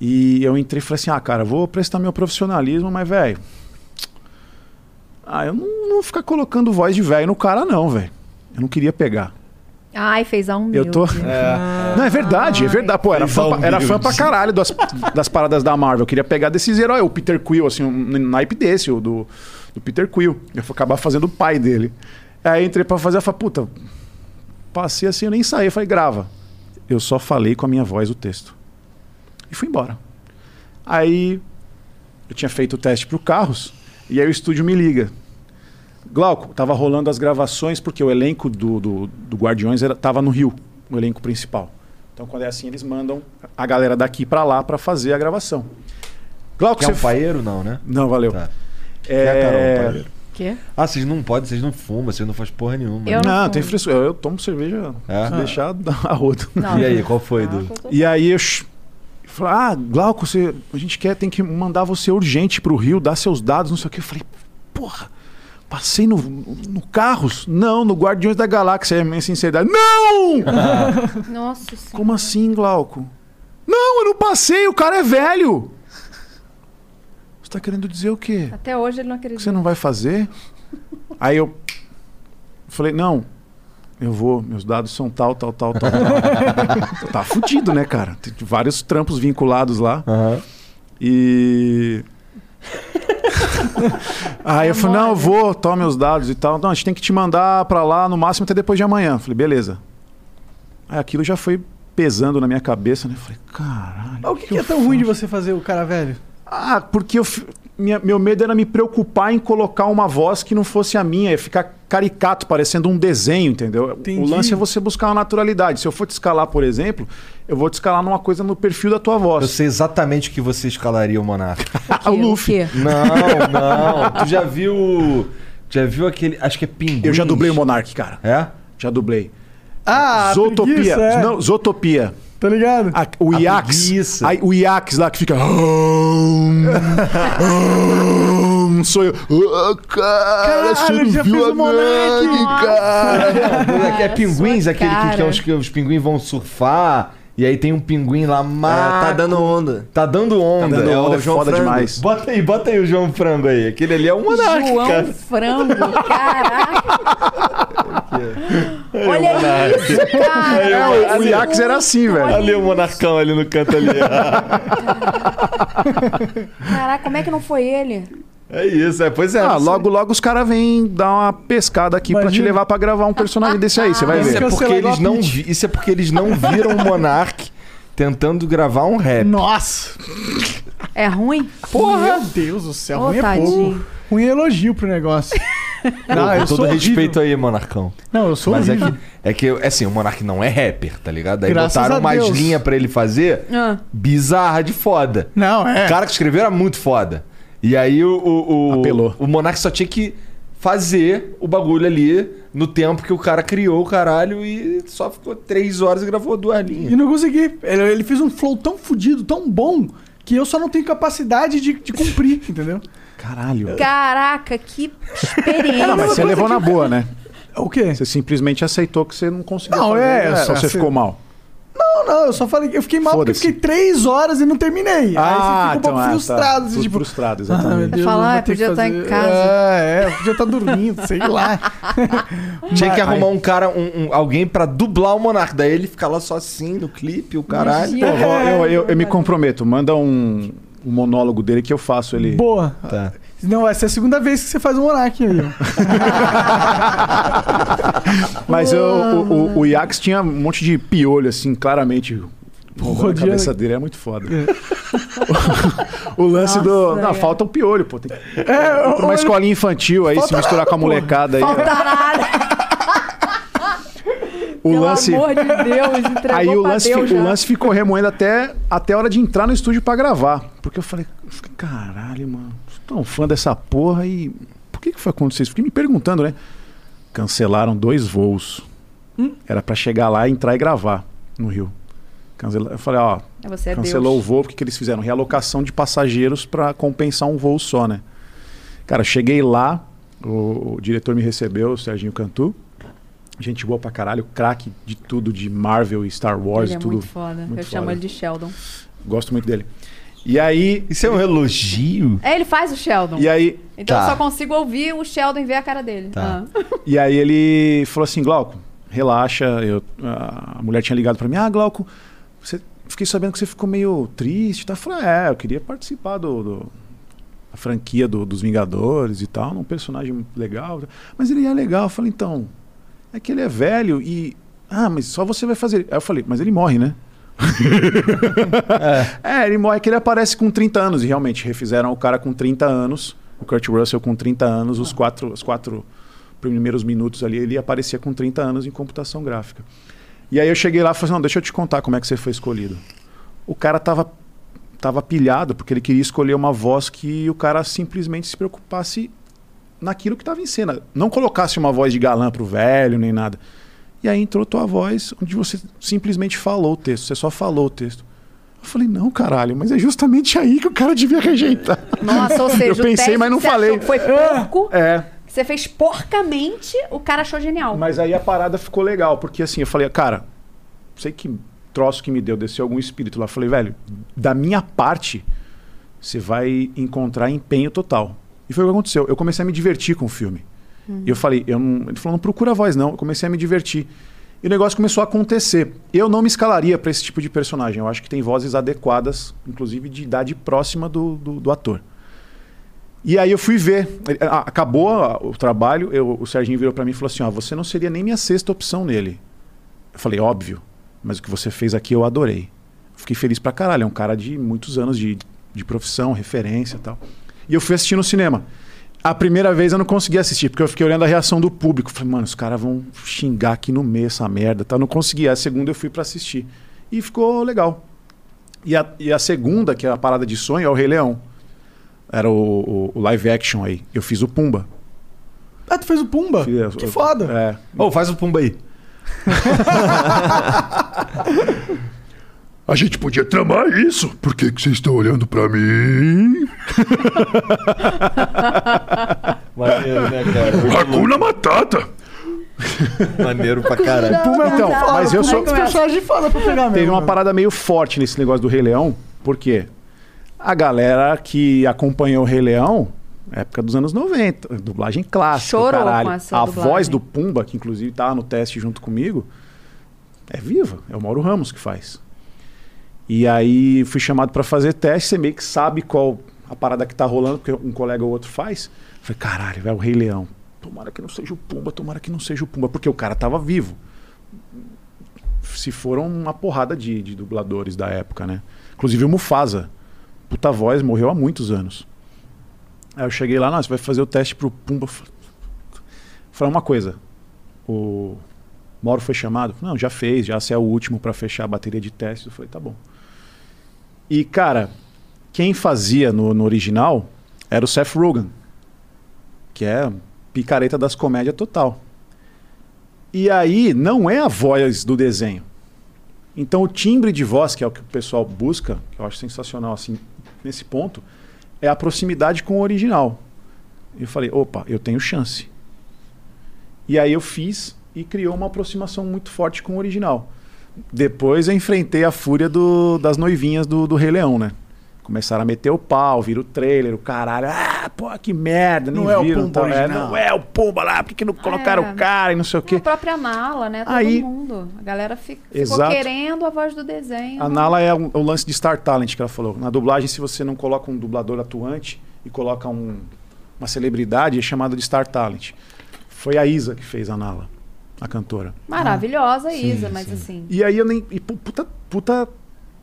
E eu entrei e falei assim, ah, cara, vou prestar meu profissionalismo, mas, velho... Ah, eu não, não vou ficar colocando voz de velho no cara, não, velho. Eu não queria pegar. Ai, fez a um Eu tô. humilde. Não, é verdade, é verdade. Pô, era Fez fã, pra, era fã humilde. pra caralho das, das paradas da Marvel. Eu queria pegar desses heróis, o Peter Quill, assim, um naipe desse, o do, do Peter Quill. Eu vou acabar fazendo o pai dele. Aí entrei pra fazer, eu falei, puta, passei assim, eu nem saí. Eu falei, grava. Eu só falei com a minha voz o texto. E fui embora. Aí eu tinha feito o teste pro Carros. E aí o estúdio me liga. Glauco, tava rolando as gravações porque o elenco do, do, do Guardiões era, tava no Rio, o elenco principal. Então quando é assim, eles mandam a galera daqui pra lá pra fazer a gravação. Glauco, Quer um você... paeiro, não, né? Não, valeu. Tá. É... Quer, Carol, um paeiro? Quê? Ah, vocês não podem, vocês não fumam, vocês não fazem porra nenhuma. Eu não Não, fumo. tem frescura. Eu, eu tomo cerveja É? se deixar a rodo. Não. E aí, qual foi, do? E aí eu falei, ah, Glauco, você, a gente quer, tem que mandar você urgente pro Rio, dar seus dados, não sei o que. Eu falei, porra, passei no, no Carros? Não, no Guardiões da Galáxia, é a minha sinceridade. Não! <laughs> Nossa senhora. Como assim, Glauco? Não, eu não passei, o cara é velho. Você tá querendo dizer o quê? Até hoje ele não que acredita. você não vai fazer? Aí eu falei, não, eu vou, meus dados são tal, tal, tal, tal. tal. <laughs> tá fudido, né, cara? Tem vários trampos vinculados lá. E. <laughs> Aí eu falei, não, eu vou, toma meus dados e tal. Não, a gente tem que te mandar pra lá no máximo até depois de amanhã. Eu falei, beleza. Aí aquilo já foi pesando na minha cabeça, né? Eu falei, caralho. Mas o que, que é tão ruim de você fazer o cara velho? Ah, porque eu, minha- meu medo era me preocupar em colocar uma voz que não fosse a minha, ia ficar caricato, parecendo um desenho, entendeu? Entendi. O lance é você buscar uma naturalidade. Se eu for te escalar, por exemplo, eu vou te escalar numa coisa no perfil da tua Eu voz. sei exatamente o que você escalaria o Monarca. <laughs> Ah, o Luffy. Não, não. Tu já viu. Já viu aquele. Acho que é Pinguim. Eu já dublei o Monark, cara. É? Já dublei. Ah, Zootopia. preguiça, é. Não, Zootopia. Tá ligado? Ah, o A Iax. preguiça. Aí, o Iax lá que fica. Sou eu. Ah, cara, você Caralho, não já viu a gangue, cara. É, é pinguins, sua aquele que, que, é os, que os pinguins vão surfar. E aí tem um pinguim lá, Ah, maco. tá dando onda. Tá dando onda. Tá dando é onda, o é João foda Frango. demais. Bota aí, bota aí o João Frango aí. Aquele ali é o Monark, João cara. Frango, caraca. <laughs> Olha isso, cara. É, o, o Iax era assim, velho. Ali o Monarcão ali no canto ali. <laughs> Caraca, como é que não foi ele? é isso, é, pois é. Ah, logo, logo os caras vêm dar uma pescada aqui pra te Imagina. levar pra gravar um personagem desse aí, você vai Isso ver. é, porque eles não isso é porque eles não viram o Monark tentando gravar um rap. Nossa! É ruim? Meu Deus do céu, Ô, ruim é pouco. Ruim é elogio pro negócio. <laughs> Não, Com eu todo sou respeito aí, Monarcão. Não, eu sou Mas é horrível. que, é que, assim, o Monark não é rapper, tá ligado? Aí Graças botaram a umas Deus. linhas pra ele fazer Ah. bizarra de foda. Não, é. O cara que escreveu era muito foda. E aí o, o, o, Apelou. o Monark só tinha que fazer o bagulho ali no tempo que o cara criou o caralho e só ficou três horas e gravou duas linhas. E não consegui. Ele, ele fez um flow tão fudido, tão bom, que eu só não tenho capacidade de, de cumprir, <laughs> entendeu? Caralho. Caraca, que experiência. <laughs> Não, mas você levou na boa, né? O quê? Você simplesmente aceitou que você não conseguiu Não, fazer. é, só você assim- ficou mal? Não, não, eu só falei que eu fiquei mal porque eu fiquei três horas e não terminei. Ah, Aí você fica um então, pouco ah, tá. frustrado, assim, Fru- tipo. frustrado, Ah, meu exatamente. Deus, Falar, eu ah, podia estar em fazer- casa. É, é, podia estar dormindo, sei <laughs> lá. Tinha que arrumar um cara, um, um- alguém pra dublar o Monark. Daí ele fica lá só assim no clipe, o caralho. Pô, vó, eu, eu, eu me comprometo, manda um, um monólogo dele que eu faço ele. Boa. Tá. Não, essa é a segunda vez que você faz um monark. <laughs> Mas eu, o, o, o Iax tinha um monte de piolho, assim, claramente. rodando a cabeça dele é muito foda. <laughs> o lance do. Nossa, Não, é. falta um piolho, pô. Tem que ir É, pra uma escolinha infantil aí, se Falta misturar nada, com a molecada aí. Caralho, <laughs> O pelo lance. amor de Deus, <laughs> entregou Aí o lance, Deus fi- o lance ficou remoendo até, até a hora de entrar no estúdio pra gravar. Porque eu falei, eu fiquei, caralho, mano, sou tão fã dessa porra e. Por que, que foi acontecer isso? Fiquei me perguntando, né? Cancelaram dois voos. Hum? Era pra chegar lá, entrar e gravar no Rio. Cancela- Eu falei, ó, É, Você é cancelou o voo, porque que eles fizeram? Realocação de passageiros pra compensar um voo só, né? Cara, cheguei lá, o, o diretor me recebeu, o Serginho Cantu. Gente boa pra caralho, craque de tudo, de Marvel e Star Wars Ele e é tudo. muito foda. muito Eu chamo foda. ele de Sheldon. Gosto muito dele. E aí. Isso é um elogio? É, ele faz o Sheldon. E aí, Então Tá. eu só consigo ouvir o Sheldon e ver a cara dele. Tá. Ah. e aí ele falou assim, Glauco, relaxa. Eu, a mulher tinha ligado pra mim, ah, Glauco, você, fiquei sabendo que você ficou meio triste. Tá? Eu falei, é, eu queria participar do, do- da franquia do- dos Vingadores e tal, um personagem legal. Mas ele é legal. Eu falei, então, é que ele é velho e. Ah, mas só você vai fazer. Aí eu falei, mas ele morre, né? <laughs> é. ele morre, que ele aparece com 30 anos, e realmente refizeram o cara com 30 anos O Kurt Russell com 30 anos, os quatro, os quatro primeiros minutos ali, ele aparecia com 30 anos em computação gráfica. E aí eu cheguei lá e falei assim, não, deixa eu te contar como é que você foi escolhido. O cara tava, tava pilhado, porque ele queria escolher uma voz que o cara simplesmente se preocupasse naquilo que estava em cena. Não colocasse uma voz de galã pro velho, nem nada. E aí entrou tua voz, onde você simplesmente falou o texto, você só falou o texto. Eu falei, não, caralho, mas é justamente aí que o cara devia rejeitar. <laughs> Nossa, ou seja, eu pensei, mas não falei. Foi porco. É. Você fez porcamente, o cara achou genial. Mas aí a parada ficou legal, porque assim, eu falei, cara, sei que troço que me deu, desceu algum espírito lá. Eu falei, velho, da minha parte, você vai encontrar empenho total. E foi o que aconteceu. Eu comecei a me divertir com o filme. Uhum. E eu falei, eu não, ele falou, não procura a voz, não. Eu comecei a me divertir. E o negócio começou a acontecer. Eu não me escalaria para esse tipo de personagem. Eu acho que tem vozes adequadas, inclusive de idade próxima do, do, do ator. E aí eu fui ver. Ah, Acabou ah, o trabalho, eu- o Serginho virou para mim e falou assim: ó, você não seria nem minha sexta opção nele. Eu falei, óbvio, mas o que você fez aqui eu adorei. Fiquei feliz pra caralho. É um cara de muitos anos de, de profissão, referência e tal. E eu fui assistir no cinema. A primeira vez eu não consegui assistir, porque eu fiquei olhando a reação do público. Falei, mano, os caras vão xingar aqui no meio essa merda. Tá? Eu não consegui. A segunda eu fui pra assistir. E ficou legal. E a, e a segunda, que é a parada de sonho, é o Rei Leão. Era o, o- o live action aí. Eu fiz o Pumba. Ah, tu fez o Pumba? que foda. É. Ô, faz o Pumba aí. <laughs> A gente podia tramar isso. Por que, que vocês estão olhando pra mim? <laughs> Maneiro, né, cara? Hakuna Matata. Maneiro pra caralho. Pumba é Então, foda, mas eu sou- é um personagem foda pra pegar mesmo. Teve uma parada meio forte nesse negócio do Rei Leão, porque a galera que acompanhou o Rei Leão, época dos anos 90, dublagem clássica, Chorou caralho. com essa a dublagem. voz do Pumba, que inclusive tá no teste junto comigo, é viva, é o Mauro Ramos que faz. E aí fui chamado pra fazer teste, você meio que sabe qual a parada que tá rolando, porque um colega ou outro faz. Falei, caralho, velho, o Rei Leão. Tomara que não seja o Pumba, tomara que não seja o Pumba, porque o cara tava vivo se foram uma porrada de, de dubladores da época, né? Inclusive o Mufasa, puta voz, morreu há muitos anos. Aí eu cheguei lá, nossa, vai fazer o teste pro Pumba. Falei uma coisa, o Mauro foi chamado? Não, já fez, já você é o último pra fechar a bateria de testes. Eu falei, tá bom. E, cara, quem fazia no, no original era o Seth Rogen, que é picareta das comédias total. E aí não é a voz do desenho. Então o timbre de voz, que é o que o pessoal busca, que eu acho sensacional assim, nesse ponto, é a proximidade com o original. Eu falei, opa, eu tenho chance. E aí eu fiz e criou uma aproximação muito forte com o original. Depois eu enfrentei a fúria do- das noivinhas do, do Rei Leão, né? Começaram a meter o pau, vira o trailer, o caralho. Ah, pô, que merda, nem Não é o viram. Pumba tá? É, não é o Pumba lá, por que, que não colocaram o cara e não sei o quê? A própria Nala, né? Todo Aí- mundo. A galera fi- ficou Exato. querendo a voz do desenho. A Nala é um- o lance de Star Talent que ela falou. Na dublagem, se você não coloca um dublador atuante e coloca um- uma celebridade, é chamado de Star Talent. Foi a Isa que fez a Nala, a cantora. Maravilhosa, Sim, Isa, mas sim. assim. E aí eu nem. e pu- puta, puta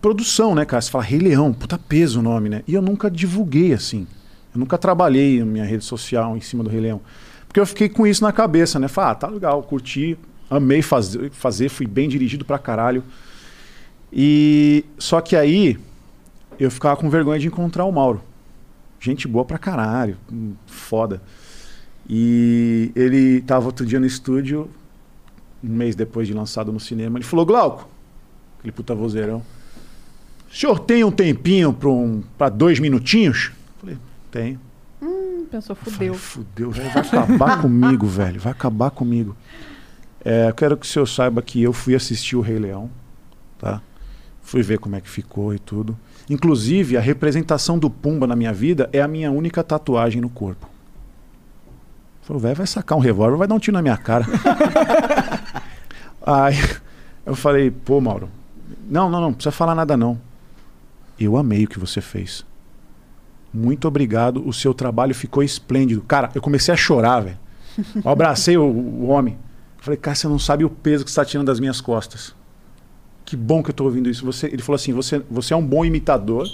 produção, né, cara? Você fala Rei Leão, puta peso o nome, né? E eu nunca divulguei assim. Eu nunca trabalhei na minha rede social em cima do Rei Leão. Porque eu fiquei com isso na cabeça, né? Falei, ah, tá legal, curti, amei fazer, fazer fui bem dirigido pra caralho. E só que aí eu ficava com vergonha de encontrar o Mauro. Gente boa pra caralho, hum, foda. E ele tava outro dia no estúdio, um mês depois de lançado no cinema, ele falou, Glauco, aquele puta vozeirão, o senhor tem um tempinho pra, um, pra dois minutinhos? Falei, tenho. Hum, pensou, fudeu. Fudeu, velho, vai acabar <laughs> comigo, velho, vai acabar comigo. É, eu quero que o senhor saiba que eu fui assistir o Rei Leão, tá? Fui ver como é que ficou e tudo. Inclusive, a representação do Pumba na minha vida é a minha única tatuagem no corpo. Falei, velho, vai sacar um revólver, vai dar um tiro na minha cara. <laughs> Aí eu falei, pô, Mauro, não, não, não, não precisa falar nada não. Eu amei o que você fez. Muito obrigado, o seu trabalho ficou esplêndido. Cara, eu comecei a chorar, velho. Eu abracei o, o homem. Falei, cara, você não sabe o peso que você está tirando das minhas costas. Que bom que eu estou ouvindo isso. Você, ele falou assim: você, você é um bom imitador,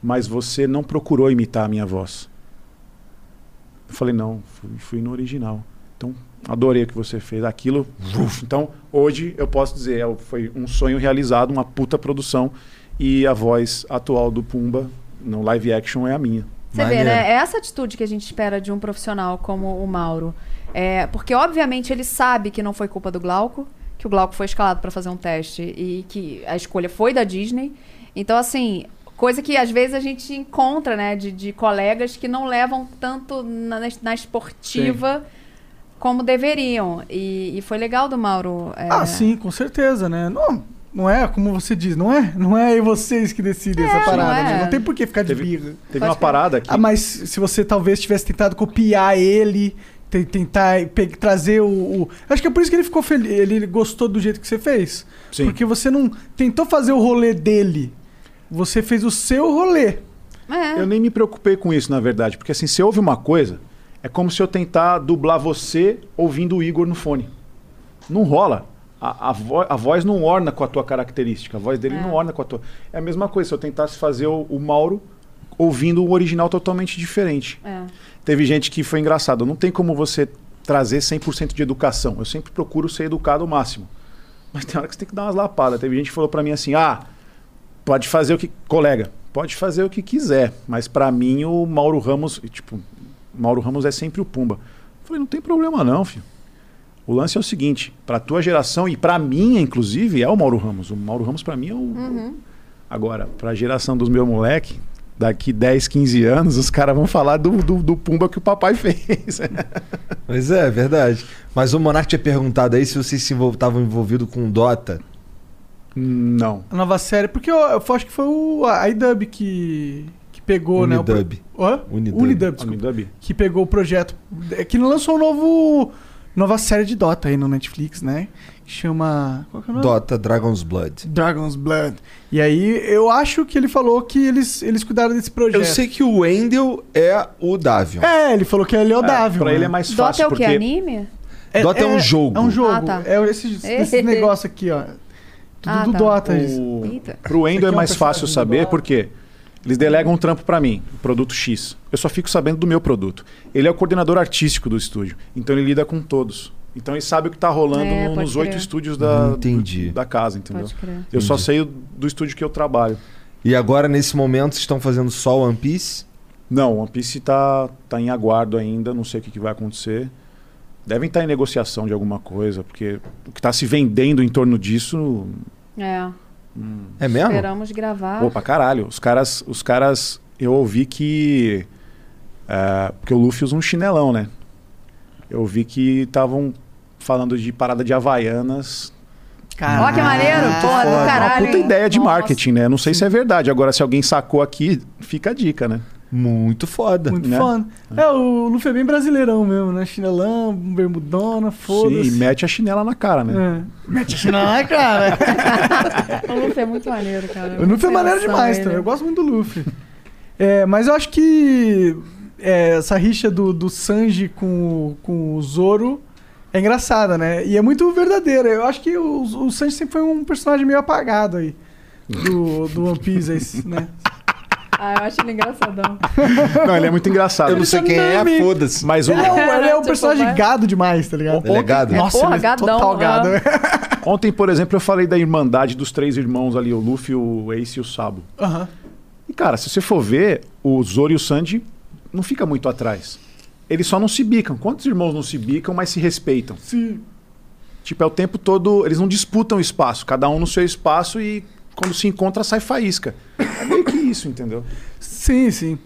mas você não procurou imitar a minha voz. Eu falei, não, fui, fui no original. Então, adorei o que você fez. Aquilo. uf. Então, hoje eu posso dizer, é, foi um sonho realizado, uma puta produção. E a voz atual do Pumba no live action é a minha. Você vê, né? É essa atitude que a gente espera de um profissional como o Mauro. É, porque, obviamente, ele sabe que não foi culpa do Glauco, que o Glauco foi escalado para fazer um teste e que a escolha foi da Disney. Então, assim, coisa que às vezes a gente encontra, né, de, de colegas que não levam tanto na, na esportiva como deveriam. E, e foi legal do Mauro. é, Ah, sim, com certeza, né? Não, não é como você diz, não é? Não é vocês que decidem É, essa não parada, é. né? Não tem por que ficar de Teve- birra. teve uma parada aqui. Ah, mas se você talvez tivesse tentado copiar ele, te- tentar trazer o, o- Acho que é por isso que ele ficou feliz, ele gostou do jeito que você fez. Sim. Porque você não tentou fazer o rolê dele. Você fez o seu rolê. É. Eu nem me preocupei com isso, na verdade. Porque assim, se ouve uma coisa, é como se eu tentar dublar você ouvindo o Igor no fone. Não rola. A, a, vo- a voz não orna com a tua característica. A voz dele É. não orna com a tua. É a mesma coisa se eu tentasse fazer o, o Mauro ouvindo um original totalmente diferente. É. Teve gente que foi engraçado. Não tem como você trazer 100% de educação. Eu sempre procuro ser educado ao máximo. Mas tem hora que você tem que dar umas lapadas. Teve gente que falou pra mim assim: ah, pode fazer o que. Colega, pode fazer o que quiser. Mas pra mim o Mauro Ramos. Tipo, Mauro Ramos é sempre o Pumba. Eu falei: não tem problema não, filho. O lance é o seguinte: pra tua geração e pra minha, inclusive, é o Mauro Ramos. O Mauro Ramos pra mim é o. Uhum. Agora, pra geração dos meus moleque, daqui 10, 15 anos, os caras vão falar do, do, do Pumba que o papai <laughs> fez. Pois é, é verdade. Mas o Monark tinha perguntado aí se vocês se estavam envolvidos com Dota. Não. A nova série, porque eu, eu acho que foi o, a iDub que, que pegou, né? o pro- Unidub. Hã? Unidub. Unidub, desculpa. Unidub? Que pegou o projeto. é, Que lançou um novo. Nova série de Dota aí no Netflix, né? Que chama. Qual que é o nome? Dota Dragon's Blood. Dragon's Blood. E aí, eu acho que ele falou que eles, eles cuidaram desse projeto. Eu sei que o Wendell é o Davion. É, ele falou que ele é o Davion. pra né? ele é mais Dota fácil, é o que? porque Anime? Dota é um jogo. É um jogo. Ah, tá. É esses, esses <laughs> negócios aqui, ó. Tudo Ah, do tá. Dota. O... Eita. Pro Endo é é mais fácil saber igual. porque eles delegam um trampo pra mim, o produto X. Eu só fico sabendo do meu produto. Ele é o coordenador artístico do estúdio, então ele lida com todos. Então ele sabe o que tá rolando É, no- nos oito estúdios da, do- da casa, entendeu? Pode crer. Eu só Entendi. sei o- do estúdio que eu trabalho. E agora, nesse momento, vocês estão fazendo só One Piece? Não, One Piece tá, tá em aguardo ainda, não sei o que, que vai acontecer. Devem estar em negociação de alguma coisa, porque o que tá se vendendo em torno disso. É. É mesmo? Esperamos gravar. Pô, pra caralho. Os caras, os caras, eu ouvi que. é, porque o Luffy usa um chinelão, né? Eu ouvi que estavam falando de parada de Havaianas. Ó, que maneiro. Porra, do Uma caralho. puta hein? ideia de Nossa. marketing, né? Não sei se é verdade. Agora, se alguém sacou aqui, fica a dica, né? Muito foda. Muito né? foda. É, o Luffy é bem brasileirão mesmo, né? Chinelão, bermudona, Sim, e foda-se. mete a chinela na cara, né? É. Mete a chinela, cara. <laughs> O Luffy é muito maneiro, cara. O Luffy é maneiro demais também. Eu gosto muito do Luffy. É, mas eu acho que é, essa rixa do, do Sanji com, o- com o Zoro é engraçada, né? E é muito verdadeira. Eu acho que o, o Sanji sempre foi um personagem meio apagado aí. Do, do One Piece, né? Ah, eu acho ele engraçadão. <laughs> Não, ele é muito engraçado. Eu não sei quem é, foda-se. Mas o... Ele é um, ele é um Tipo, personagem vai- gado demais, tá ligado? Ele é gado? Nossa, É, porra, ele é gadão, total gado. né? <laughs> Ontem, por exemplo, eu falei da irmandade dos três irmãos ali, o Luffy, o Ace e o Sabo. Aham. E, cara, se você for ver, o Zoro e o Sanji não fica muito atrás. Eles só não se bicam. Quantos irmãos não se bicam, mas se respeitam? Sim. Tipo, é o tempo todo. Eles não disputam espaço, cada um no seu espaço e quando se encontra sai faísca. É meio que isso, entendeu? Sim, sim.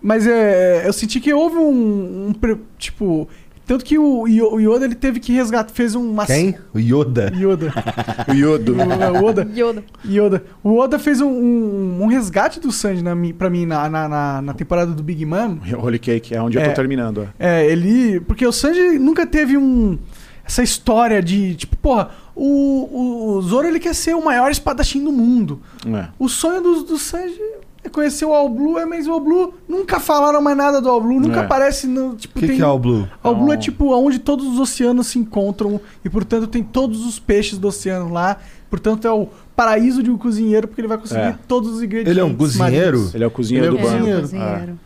Mas é, eu senti que houve um, um tipo, tanto que o, Yo- o Yoda ele teve que resgatar, fez uma Quem? O Yoda. Yoda. <laughs> O Yodo. O Oda. Yoda. Yoda. O Oda fez um, um, um resgate do Sanji na, pra mim na, na, na, na temporada do Big Man. Holy Cake, é onde eu É. tô terminando. ó. É, ele. Porque o Sanji nunca teve um. Essa história de, tipo, porra, o, o, Zoro ele quer ser o maior espadachim do mundo. É. O sonho do, do Sanji é conhecer o All Blue, é, mas o All Blue nunca falaram mais nada do All Blue, nunca É. aparece no. Tipo, O que, tem, que é o Blue? All Blue é Não. tipo onde todos os oceanos se encontram e, portanto, tem todos os peixes do oceano lá. Portanto, é o paraíso de um cozinheiro, porque ele vai conseguir É. todos os ingredientes. Ele é um cozinheiro? marinhos. Ele é o cozinheiro Ele é do cozinheiro. Cozinheiro.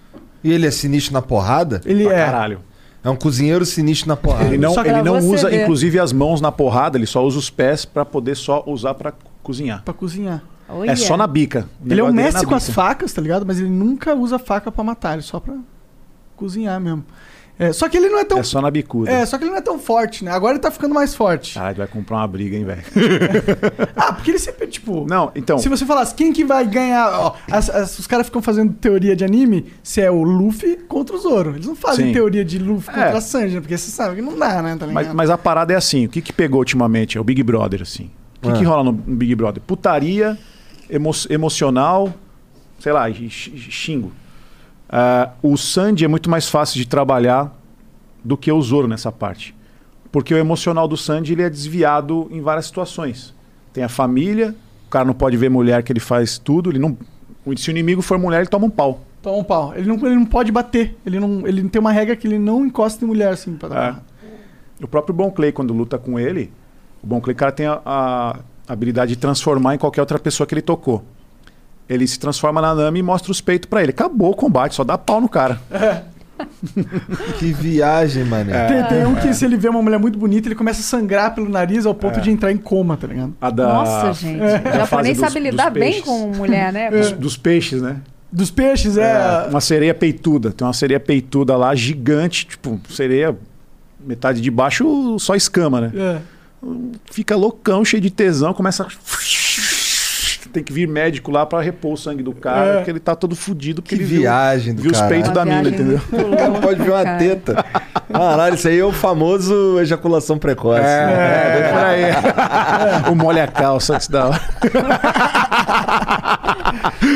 E ele é sinistro na porrada? Ele Pra é. caralho. É um cozinheiro sinistro na porrada. Ele não, ele não usa, ver. inclusive, as mãos na porrada, ele só usa os pés pra poder só usar pra cozinhar. Pra cozinhar. É só na bica. Ele é um dele mestre com as bica. facas, tá ligado? Mas ele nunca usa faca pra matar, ele só pra cozinhar mesmo. É, só que ele não é tão. É só na bicuda. É, só que ele não é tão forte, né? Agora ele tá ficando mais forte. Caralho, vai comprar uma briga, hein, velho? <laughs> Ah, porque ele sempre, tipo. Não, então. Se você falasse quem que vai ganhar. Ó, as- as- os caras ficam fazendo teoria de anime se é o Luffy contra o Zoro. Eles não fazem Sim. teoria de Luffy É. contra a Sanji, né? porque você sabe que não dá, né? Tá? Mas, mas a parada é assim: o que, que pegou ultimamente? É o Big Brother, assim. O que, Ah. que rola no Big Brother? Putaria, emo- emocional, sei lá, xingo. Ah, o Sandy é muito mais fácil de trabalhar do que o Zoro nessa parte. Porque o emocional do Sandy ele é desviado em várias situações. Tem a família, o cara não pode ver mulher que ele faz tudo, ele não. Se o inimigo for mulher, ele toma um pau. Toma um pau. Ele não, ele não pode bater. Ele não, ele tem uma regra que ele não encosta em mulher, assim, pra dar. É. O próprio Bon Clay, quando luta com ele, o Bon Clay, cara, tem a, a habilidade de transformar em qualquer outra pessoa que ele tocou. Ele se transforma na Nami e mostra os peitos pra ele. Acabou o combate, só dá pau no cara. <laughs> Que viagem, mané. Tem, tem um que É. se ele vê uma mulher muito bonita, ele começa a sangrar pelo nariz ao ponto É. de entrar em coma, tá ligado? A da, Nossa, gente. O japonês sabe lidar bem com mulher, né? Dos, dos peixes, né? Dos peixes, é. Uma sereia peituda. Tem uma sereia peituda lá, gigante, tipo, sereia metade de baixo, só escama, né? É. Fica loucão, cheio de tesão, começa a... Tem que vir médico lá pra repor o sangue do cara, É. porque ele tá todo fudido. Porque Que ele viu- viagem do viu, os peitos da mina, entendeu? O cara pode ver uma teta. Caralho, isso aí é o famoso ejaculação precoce. É, é, por aí. <laughs> o molha calça antes da hora.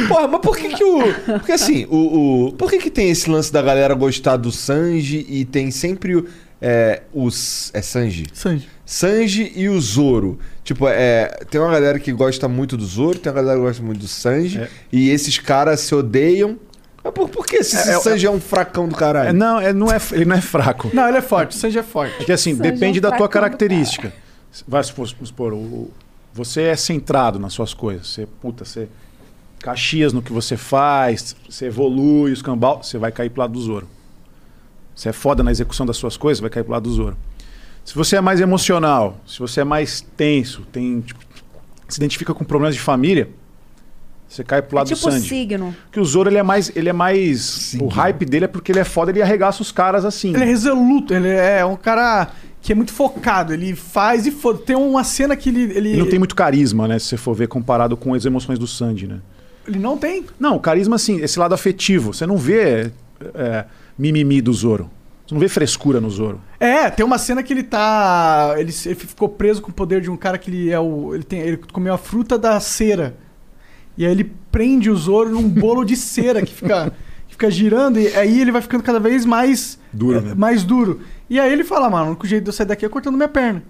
Porra, mas por que que o... Porque assim, o, o... Por que que tem esse lance da galera gostar do Sanji e tem sempre o... É, os... É Sanji? Sanji. Sanji e o Zoro. Tipo, é, tem uma galera que gosta muito do Zoro, tem uma galera que gosta muito do Sanji. E esses caras se odeiam. Mas por, por que esse É, é, Sanji é, um fracão do caralho? É, não, é, não é, ele não é fraco. Não, ele é forte. O Sanji é forte. É que assim, Sanji depende é um da tua característica. Vai supor, vamos supor, o- você é centrado nas suas coisas. Você, puta, você caxias no que você faz, você evolui, os cambal, você vai cair pro lado do Zoro. Você é foda na execução das suas coisas, vai cair pro lado do Zoro. Se você é mais emocional, se você é mais tenso, tem, tipo, se identifica com problemas de família, você cai pro É lado tipo do Sandy. signo. Porque o Zoro ele é mais, ele é mais, o hype dele é porque ele é foda, ele arregaça os caras assim. Ele é resoluto, ele é um cara que é muito focado, ele faz e foda. Tem uma cena que ele. Ele, Ele não tem muito carisma, né? Se você for ver comparado com as emoções do Sandy, né? ele não tem. Não, carisma assim, esse lado afetivo. Você não vê é, mimimi do Zoro. Você não vê frescura no Zoro. É, tem uma cena que ele tá. Ele, ele ficou preso com o poder de um cara que ele é o. Ele, tem, ele comeu a fruta da cera. E aí ele prende o Zoro num bolo de cera que fica, que fica girando, e aí ele vai ficando cada vez mais. Duro, é, né? Mais duro. E aí ele fala, mano, o único jeito de eu sair daqui é cortando minha perna.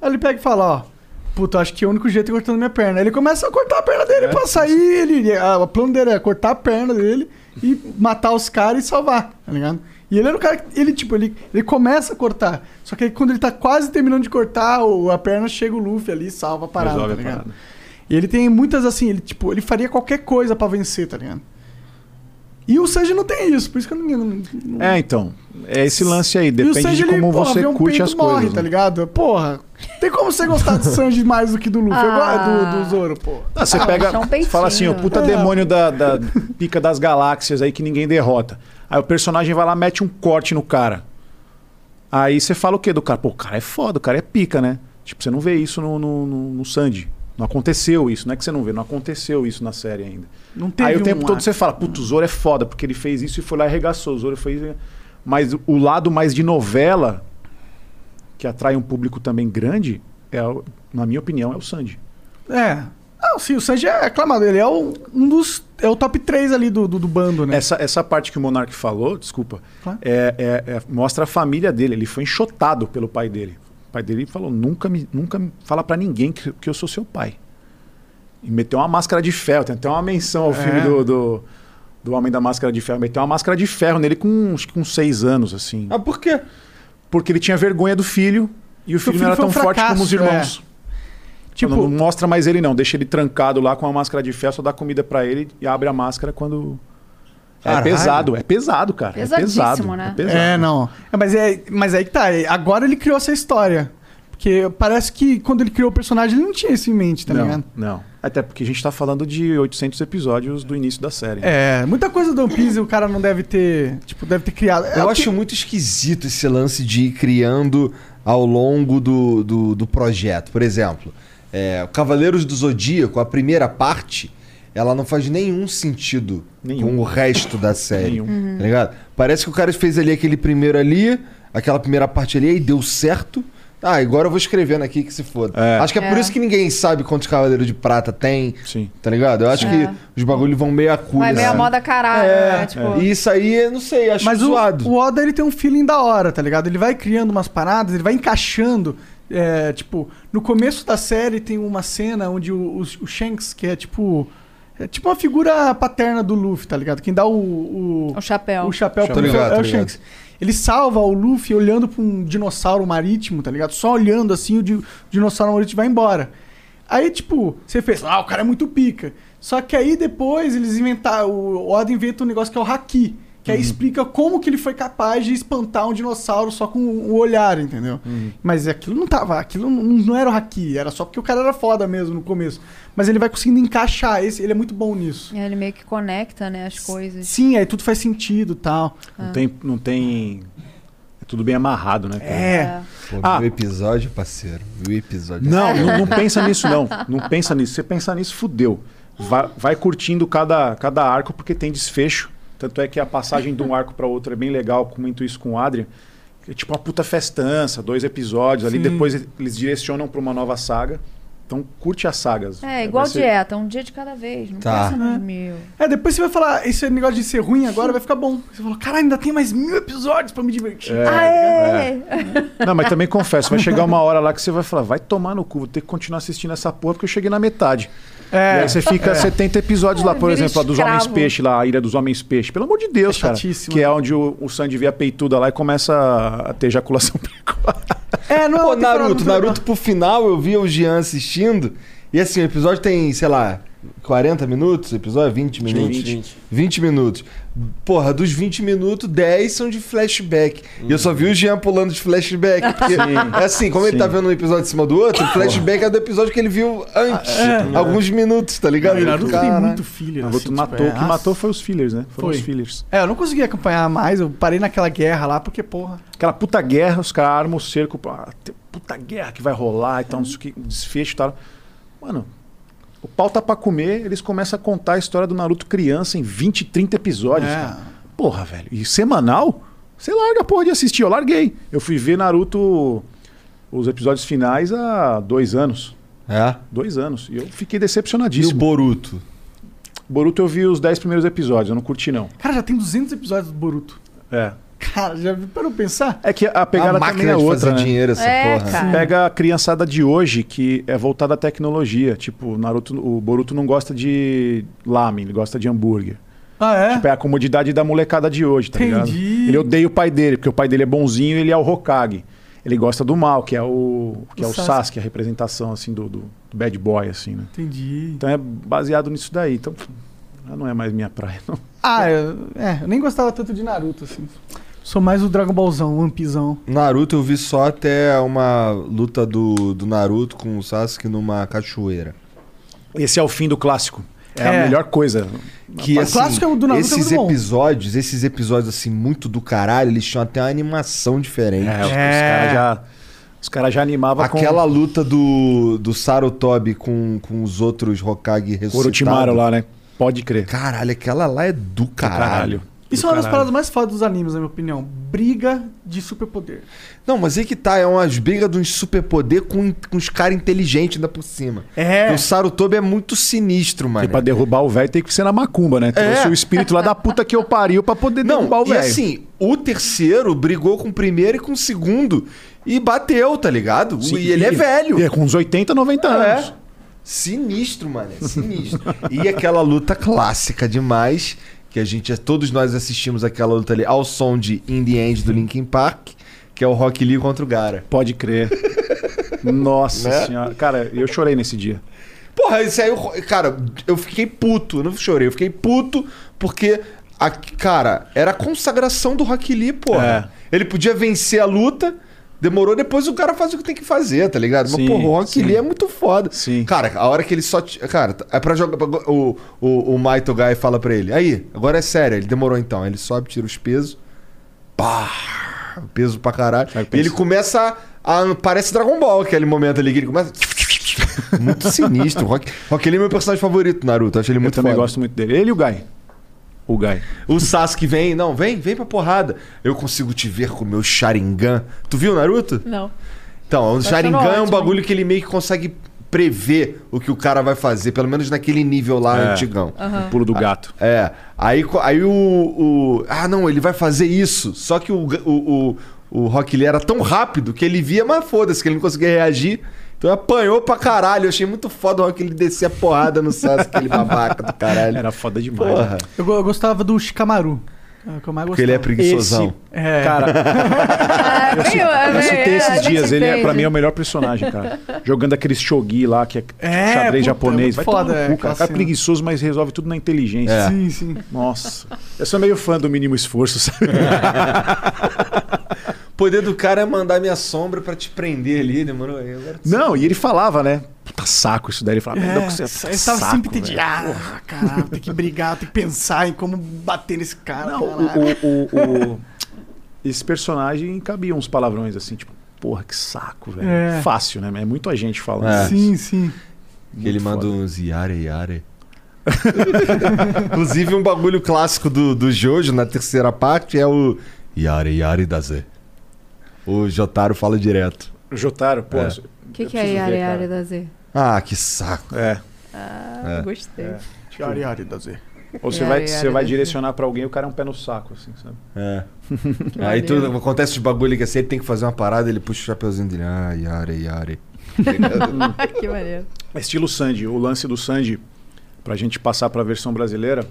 Aí ele pega e fala, ó. Puta, acho que o único jeito é cortando minha perna. Aí ele começa a cortar a perna dele pra sair. Ele, a, o plano dele é cortar a perna dele e matar os caras e salvar, tá ligado? E ele era o cara que. Ele, tipo, ele, ele começa a cortar. Só que aí quando ele tá quase terminando de cortar o- a perna, chega o Luffy ali e salva a parada, Resolve tá a ligado? parada. E ele tem muitas assim, ele, tipo, ele faria qualquer coisa pra vencer, tá ligado? E o Sanji não tem isso, por isso que eu não. não- não- É, então. É esse lance aí. e Depende Sanji, de como ele, porra, você um curte as morre, coisas. tá né? ligado? Porra, tem como você gostar do <laughs> Sanji mais do que do Luffy? Eu gosto Ah. do, do Zoro, pô. Ah, você Ah, pega. achar um fala assim, o puta É. demônio da, da pica das galáxias aí que ninguém derrota. Aí o personagem vai lá mete um corte no cara. Aí você fala o quê do cara? Pô, o cara é foda, o cara é pica, né? Tipo, você não vê isso no, no, no, no Sandy. Não aconteceu isso, não é que você não vê, não aconteceu isso na série ainda. Não teve Aí o tempo um todo você fala, puto, o Zoro é foda, porque ele fez isso e foi lá e arregaçou. O Zoro foi. Mas o lado mais de novela, que atrai um público também grande, é, na minha opinião, é o Sandy. É. Não, sim, o Sanji é aclamado. Ele é o- um dos. É o top 3 ali do, do, do bando, né? Essa, essa parte que o Monark falou, desculpa, Claro. é, é- é- mostra a família dele. Ele foi enxotado pelo pai dele. O pai dele falou: nunca me, nunca me fala pra ninguém que, que eu sou seu pai. E meteu uma máscara de ferro. Tem até uma menção ao É. filme do, do, do Homem da Máscara de Ferro. Meteu uma máscara de ferro nele com, acho que com seis anos, assim. Ah, por quê? Porque ele tinha vergonha do filho e o filho, filho não era tão um forte como os fracasso, irmãos. É. Tipo- não, não mostra mais ele, não. Deixa ele trancado lá com a máscara de ferro, só dá comida pra ele e abre a máscara quando É Caralho. pesado, é pesado, cara. Pesadíssimo, é pesado, né? É pesado. É, não. É, mas, é, mas aí que tá. é, Agora ele criou essa história. Porque parece que quando ele criou o personagem, ele não tinha isso em mente, tá não, ligado? não. Até porque a gente tá falando de 800 episódios do início da série. É, muita coisa do One Piece o cara não deve ter. Tipo, deve ter criado. É Eu acho que- muito esquisito esse lance de ir criando ao longo do, do, do projeto. Por exemplo, é, o Cavaleiros do Zodíaco, a primeira parte, ela não faz nenhum sentido com o resto da série. Nenhum. Uhum. Tá ligado? Parece que o cara fez ali aquele primeiro ali, aquela primeira parte ali, e deu certo. Ah, agora eu vou escrevendo aqui que se foda. Acho que é, por É. isso que ninguém sabe quantos Cavaleiros de Prata tem. Sim. Tá ligado? Eu acho É. que os bagulhos vão meio a cu. Vai meio a moda caralho, É, né? Tipo, E isso aí, eu não sei, acho Mas o, zoado. o Oda ele tem um feeling da hora, tá ligado? Ele vai criando umas paradas, ele vai encaixando. É, tipo, no começo da série tem uma cena onde o, o, o Shanks, que é tipo. É tipo uma figura paterna do Luffy, tá ligado? Quem dá o. O, o chapéu. o chapéu pro ligado, é o ligado. Shanks. Ele salva o Luffy olhando pra um dinossauro marítimo, tá ligado? Só olhando assim, o, di- o dinossauro marítimo vai embora. Aí, tipo, você fez, ah, o cara é muito pica. Só que aí depois eles inventaram, o Oda inventa um negócio que é o Haki. Que aí explica como que ele foi capaz de espantar um dinossauro só com o olhar, entendeu? Mas aquilo não tava, aquilo não, não era o Haki, era só porque o cara era foda mesmo no começo. Mas ele vai conseguindo encaixar, esse, ele é muito bom nisso. Ele meio que conecta, né, as coisas. Sim, aí tudo faz sentido e tal. Não tem. Não tem. É tudo bem amarrado, né? cara? É. Pô, Ah. viu o episódio, parceiro? Viu o episódio? Não, <laughs> não, não pensa nisso, não. Não pensa nisso. Se você pensar nisso, fudeu. Vai, vai curtindo cada, cada arco porque tem desfecho. Tanto é que a passagem de um arco para outro é bem legal, comento isso com o Adrian. É tipo uma puta festança, dois episódios ali, Sim. depois eles direcionam para uma nova saga. Então curte as sagas. É, igual ser- dieta, um dia de cada vez. Não Tá. pensa nos mil. É, depois você vai falar, esse negócio de ser ruim agora vai ficar bom. Você fala, caralho, ainda tem mais mil episódios pra me divertir. É, Aê! Não, mas também confesso, vai chegar uma hora lá que você vai falar, vai tomar no cu, vou ter que continuar assistindo essa porra porque eu cheguei na metade. É, e aí você fica é. 70 episódios lá, por Vira exemplo, a dos escravo. Homens Peixe, lá, a Ilha dos Homens Peixe. Pelo amor de Deus, É cara. Que é onde o, o Sandy vê a peituda lá e começa a ter ejaculação <laughs> precoce. É, não é Pô, Naruto. Naruto pro final eu vi o Jean assistindo. E assim, o episódio tem, sei lá, 40 minutos? O episódio? 20 minutos? 20. 20 minutos. Porra, dos 20 minutos, 10 são de flashback. E eu só vi o Jean pulando de flashback. Porque, <laughs> é assim, como ele Sim. tá vendo um episódio em cima do outro, o flashback é do episódio que ele viu antes. É. Alguns minutos, tá ligado? E Ele, tem muito filler. Naruto assim, matou, tipo, o que é, matou foi os fillers, né? Foram Foi. os fillers. É, eu não consegui acompanhar mais, eu parei naquela guerra lá, porque, porra. Aquela puta guerra, os caras armam o cerco pra. tem Puta guerra que vai rolar e tal, não sei o que, desfecho e tal. Mano, o pau tá pra comer, eles começam a contar a história do Naruto criança em 20, 30 episódios, É. cara. Porra, velho. E semanal? Você larga a porra de assistir. Eu larguei. Eu fui ver Naruto, os episódios finais há dois anos. É. Dois anos. E eu fiquei E o decepcionadíssimo. Boruto? Boruto eu vi os 10 primeiros episódios, eu não curti não. Cara, já tem 200 episódios do Boruto. É. Cara, já para pensar? É que a pegada a também é de outra, fazer né? dinheiro, essa É, porra. cara. Pega a criançada de hoje que é voltada à tecnologia. Tipo, o Naruto, o Boruto não gosta de lamen, ele gosta de hambúrguer. Ah, é? Tipo, é a comodidade da molecada de hoje, tá ligado? Entendi. Ele odeia o pai dele, porque o pai dele é bonzinho e ele é o Hokage. Ele gosta do mal, que é o, que O é o Sasuke. Sasuke, a representação assim do, do, bad boy, assim, né? Entendi. Então é baseado nisso daí. Então, não é mais minha praia, não. Ah, eu, é, eu nem gostava tanto de Naruto, assim. Sou mais o Dragon Ballzão, o One Piezão. Naruto eu vi só até uma luta do, do Naruto com o Sasuke numa cachoeira. Esse é o fim do clássico. É, É. a melhor coisa. Que O assim, clássico é o do Naruto, é esses bom. episódios, esses episódios assim muito do caralho, eles tinham até uma animação diferente. É, os- os É. caras já, os cara já animavam Aquela luta do, do Sarutobi com, com os outros Hokage com o ressuscitados. Orochimaru lá, né? Pode crer. Caralho, aquela lá é do caralho. Isso é uma das paradas mais fodas dos animes, na minha opinião. Briga de superpoder. Não, mas aí que tá, é umas brigas de uns superpoder com, com os caras inteligentes ainda por cima. É. O Sarutobi é muito sinistro, mano. Porque pra derrubar o velho tem que ser na macumba, né? Trouxe É. o espírito lá da puta que eu pariu pra poder derrubar Não, o e velho. assim, o terceiro brigou com o primeiro e com o segundo e bateu, tá ligado? Sim, e ele é velho. E é com uns 80, 90 É. anos. Sinistro, mano. É sinistro. e aquela luta clássica demais, que a gente, todos nós assistimos aquela luta ali ao som de In the End do Linkin Park, que é o Rock Lee contra o Gara. Pode crer. <laughs> Nossa Né? senhora. Cara, eu chorei nesse dia. Porra, isso aí, eu- cara, eu fiquei puto, não chorei, eu fiquei puto porque a- cara, era a consagração do Rock Lee, porra. Ele podia vencer a luta, demorou, depois o cara faz o que tem que fazer, tá ligado? Sim, Mas, porra, o Rock. Lee é muito foda. Sim. Cara, a hora que ele só. t- Cara, é pra jogar. O, o, o Maito Guy fala pra ele: Aí, agora é sério. Ele demorou então. Ele sobe, tira os pesos. Pá! Peso pra caralho. E ele começa a. Parece Dragon Ball aquele momento ali que ele começa. <laughs> Muito sinistro. O Rock, Rock Lee é meu personagem favorito Naruto. Eu acho ele muito Eu também foda. gosto muito dele. Ele e o Guy. O Guy. O Sasuke vem, não, vem, vem pra porrada. Eu consigo te ver com o meu Sharingan. Tu viu, Naruto? Não. Então, o Tá Sharingan é um ótimo, bagulho que ele meio que consegue prever o que o cara vai fazer, pelo menos naquele nível lá É, antigão. Aham. o pulo do gato. É. Aí, co- aí o, o- Ah, não, ele vai fazer isso. Só que o, o, o, o Rock Lee era tão rápido que ele via, mas foda-se, que ele não conseguia reagir. Então apanhou pra caralho. Eu achei muito foda o Rock Lee descer a porrada no Sasuke, aquele babaca do caralho. Era foda demais. Porra. Eu, eu gostava do Shikamaru. É o que eu mais Porque ele é preguiçosão. É. Cara, <laughs> É, eu, citei, meio- eu meio- citei esses dias. Ele é, pra mim, é o melhor personagem, cara. Jogando aquele shogi lá, que é, É, xadrez puta, japonês. muito Vai foda, tomar no é, cu, cara. O cara é preguiçoso, mas resolve tudo na inteligência. É. Sim, sim. Nossa. Eu sou meio fã do mínimo esforço, sabe? <laughs> O poder do cara é mandar minha sombra pra te prender ali, demorou? Aí agora- Não, e ele falava, né? Puta saco isso daí. Ele falava, É, "Não, você é eu puta tava saco, sempre velho." entediado. Ah, caralho, tem que brigar, tem que pensar em como bater nesse cara. Não, o, o- o- o- esse personagem cabia uns palavrões assim, tipo, porra, que saco, velho. É. Fácil, né? É muita gente falando. É. Sim, sim. Que ele manda uns yare yare. <laughs> Inclusive, um bagulho clássico do, do Jojo na terceira parte é o Yare Yare da Z. O Jotaro fala direto. Jotaro, pô. É. O que, que é Yari Yari da Z? Ah, que saco. É. Ah, É. gostei. Yari Yari da Z. Ou você Yari, vai, yari você vai direcionar pra alguém e o cara é um pé no saco, assim, sabe? É. Aí tudo, acontece os bagulho que assim, ele tem que fazer uma parada, ele puxa o chapeuzinho dele. Ah, Yare Yare. <laughs> que maneiro. É estilo Sandy. O lance do Sandy, pra gente passar pra versão brasileira,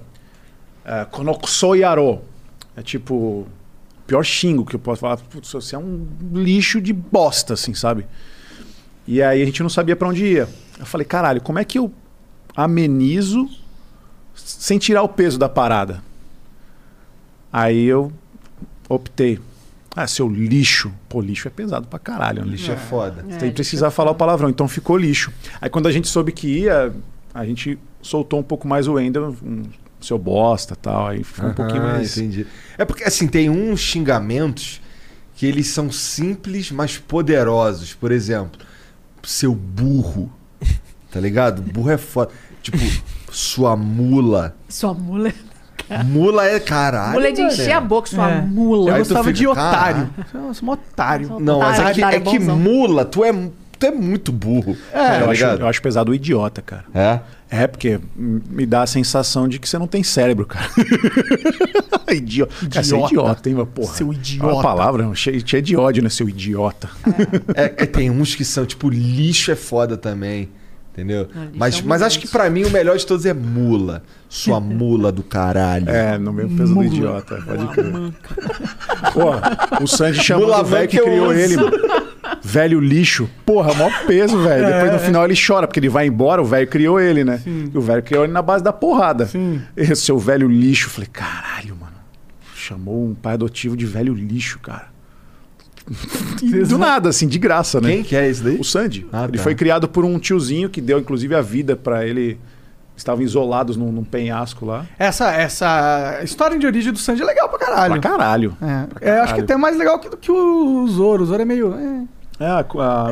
é Konokusou Yaro. É tipo, pior xingo que eu posso falar. Putz, você é um lixo de bosta, assim, sabe? E aí a gente não sabia pra onde ia. Eu falei, caralho, como é que eu amenizo sem tirar o peso da parada? Aí eu optei. Ah, seu lixo. Pô, lixo é pesado pra caralho. né? Lixo é foda. Você tem que precisar falar o palavrão, então ficou lixo. Aí quando a gente soube que ia, a gente soltou um pouco mais o Wendel, um, seu bosta e tal. Aí ficou um pouquinho mais. Entendi. É porque, assim, tem uns xingamentos que eles são simples, mas poderosos. Por exemplo, seu burro. Tá ligado? Burro é foda. Tipo, sua mula. Sua mula. Mula é caralho. Mula é de encher a boca, sua É. mula. Eu Aí gostava fica, de otário. "Caralho." Eu sou um otário. Não, mas é que, otário é é que mula, tu é, tu é muito burro. É, tá eu, acho, eu acho pesado o idiota, cara. É? É, porque me dá a sensação de que você não tem cérebro, cara. <laughs> idiota. Cara, você é Idiota. hein, porra. Seu É idiota. uma palavra cheia, cheia de ódio, né, seu idiota. <laughs> É, é, tem uns que são, tipo, lixo é foda também. Entendeu? Ah, mas é mas acho que pra mim o melhor de todos é mula. Sua <laughs> mula do caralho. É, no mesmo peso do Mula. idiota, pode crer. Pô, o Sandy chamou Mula o velho que eu criou ele, mano. Velho lixo. Porra, maior peso, velho. <laughs> Depois no final ele chora, porque ele vai embora, o velho criou ele, né? E o velho criou ele na base da porrada. Sim. Esse seu velho lixo. Eu Falei, caralho, mano. Chamou um pai adotivo de velho lixo, cara. <laughs> Do nada, assim, de graça, né? Quem que é esse daí? O Sandy. Ah, ele tá. foi criado por um tiozinho que deu, inclusive, a vida pra ele. Estavam isolados num, num penhasco lá. Essa, essa história de origem do Sanji é legal pra caralho. Pra caralho. É, eu acho que até mais legal que, do que o Zoro. O Zoro é meio. É, É, a,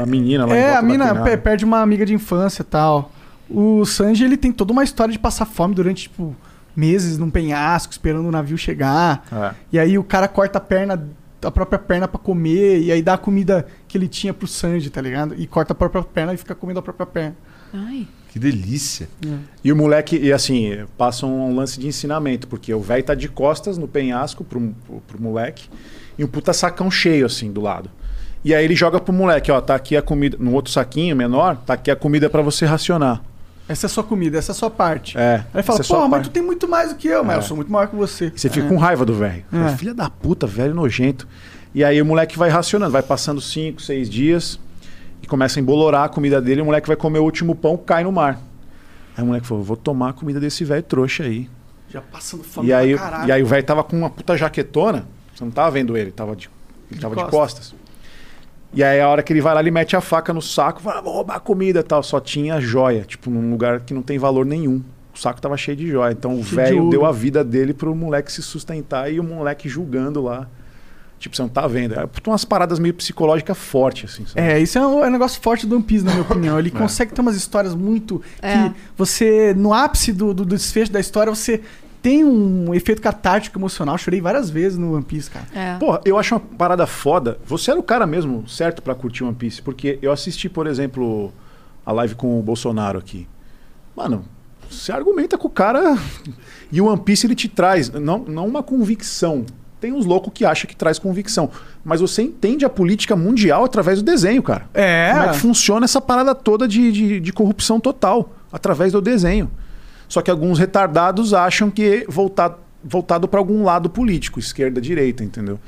a menina lá é a pe- perde uma amiga de infância e tal. O Sanji, ele tem toda uma história de passar fome durante, tipo, meses num penhasco, esperando o navio chegar. É. E aí o cara corta a perna, a própria perna pra comer, e aí dá a comida que ele tinha pro Sanji, tá ligado? E corta a própria perna e fica comendo a própria perna. Ai. Que delícia. E o moleque, e assim, passa um lance de ensinamento, porque o velho tá de costas no penhasco pro, pro, pro moleque, e um puta sacão cheio, assim, do lado. E aí ele joga pro moleque, ó, tá aqui a comida, no outro saquinho menor, tá aqui a comida pra você racionar. Essa é a sua comida, essa é a sua parte. É. Aí ele fala, é mas parte." tu tem muito mais do que eu, mas É. eu sou muito maior que você. E você fica É. com raiva do velho. É. Filha da puta, velho nojento. E aí o moleque vai racionando, vai passando cinco, seis dias e começa a embolorar a comida dele. O moleque vai comer o último pão, cai no mar. Aí o moleque falou: vou tomar a comida desse velho trouxa aí. Já passando fome E aí, caralho. e aí o velho tava com uma puta jaquetona. Você não tava vendo ele, tava de, ele De tava de costas. E aí a hora que ele vai lá, ele mete a faca no saco, fala, vou roubar a comida e tal. Só tinha joia, tipo, num lugar que não tem valor nenhum. O saco tava cheio de joia. Então o velho deu a vida dele pro moleque se sustentar e o moleque julgando lá. Tipo, você não tá vendo. É umas paradas meio psicológicas fortes, assim. sabe? É, isso é um, é um negócio forte do One Piece, na minha <laughs> opinião. Ele consegue ter umas histórias muito. É. que você, no ápice do, do desfecho da história, você tem um efeito catártico emocional. Chorei várias vezes no One Piece, cara. É. Porra, eu acho uma parada foda. Você era o cara mesmo certo pra curtir One Piece, porque eu assisti, por exemplo, a live com o Bolsonaro aqui. Mano, você argumenta com o cara <laughs> e o One Piece ele te traz não, não uma convicção. Tem uns loucos que acham que traz convicção, mas você entende a política mundial através do desenho, cara. É. Como é que funciona essa parada toda de, de, de corrupção total através do desenho. Só que alguns retardados acham que voltado, voltado para algum lado político, esquerda, direita, entendeu?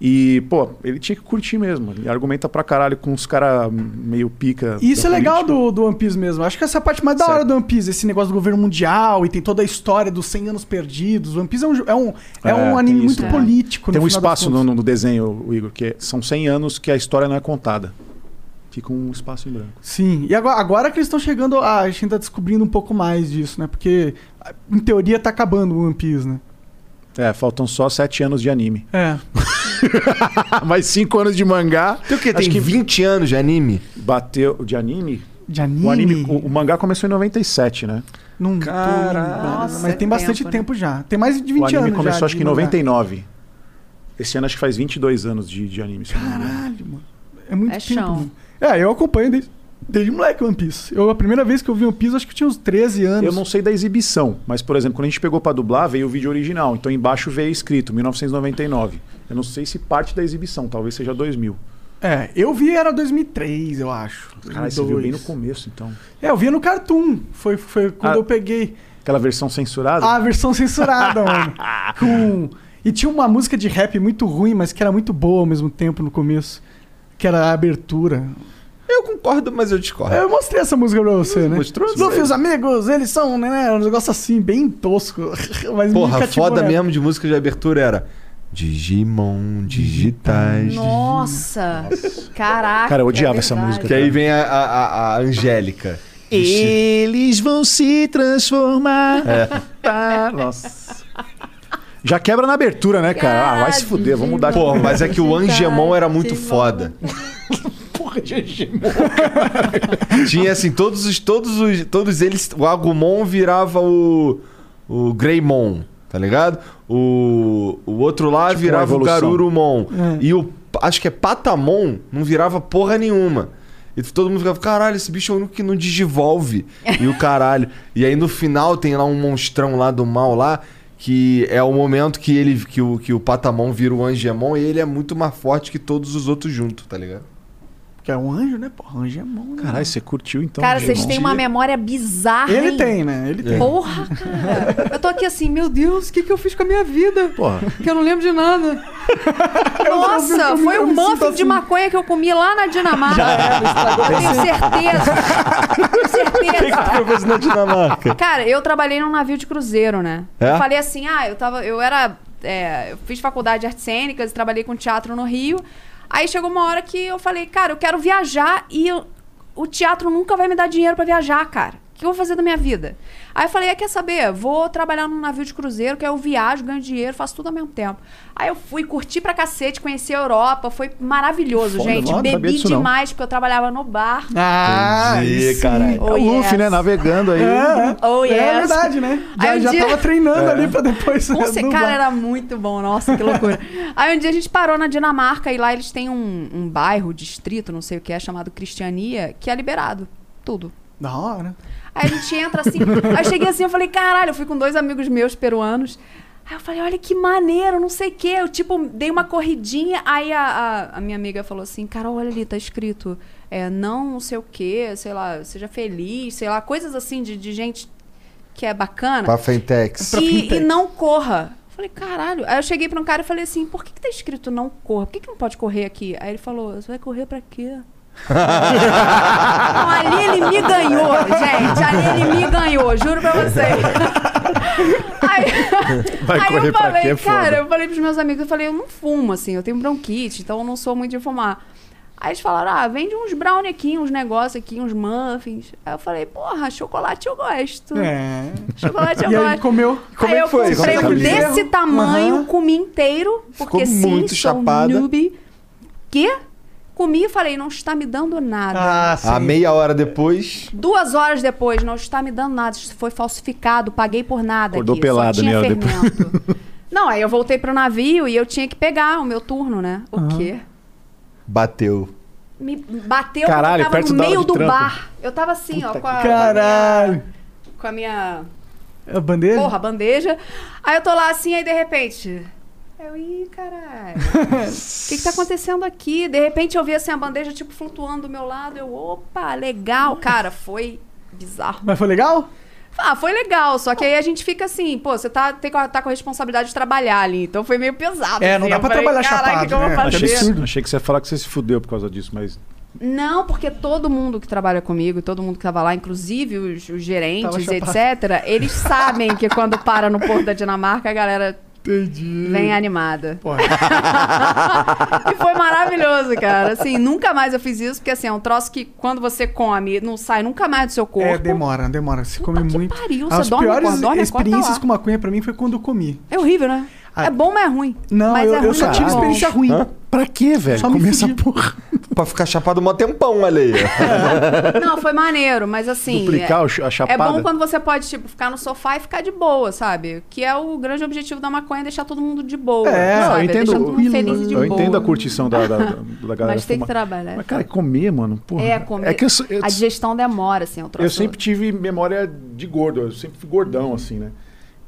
E, pô, ele tinha que curtir mesmo. Ele argumenta pra caralho com os caras meio pica. E isso é legal do, do One Piece mesmo. Acho que essa é a parte mais da hora do One Piece, esse negócio do governo mundial e tem toda a história dos 100 anos perdidos. O One Piece é um, é um, é um tem anime isso, muito né? político. Tem no um espaço no, no desenho, o Igor, que é- são 100 anos que a história não é contada. Fica um espaço em branco. Sim, e agora, agora que eles estão chegando, a, a gente tá descobrindo um pouco mais disso, né? Porque, em teoria, tá acabando o One Piece, né? É, faltam só 7 anos de anime. É. <laughs> Mais 5 anos de mangá. Tem o quê? Acho Tem que 20 anos de anime? Bateu. De anime? De anime? O, anime, o, o mangá começou em 97, né? Não Nossa, mas tem é bastante tempo, tempo, né? já. Tem mais de 20 o anime anos começou já acho que em mangá. 99. Esse ano acho que faz 22 anos de, de anime. Caralho, mano. É muito É tempo. chão. É, eu acompanho desde, desde moleque One Piece. Eu, a primeira vez que eu vi One Piece, acho que tinha uns 13 anos. Eu não sei da exibição, mas, por exemplo, quando a gente pegou pra dublar, veio o vídeo original. Então embaixo veio escrito 1999. Eu não sei se parte da exibição, talvez seja 2000. É, eu vi era 2003, eu acho. Caralho, você viu 2002. bem no começo, então. É, eu via no Cartoon. Foi, foi quando Ah. eu peguei Aquela versão censurada? a versão censurada, <laughs> mano. Com... E tinha uma música de rap muito ruim, mas que era muito boa ao mesmo tempo no começo. Que era a abertura. Eu concordo, mas eu discordo. Eu mostrei essa música pra você, né? Mostrou? Luffy e os amigos, eles são, né? Um negócio assim, bem tosco. <laughs> Mas Porra, foda na mesmo de música de abertura era Digimon digitais. Nossa! Caraca! Cara, eu odiava é essa música. Que aí vem a, a, a- Angélica. Eles vão se transformar. Tá, nossa. Já quebra na abertura, né, cara? Ah, vai se fuder, vamos mudar de Pô, mas é que o Angemon era muito foda. <laughs> porra de Angemon. <laughs> Tinha assim, todos os. Todos os. Todos eles. O Agumon virava o. O Greymon, tá ligado? O. O outro lá Tipo virava o. Garurumon. É. E o. Acho que é Patamon, não virava porra nenhuma. E todo mundo ficava, caralho, esse bicho é o único que não digivolve. e o caralho. E aí no final tem lá um monstrão lá do mal lá. Que é o momento que ele que o, que o Patamon vira o Angemon e ele é muito mais forte que todos os outros juntos, tá ligado? Que é um anjo, né? Porra, anjo é bom. Né? Caralho, você curtiu então? Cara, vocês têm uma memória bizarra. Ele hein? tem, né? Ele tem. Porra, cara. Eu tô aqui assim, meu Deus, o que, que eu fiz com a minha vida? Porra. Que eu não lembro de nada. <laughs> Nossa, foi um muffin de assim. maconha que eu comi lá na Dinamarca. Eu tenho certeza. Tenho certeza. Foi fazer na Dinamarca. Cara, eu trabalhei num navio de cruzeiro, né? É? Eu falei assim, ah, eu tava. Eu era. é, eu fiz faculdade de artes cênicas, trabalhei com teatro no Rio. Aí chegou uma hora que eu falei, cara, eu quero viajar e eu- o teatro nunca vai me dar dinheiro pra viajar, cara. O que eu vou fazer da minha vida? Aí eu falei, ah, quer saber? Vou trabalhar num navio de cruzeiro, que aí eu viajo, ganho dinheiro, faço tudo ao mesmo tempo. Aí eu fui curtir pra cacete, conheci a Europa, foi maravilhoso, Foda, gente. não Bebi não. demais, porque eu trabalhava no bar. Ah, Entendi, caralho. É o Oh, Luffy, yes. né? Navegando aí. É, Oh, é yes. verdade, né? Já, Aí um já dia- tava treinando É. ali pra depois. Cer- dublar. Cara, era muito bom. Nossa, que loucura. Aí um dia a gente parou na Dinamarca e lá eles têm um, um bairro, distrito, não sei o que é, chamado Cristiania, que é liberado. Tudo. Da hora. Aí a gente entra assim. aí eu cheguei assim, eu falei, caralho, eu fui com dois amigos meus peruanos. Aí eu falei, olha que maneiro, não sei o quê. Eu, tipo, dei uma corridinha. Aí a, a, a minha amiga falou assim, Carol, olha ali, tá escrito, é, não, não sei o quê, sei lá, seja feliz, sei lá, coisas assim de, de gente que é bacana. Pra Fentex. E, e não corra. Eu falei, caralho. Aí eu cheguei pra um cara e falei assim, por que, que tá escrito não corra? Por que, que não pode correr aqui? Aí ele falou, você vai correr pra quê? Não, ali ele me ganhou, gente. Ali ele me ganhou, juro pra vocês. Vai Aí correr eu pra falei, quê? É cara, eu falei pros meus amigos, eu falei, eu não fumo, assim, eu tenho bronquite, então eu não sou muito de fumar. Aí eles falaram, ah, vende uns brownie aqui, uns negócios aqui, uns muffins. Aí eu falei, porra, chocolate eu gosto. É. Chocolate eu <laughs> E aí, gosto. comeu? Como aí é que eu foi? comprei um que desse tamanho, Aham. comi inteiro, porque Ficou sim, muito sou chapada. noob. Quê? Comi e falei, não está me dando nada. Ah, sim. A meia hora depois. Duas horas depois, não está me dando nada. Isso foi falsificado, paguei por nada. Acordou aqui, pelada, só tinha né, fermento. <laughs> não, aí eu voltei pro navio e eu tinha que pegar o meu turno, né? O quê? Bateu. Me bateu Caralho, eu tava perto no meio do trampo. bar. Eu tava assim, ó, com a, Caralho. com a minha. A bandeja? Porra, bandeja. Aí eu tô lá assim, aí de repente. Eu, ih, caralho. O que, que tá acontecendo aqui? De repente eu vi assim a bandeja, tipo, flutuando do meu lado. Eu, opa, legal. Cara, foi bizarro. Mas foi legal? Ah, foi legal, só que aí a gente fica assim, pô, você tá, tem, tá com a responsabilidade de trabalhar ali, então foi meio pesado. É, não assim. dá Eu pra falei, trabalhar "Caralho, chapado, que, né? Achei absurdo. achei que você ia falar que você se fudeu por causa disso, mas. Não, porque todo mundo que trabalha comigo, todo mundo que tava lá, inclusive os, os gerentes, etc., eles sabem que quando para no Porto da Dinamarca, a galera Entendi. vem animada. <laughs> E foi maravilhoso, cara. Assim, nunca mais eu fiz isso, porque assim, é um troço que quando você come, não sai nunca mais do seu corpo. É, demora, demora. Você come muito. pariu, você As dorme, piores acorda, experiências tá lá. com maconha pra mim foi quando eu comi. É horrível, né? É bom, mas é ruim. Não, mas eu, é eu ruim, só mas tive é experiência ruim. Pra quê, velho? Só me Comer essa porra. <laughs> Pra ficar chapado mó tempão, aí. <laughs> Não, foi maneiro, mas assim. Duplicar é, a é chapada. bom quando você pode, tipo, ficar no sofá e ficar de boa, sabe? Que é o grande objetivo da maconha, é deixar todo mundo de boa. É, sabe? eu É entendo. deixar todo mundo feliz e de eu boa. entendo a curtição da, da, da, da galera. Mas tem que fumar. trabalhar. Mas, cara, comer, mano, porra. É, comer. É que eu, eu, A digestão demora, assim, é um troço. eu sempre tive memória de gordo, eu sempre fui gordão, assim, né?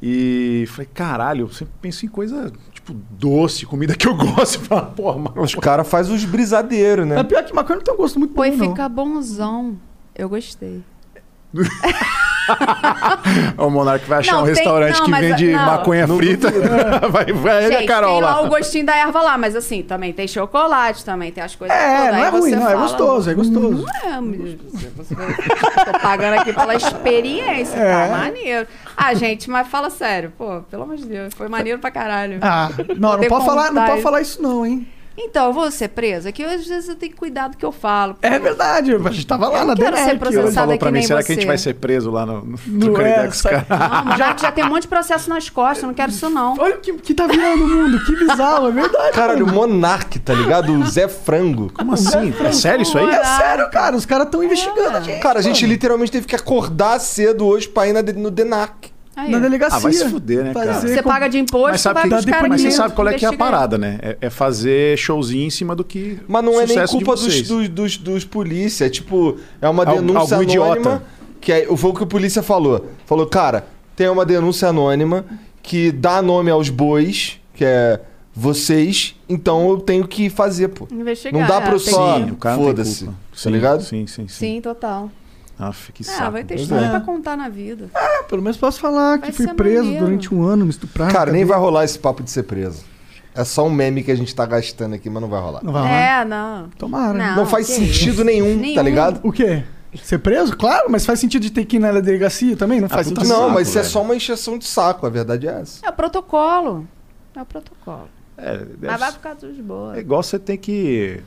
E falei, caralho, eu sempre penso em coisa, tipo, doce, comida que eu <laughs> gosto. E falo, porra, mano. Os caras fazem os brisadeiros, né? É pior que maconha não tem um gosto muito bom, e não. fica bonzão. Eu gostei. <laughs> O Monark vai achar Não, um tem- restaurante não, que mas, vende não. maconha Não frita. <laughs> vai vai ele e a Gente, Carol tem lá lá. o gostinho da erva lá, mas assim, também tem chocolate, também tem as coisas É, todas. não Aí é ruim, não, é fala, gostoso, é gostoso. Não é, meu Deus Tô pagando aqui pela experiência, É. tá maneiro. Ah, gente, mas fala sério, pô, pelo amor de Deus, foi maneiro pra caralho. Ah, não, não pode, falar, não pode falar isso não, hein? Então, eu vou ser presa, que às vezes eu tenho que cuidar do que eu falo. É verdade, a gente tava lá Eu na não quero DNR. ser que processada hoje- Falou pra mim, nem será que a gente você. vai ser preso lá no, no Não trocando é, caras? Não, já, já tem um monte de processo nas costas, eu não quero isso não. <laughs> Olha o que, que tá virando o mundo, que bizarro, é verdade. Caralho, o. Monark, tá ligado? O Zé Frango. Como assim? É sério isso aí? É sério, cara, os caras estão investigando a gente. Cara, a gente literalmente teve que acordar cedo hoje pra ir na, no DENAC. Aí. Na delegacia. Ah, vai se fuder, né, cara? Você com- paga de imposto, Mas sabe, vai que, caras mas você que sabe qual é que é a parada, né? É, é fazer showzinho em cima do que. Mas não é nem culpa dos, dos, dos, dos polícia. É tipo, é uma denúncia algum anônima. idiota. Que é, foi o que o polícia falou. Falou, cara, tem uma denúncia anônima que dá nome aos bois, que é vocês, então eu tenho que fazer, pô. Investigar, Não dá pra eu é, só. Sim, o cara não tem Foda-se. Tá ligado? Sim, sim, sim. Sim, total. Aff, que Ah, saco. vai ter história é. pra contar na vida. Ah, pelo menos posso falar Vai que fui preso maneiro. durante um ano, me estupraram. Cara, nem vai rolar esse papo de ser preso. É só um meme que a gente tá gastando aqui, mas não vai rolar. Não vai lá. É, não. Tomara. Não. Não faz sentido isso. nenhum, Nenhum. tá ligado? O quê? Ser preso? Claro, mas faz sentido de ter que ir na delegacia também? Não faz puta sentido. Não, saco, mas isso é só uma encheção de saco, a verdade é essa. É o protocolo. É o protocolo. É, deve Mas vai ser- ficar tudo de boa. é igual você tem que.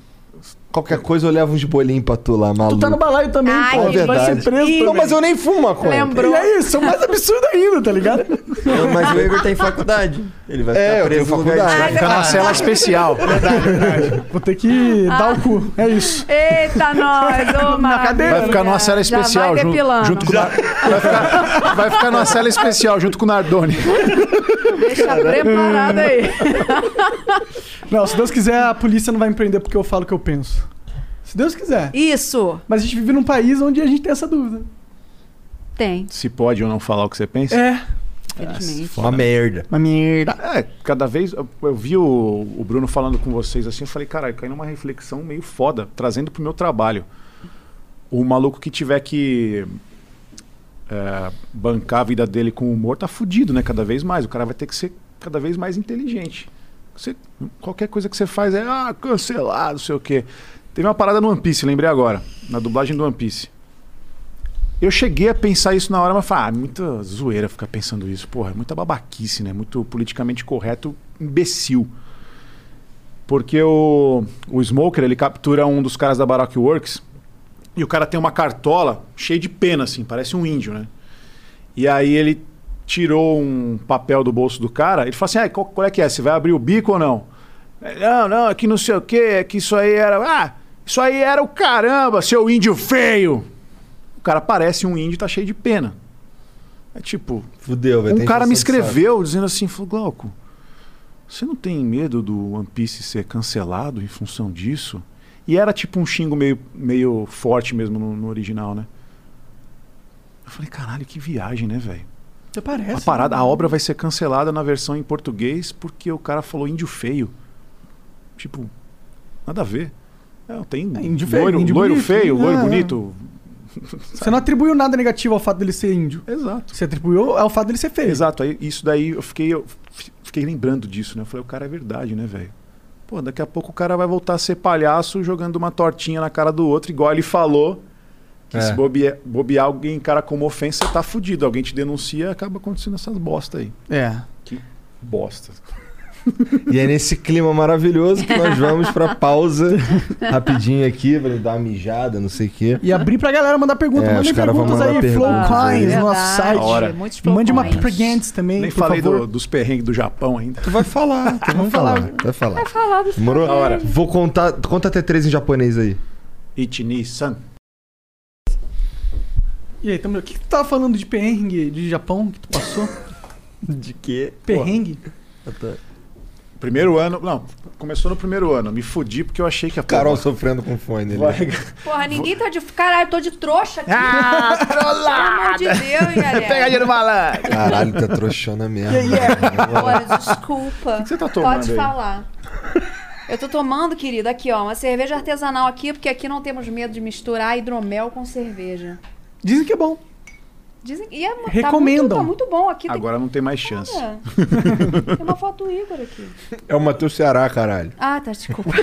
Qualquer coisa eu levo uns bolinhos pra tu lá, maluco. Tu tá no balaio também, Ai, pô. que Vai ser verdade. preso Ih, Não, mas eu nem fumo maconha. Lembrou. E é isso, é o mais absurdo ainda, tá ligado? Mas o Igor tem faculdade. Ele vai É, ficar eu preso no lugar faculdade. de- Vai ficar numa cela especial. Vou ter que dar o cu, é isso. Eita, nós, ô, Na cadeira. Vai ficar numa cela Já especial vai junto, junto com vai, ficar, vai ficar numa cela especial junto com o Nardoni. Deixa preparado aí. Não, se Deus quiser, a polícia não vai me prender porque eu falo o que eu penso. Se Deus quiser. Isso. Mas a gente vive num país onde a gente tem essa dúvida. Tem, Se pode ou não falar o que você pensa. É, infelizmente. Uma merda. uma merda. É, cada vez. Eu, eu vi o, o Bruno falando com vocês assim, eu falei, caralho, caiu numa reflexão meio foda, trazendo pro meu trabalho. O maluco que tiver que é, bancar a vida dele com humor tá fudido, né? Cada vez mais. O cara vai ter que ser cada vez mais inteligente. Você- qualquer coisa que você faz é, ah, cancelado, não sei o quê. Teve uma parada no One Piece, lembrei agora, na dublagem do One Piece. Eu cheguei a pensar isso na hora, mas falei, ah, muita zoeira ficar pensando isso. Porra, é muita babaquice, né? Muito politicamente correto, imbecil. Porque o, o Smoker, ele captura um dos caras da Baroque Works e o cara tem uma cartola cheia de pena, assim, parece um índio, né? E aí ele tirou um papel do bolso do cara, ele falou assim, ah, qual, qual é que é? Você vai abrir o bico ou não? Não, não, é que não sei o quê, é que isso aí era... Ah, isso aí era o caramba, seu índio feio! O cara parece um índio e tá cheio de pena. É tipo... Fudeu, vai Um cara me escreveu dizendo assim, falou, Glauco, você não tem medo do One Piece ser cancelado em função disso? E era tipo um xingo meio, meio forte mesmo no, no original, né? Eu falei, caralho, que viagem, né, velho? Até parece. A parada, né? a obra vai ser cancelada na versão em português porque o cara falou índio feio. Tipo, nada a ver. Não, tem índio feio, loiro, índio loiro bonito, feio, né? loiro É. bonito. Você não atribuiu nada negativo ao fato dele ser índio. Exato. Você atribuiu ao fato dele ser feio. Exato, aí isso daí eu fiquei, eu fi- fiquei lembrando disso, né? Eu falei, o cara é verdade, né, velho? Pô, daqui a pouco o cara vai voltar a ser palhaço jogando uma tortinha na cara do outro, igual ele falou. Que É. se bobear, bobear alguém encara como ofensa, você tá fudido. Alguém te denuncia acaba acontecendo essas bosta aí. É. Que bosta. E é nesse clima maravilhoso que nós vamos pra pausa rapidinho aqui, pra ele dar uma mijada, não sei o quê. E abrir pra galera mandar perguntas. É, Mandem perguntas mandar aí, Flow perguntas aí. Coins no nosso site. Hora. Mande uma flowcoins. perguntas também, Nem por falei favor. do- dos perrengues do Japão ainda. Tu vai falar, tu vai falar, vai falar. Vai falar dos Demorou? perrengues. Vou contar, conta até três em japonês aí. Ichini-san. E aí, tamo... o que, que tu tava falando de perrengue de Japão que tu passou? <laughs> De quê? perrengue? Primeiro ano. Não, começou no primeiro ano. Me fudi porque eu achei que a Carol porra- sofrendo com fone. ali. vai, Porra, ninguém tá de. Caralho, tô de trouxa aqui. Ah, Pelo amor de Deus, <laughs> galera. Pegadinha malandro. Caralho, tá trouxona mesmo. Olha, desculpa. O que você tá tomando Pode aí? falar. Eu tô tomando, querido, aqui, ó, uma cerveja artesanal aqui, porque aqui não temos medo de misturar hidromel com cerveja. Dizem que é bom. Dizem e é, tá Recomendam. muito, tá muito bom aqui. tem- Agora não tem mais chance. Olha, Tem uma foto do Igor aqui. É o Matheus Ceará, caralho. Ah, tá, desculpa. <laughs>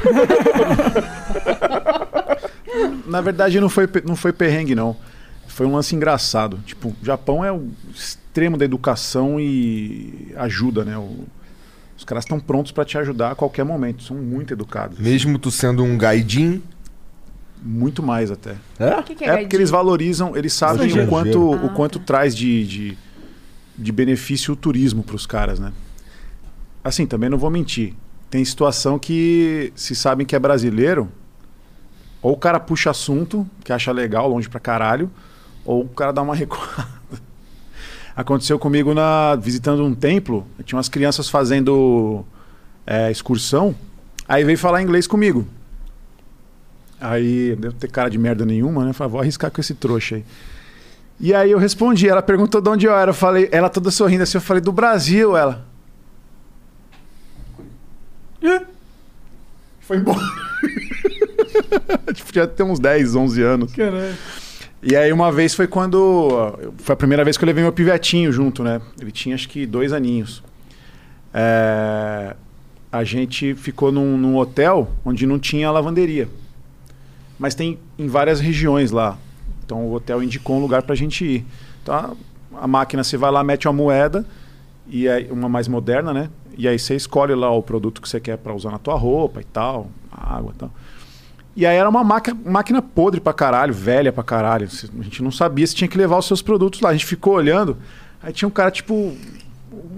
Na verdade, não foi, não foi perrengue, não. Foi um lance engraçado. Tipo, o Japão é o extremo da educação e ajuda, né? O- os caras estão prontos pra te ajudar a qualquer momento. São muito educados. Mesmo tu sendo um gaidin. Muito mais até. É? Que, que é, É porque eles valorizam, eles sabem o quanto, Ah, o quanto traz de, de, de benefício o turismo para os caras, né? Assim, também não vou mentir. Tem situação que se sabem que é brasileiro, ou o cara puxa assunto, que acha legal, longe pra caralho, ou o cara dá uma <laughs> recuada. Aconteceu comigo na visitando um templo, tinha umas crianças fazendo é, excursão, aí veio falar inglês comigo. Aí, deve ter cara de merda nenhuma, né? Falei, vou arriscar com esse trouxa aí. E aí eu respondi, ela perguntou de onde eu era. Eu falei, ela toda sorrindo assim, eu falei, do Brasil, ela. Foi embora. <laughs> tipo, já tem uns 10, 11 anos. Caralho. E aí uma vez foi quando. Foi a primeira vez que eu levei meu pivetinho junto, né? Ele tinha acho que dois aninhos. É, a gente ficou num, num hotel onde não tinha lavanderia. Mas tem em várias regiões lá. Então o hotel indicou um lugar pra gente ir. Então a, a máquina você vai lá, mete uma moeda, e aí, uma mais moderna, né? E aí você escolhe lá o produto que você quer pra usar na tua roupa e tal, água e tal. E aí era uma máquina, máquina podre pra caralho, velha pra caralho. A gente não sabia se tinha que levar os seus produtos lá. A gente ficou olhando, aí tinha um cara tipo. Um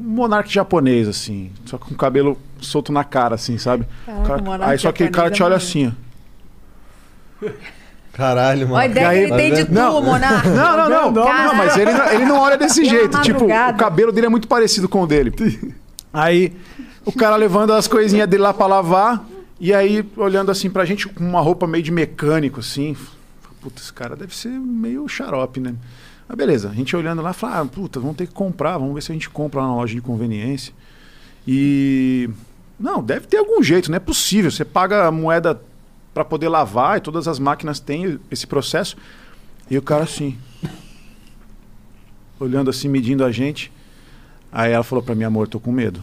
monarca japonês, assim. Só com o cabelo solto na cara, assim, sabe? Caraca, O cara- aí só que o cara te é olha assim, ó. Caralho, mano. A ideia que ele tem de tu, Não. Monarca. <laughs> Não, não, não. Grandão, Não, mas ele, não- ele não olha desse Pela jeito. Tipo, o cabelo dele é muito parecido com o dele. <laughs> Aí, o cara levando as coisinhas dele lá pra lavar. E aí, olhando assim pra gente, com uma roupa meio de mecânico, assim. Puta, esse cara deve ser meio xarope, né? Mas beleza, a gente olhando lá, fala, ah, puta, vamos ter que comprar, vamos ver se a gente compra lá na loja de conveniência. E. Não, deve ter algum jeito, não é possível. Você paga a moeda para poder lavar e todas as máquinas têm esse processo. E o cara assim. Olhando assim, medindo a gente. Aí ela falou para mim, amor, tô com medo.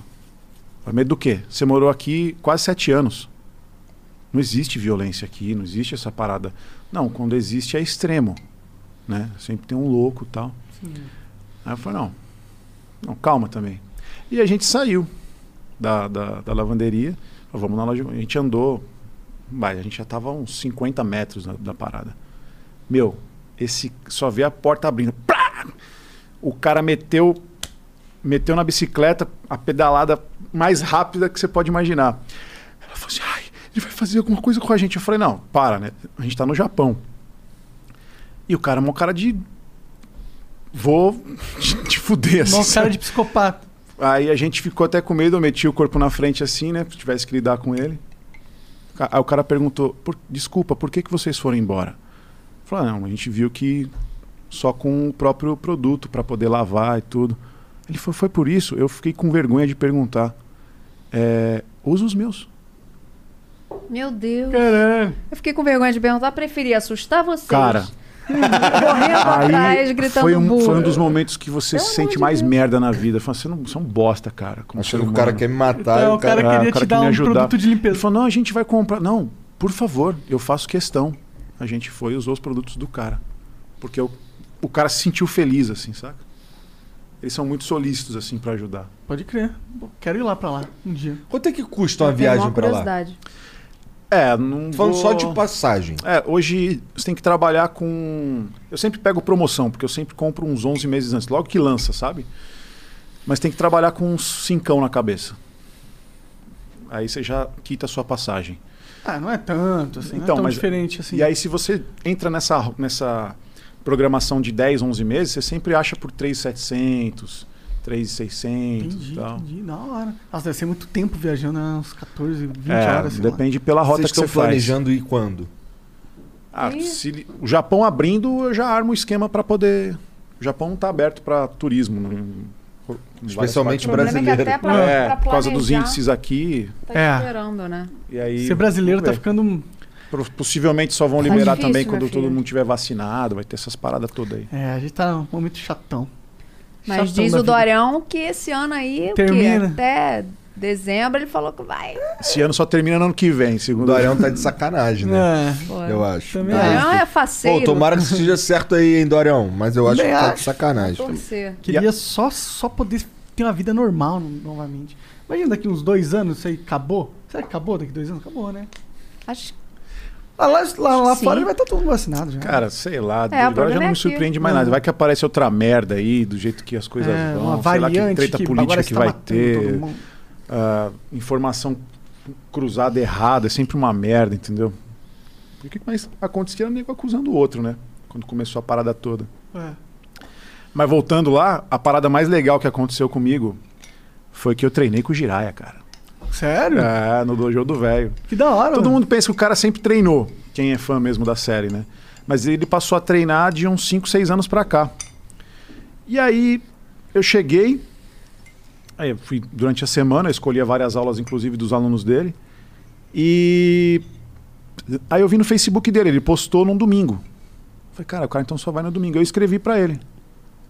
Falei, medo do quê? Você morou aqui quase sete anos. Não existe violência aqui, não existe essa parada. Não, quando existe é extremo. né? Sempre tem um louco e tal. Aí eu falei, não, não, calma também. E a gente saiu da, da, da lavanderia, falou, vamos na loja. A gente andou, vai, a gente já tava a uns 50 metros da, da parada. Meu, esse só vê a porta abrindo. Plá! O cara meteu meteu na bicicleta a pedalada mais rápida que você pode imaginar. Ela falou assim: ai, ele vai fazer alguma coisa com a gente. Eu falei: não, para, né? A gente tá no Japão. E o cara é um cara de. Vou <laughs> te, fuder assim. Mó cara de psicopata. Aí a gente ficou até com medo, eu meti o corpo na frente assim, né? Se tivesse que lidar com ele. Aí o cara perguntou: "Por- desculpa, por que, que vocês foram embora? Eu falei: não, a gente viu que só com o próprio produto para poder lavar e tudo. Ele falou: foi por isso? Eu fiquei com vergonha de perguntar. É, usa os meus. Meu Deus. Caralho. Eu fiquei com vergonha de perguntar, preferi assustar vocês. Cara, Correndo atrás, gritando foi um, burro. foi um dos momentos que você se sente mais merda na vida. Fala, você não você é um bosta, cara. como Achando que o cara humano." quer me matar Então, o o cara cara... queria o cara te dar me um ajudar. produto de limpeza. Ele falou, não, a gente vai comprar. Não, por favor, eu faço questão. A gente foi e usou os produtos do cara. Porque o, o cara se sentiu feliz, assim, saca? Eles são muito solícitos, assim, pra ajudar. Pode crer. Quero ir lá pra lá um dia. Quanto é que custa uma Eu viagem pra lá? É, não Falando vou- só de passagem. É, hoje você tem que trabalhar com... Eu sempre pego promoção, porque eu sempre compro uns 11 meses antes, logo que lança, sabe? Mas tem que trabalhar com uns cincão na cabeça. Aí você já quita a sua passagem. Ah, não é tanto, assim. não é Então, tão mas- diferente assim. E aí, se você entra nessa, nessa programação de 10, 11 meses, você sempre acha por 3,700, 3,600 Entendi, e tal. entendi. Da hora. Nossa, deve ser muito tempo viajando, né? uns 14, 20 É, horas. sei lá. depende pela rota Vocês que você faz. planejando ir quando? Ah, se li- o Japão abrindo, eu já armo o esquema para poder. O Japão está aberto para turismo. Especialmente é que brasileiro. até pra, É, pra por causa dos índices aqui. Tá É. esperando, né? E aí, Ser brasileiro tá ver. ficando. Possivelmente só vão Tá liberar difícil, também quando todo mundo tiver vacinado. Vai ter essas paradas todas aí. É, a gente tá num momento chatão. Mas Chatão diz o vida. Dorião que esse ano aí, o quê? Termina. até dezembro, ele falou que vai. Esse ano só termina no ano que vem, O segundo Dorião tá de sacanagem, né? É. Pô, Eu acho. Também Dorião é Pô, faceiro. tomara que esteja certo aí, hein, Dorião. Mas eu acho Também que tá de sacanagem. Queria só, só poder ter uma vida normal no- novamente. Imagina daqui uns dois anos isso aí acabou. Será que acabou daqui dois anos? Acabou, né? Acho Lá, lá, lá, lá fora vai estar todo mundo vacinado já. Cara, sei lá. É, o agora já não é me aqui. surpreende mais nada. Vai que aparece outra merda aí, do jeito que as coisas É, vão. uma sei lá variante que treta que política agora que está vai ter. ah, informação cruzada errada. É sempre uma merda, entendeu? E o que mais acontecia era nego acusando o outro, né? Quando começou a parada toda. É. Mas voltando lá, a parada mais legal que aconteceu comigo foi que eu treinei com o Jiraya, cara. Sério? É, no dojo do velho. Que da hora. Todo mano. mundo pensa que o cara sempre treinou, quem é fã mesmo da série, né? Mas ele passou a treinar de uns 5, 6 anos pra cá. E aí eu cheguei, aí eu fui durante a semana, eu escolhia várias aulas, inclusive dos alunos dele. E aí eu vi no Facebook dele, ele postou num domingo. Falei, cara, o cara então só vai no domingo. Eu escrevi pra ele.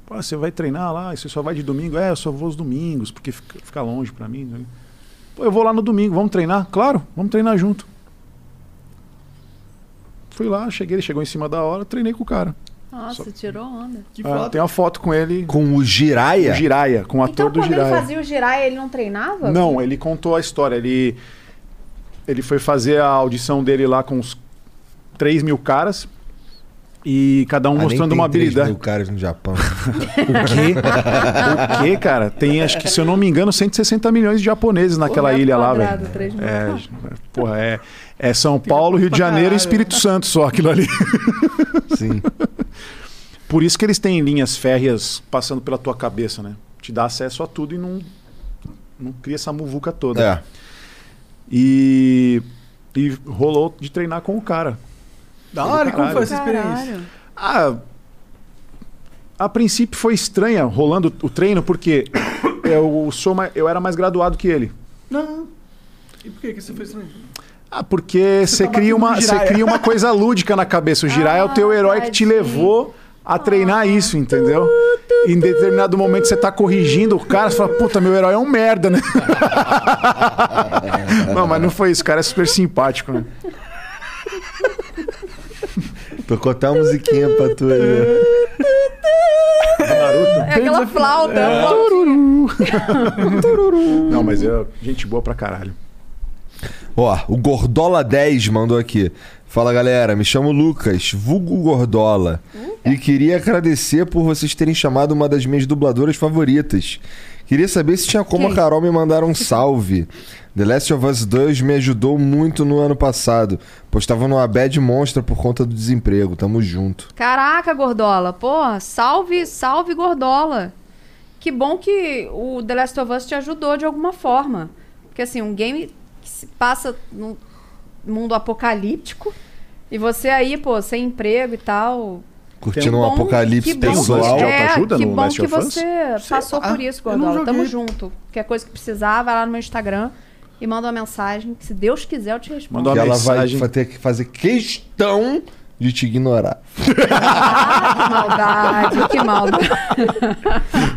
Pô, você vai treinar lá, você só vai de domingo? É, eu só vou os domingos, porque fica, fica longe pra mim. Pô, eu vou lá no domingo, vamos treinar? Claro, vamos treinar junto. Fui lá, cheguei, ele chegou em cima da hora, treinei com o cara. Nossa, tirou onda. Que Ah, tem uma foto com ele, Com o Jiraya? o Jiraya, com o ator Então, do quando ele Jiraya. fazia o girar, ele não treinava? Não, ele contou a história. Ele, ele foi fazer a audição dele lá com uns 3 mil caras e cada um Ah, mostrando uma 3 habilidade. mil caras no Japão. <laughs> O quê? o quê, cara? Tem, acho que, se eu não me engano, 160 milhões de japoneses naquela metro ilha lá, quadrado, velho. três mil. É, porra, é, é São Paulo, Rio de Janeiro e. Espírito Santo só aquilo ali. <laughs> Sim. Por isso que eles têm linhas férreas passando pela tua cabeça, né? Te dá acesso a tudo e não, não cria essa muvuca toda. É. E, e rolou de treinar com o cara. Da hora, e como foi essa experiência? Caralho. Ah, a princípio foi estranha rolando o treino, porque eu, sou mais, eu era mais graduado que ele. Não. E por que, que você fez isso? Ah, porque você tá cria, uma, você cria uma coisa <laughs> lúdica na cabeça. O Jiraiya é o teu Ah, herói que te tadinho. levou a treinar isso, entendeu? E em determinado momento você tá corrigindo o cara, você fala, puta, meu herói é um merda, né? <laughs> não, mas não foi isso, o cara é super simpático, né? Tocou até uma musiquinha pra tu aí. né? Naruto. É aquela flauta. É. a flautinha. <laughs> Não, mas é gente boa pra caralho. Ó, o Gordola10 mandou aqui. Fala galera, me chamo Lucas, vulgo Gordola. E queria agradecer por vocês terem chamado uma das minhas dubladoras favoritas. Queria saber se tinha como Quem? a Carol me mandar um salve. The Last of Us 2 me ajudou muito no ano passado, pois estava numa bad monstra por conta do desemprego. Tamo junto. Caraca, Gordola. Porra, salve, salve, Gordola. Que bom que o The Last of Us te ajudou de alguma forma. Porque, assim, um game que se passa num mundo apocalíptico e você aí, pô, sem emprego e tal. Curtindo Que um bom- apocalipse pessoal. de É, autoajuda que no bom Last que você passou por isso, eu não Gordola. Tamo junto. Qualquer coisa que precisar, vai lá no meu Instagram e manda uma mensagem. Que se Deus quiser, eu te respondo. Manda uma ela mensagem. vai ter que fazer questão de te ignorar. <laughs> Ah, que maldade, que maldade.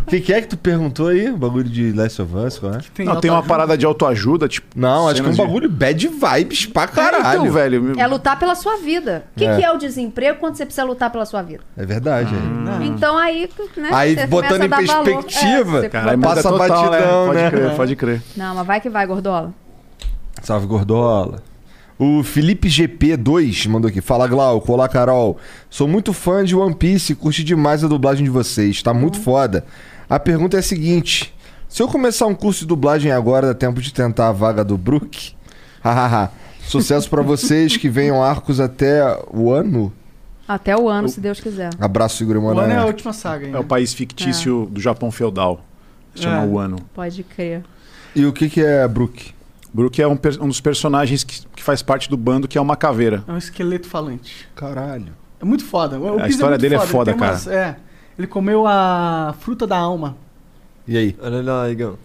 O <laughs> que, que é que tu perguntou aí? O bagulho de Last of Us, qual é? Não, tem uma parada de autoajuda, tipo. Não, acho que é um de- bagulho bad vibes pra É, caralho. então, velho. É lutar pela sua vida. O que É. que é o desemprego quando você precisa lutar pela sua vida? É verdade. Ah. aí. Então aí, né? Aí, você botando em perspectiva, É, Caralho, bota- passa total, batidão, Pode né? crer, É. pode crer. Não, mas vai que vai, Gordola. Salve, Gordola. O Felipe GP2 mandou aqui. Fala, Glauco. Olá, Carol. Sou muito fã de One Piece e curti demais a dublagem de vocês. Tá muito foda. A pergunta é a seguinte. Se eu começar um curso de dublagem agora, dá tempo de tentar a vaga do Brook? <laughs> Hahaha. Sucesso pra vocês que venham arcos até o ano. Até o ano, se Deus quiser. Abraço, Igor O ano é a última saga, hein? É o país fictício do Japão feudal. Se chama É. Wano. Pode crer. E o que, que é Brook? Brook é um, um dos personagens que, que faz parte do bando, que é uma caveira. É um esqueleto falante. Caralho. É muito foda. O A Piece história muito dele é Ele foda, tem umas- É. Ele comeu a fruta da alma. E aí? Olha lá, Igão.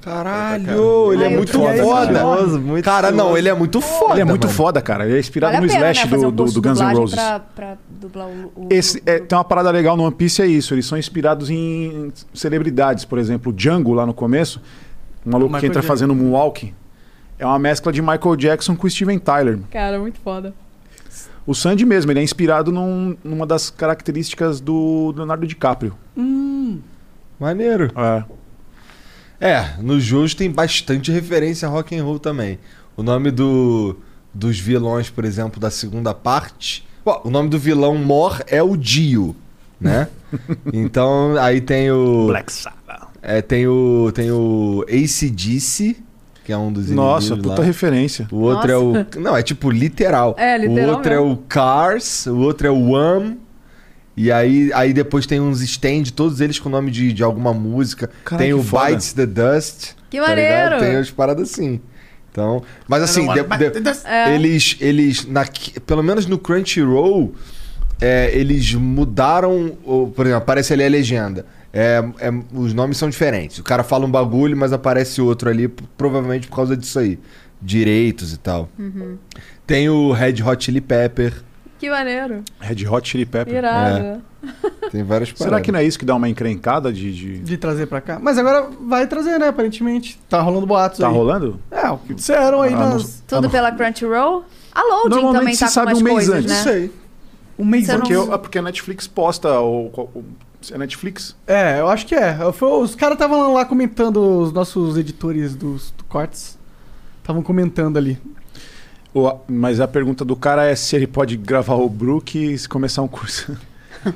Caralho, ele é muito foda. Cara, não, ele é muito foda. Ele é muito mano. foda, cara. Ele é inspirado Vale no pena, Slash né, fazer do, um do, do Guns N' Roses. Pra, pra dublar o... o- Esse, é, tem uma parada legal no One Piece, é isso. Eles são inspirados em celebridades. Por exemplo, o Django, lá no começo, um maluco que Michael entra Jackson. fazendo moonwalk, é uma mescla de Michael Jackson com Steven Tyler. Cara, muito foda. O Sandy mesmo, ele é inspirado num- numa das características do Leonardo DiCaprio. Maneiro. É. É, no Jojo tem bastante referência a rock and roll também. O nome do, dos vilões, por exemplo, da segunda parte. Bom, o nome do vilão Mor é o Dio, né? <laughs> então aí tem o. Black Sabbath. É, tem o. Tem o ACDC, que é um dos Nossa, puta lá. referência. O outro é o. Não, é tipo literal. É, literal O outro é mesmo. o Cars, o outro é o Wham. E aí, aí depois tem uns stand, todos eles com o nome de, de alguma música. Caralho, tem o foda. Bites the Dust. Que tá maneiro! ligado? Tem umas paradas assim. Então, mas assim, de- de- É. eles, eles na, pelo menos no Crunchyroll, é, eles mudaram, o- por exemplo, aparece ali a legenda. É, é, os nomes são diferentes. O cara fala um bagulho, mas aparece outro ali, provavelmente por causa disso aí. Direitos e tal. Uhum. Tem o Red Hot Chili Pepper. Que maneiro. Red Hot Chili Pepper. Irado. Tem várias paradas. Será que não é isso que dá uma encrencada de. de- De trazer pra cá. Mas agora vai trazer, né? Aparentemente. Tá rolando boatos Tá aí. rolando? É, o que disseram aí Ah, nas... Tudo pela Crunchyroll? A Loading também tá com sabe umas um mês coisas, antes. né? Isso aí. Um mês Você Porque, antes. eu- é porque a Netflix posta. O, o, é Netflix? É, eu acho que é. Foi- os caras estavam lá comentando, os nossos editores dos do cortes. Estavam comentando ali. O- mas a pergunta do cara é se ele pode gravar o Brook e se começar um curso. <laughs>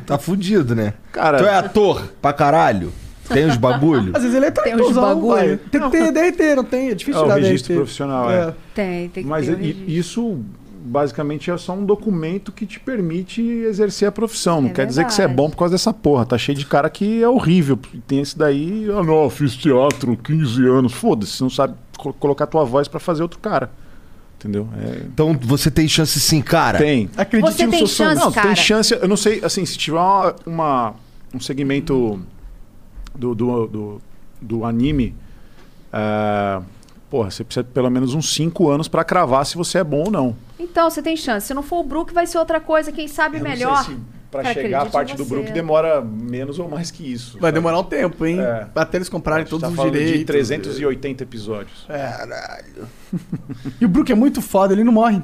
Tá fudido, né? Cara, Tu é ator pra caralho? Tem os bagulho? Às vezes ele é Tem uns talentosão, bagulho. vai. Tem que ter DRT, não tem? É é difícil o dar registro DRT. profissional, é. Tem, tem que Mas ter. registro. isso basicamente é só um documento que te permite exercer a profissão. Não É quer dizer que você é verdade. bom por causa dessa porra. Tá cheio de cara que é horrível. Tem esse daí, ah não, fiz teatro 15 anos. Foda-se, você não sabe co- colocar tua voz pra fazer outro cara. Entendeu? É- Então você tem chance sim, cara. Tem. Acredite Você no tem seu sonho. chance, Não, cara. tem chance. Eu não sei, assim, se tiver uma, uma- um segmento do, do, do, do anime, é, porra, você precisa de pelo menos uns 5 anos pra cravar se você é bom ou não. Então, você tem chance. Se não for o Brook, vai ser outra coisa. Quem sabe Eu não melhor. sei se pra Cara, chegar a parte do. Brook demora menos ou mais que isso. Vai sabe? demorar um tempo, hein? É. Até eles comprarem A gente todos tá os direitos. de 380 episódios. <laughs> E o Brook é muito foda, ele não morre.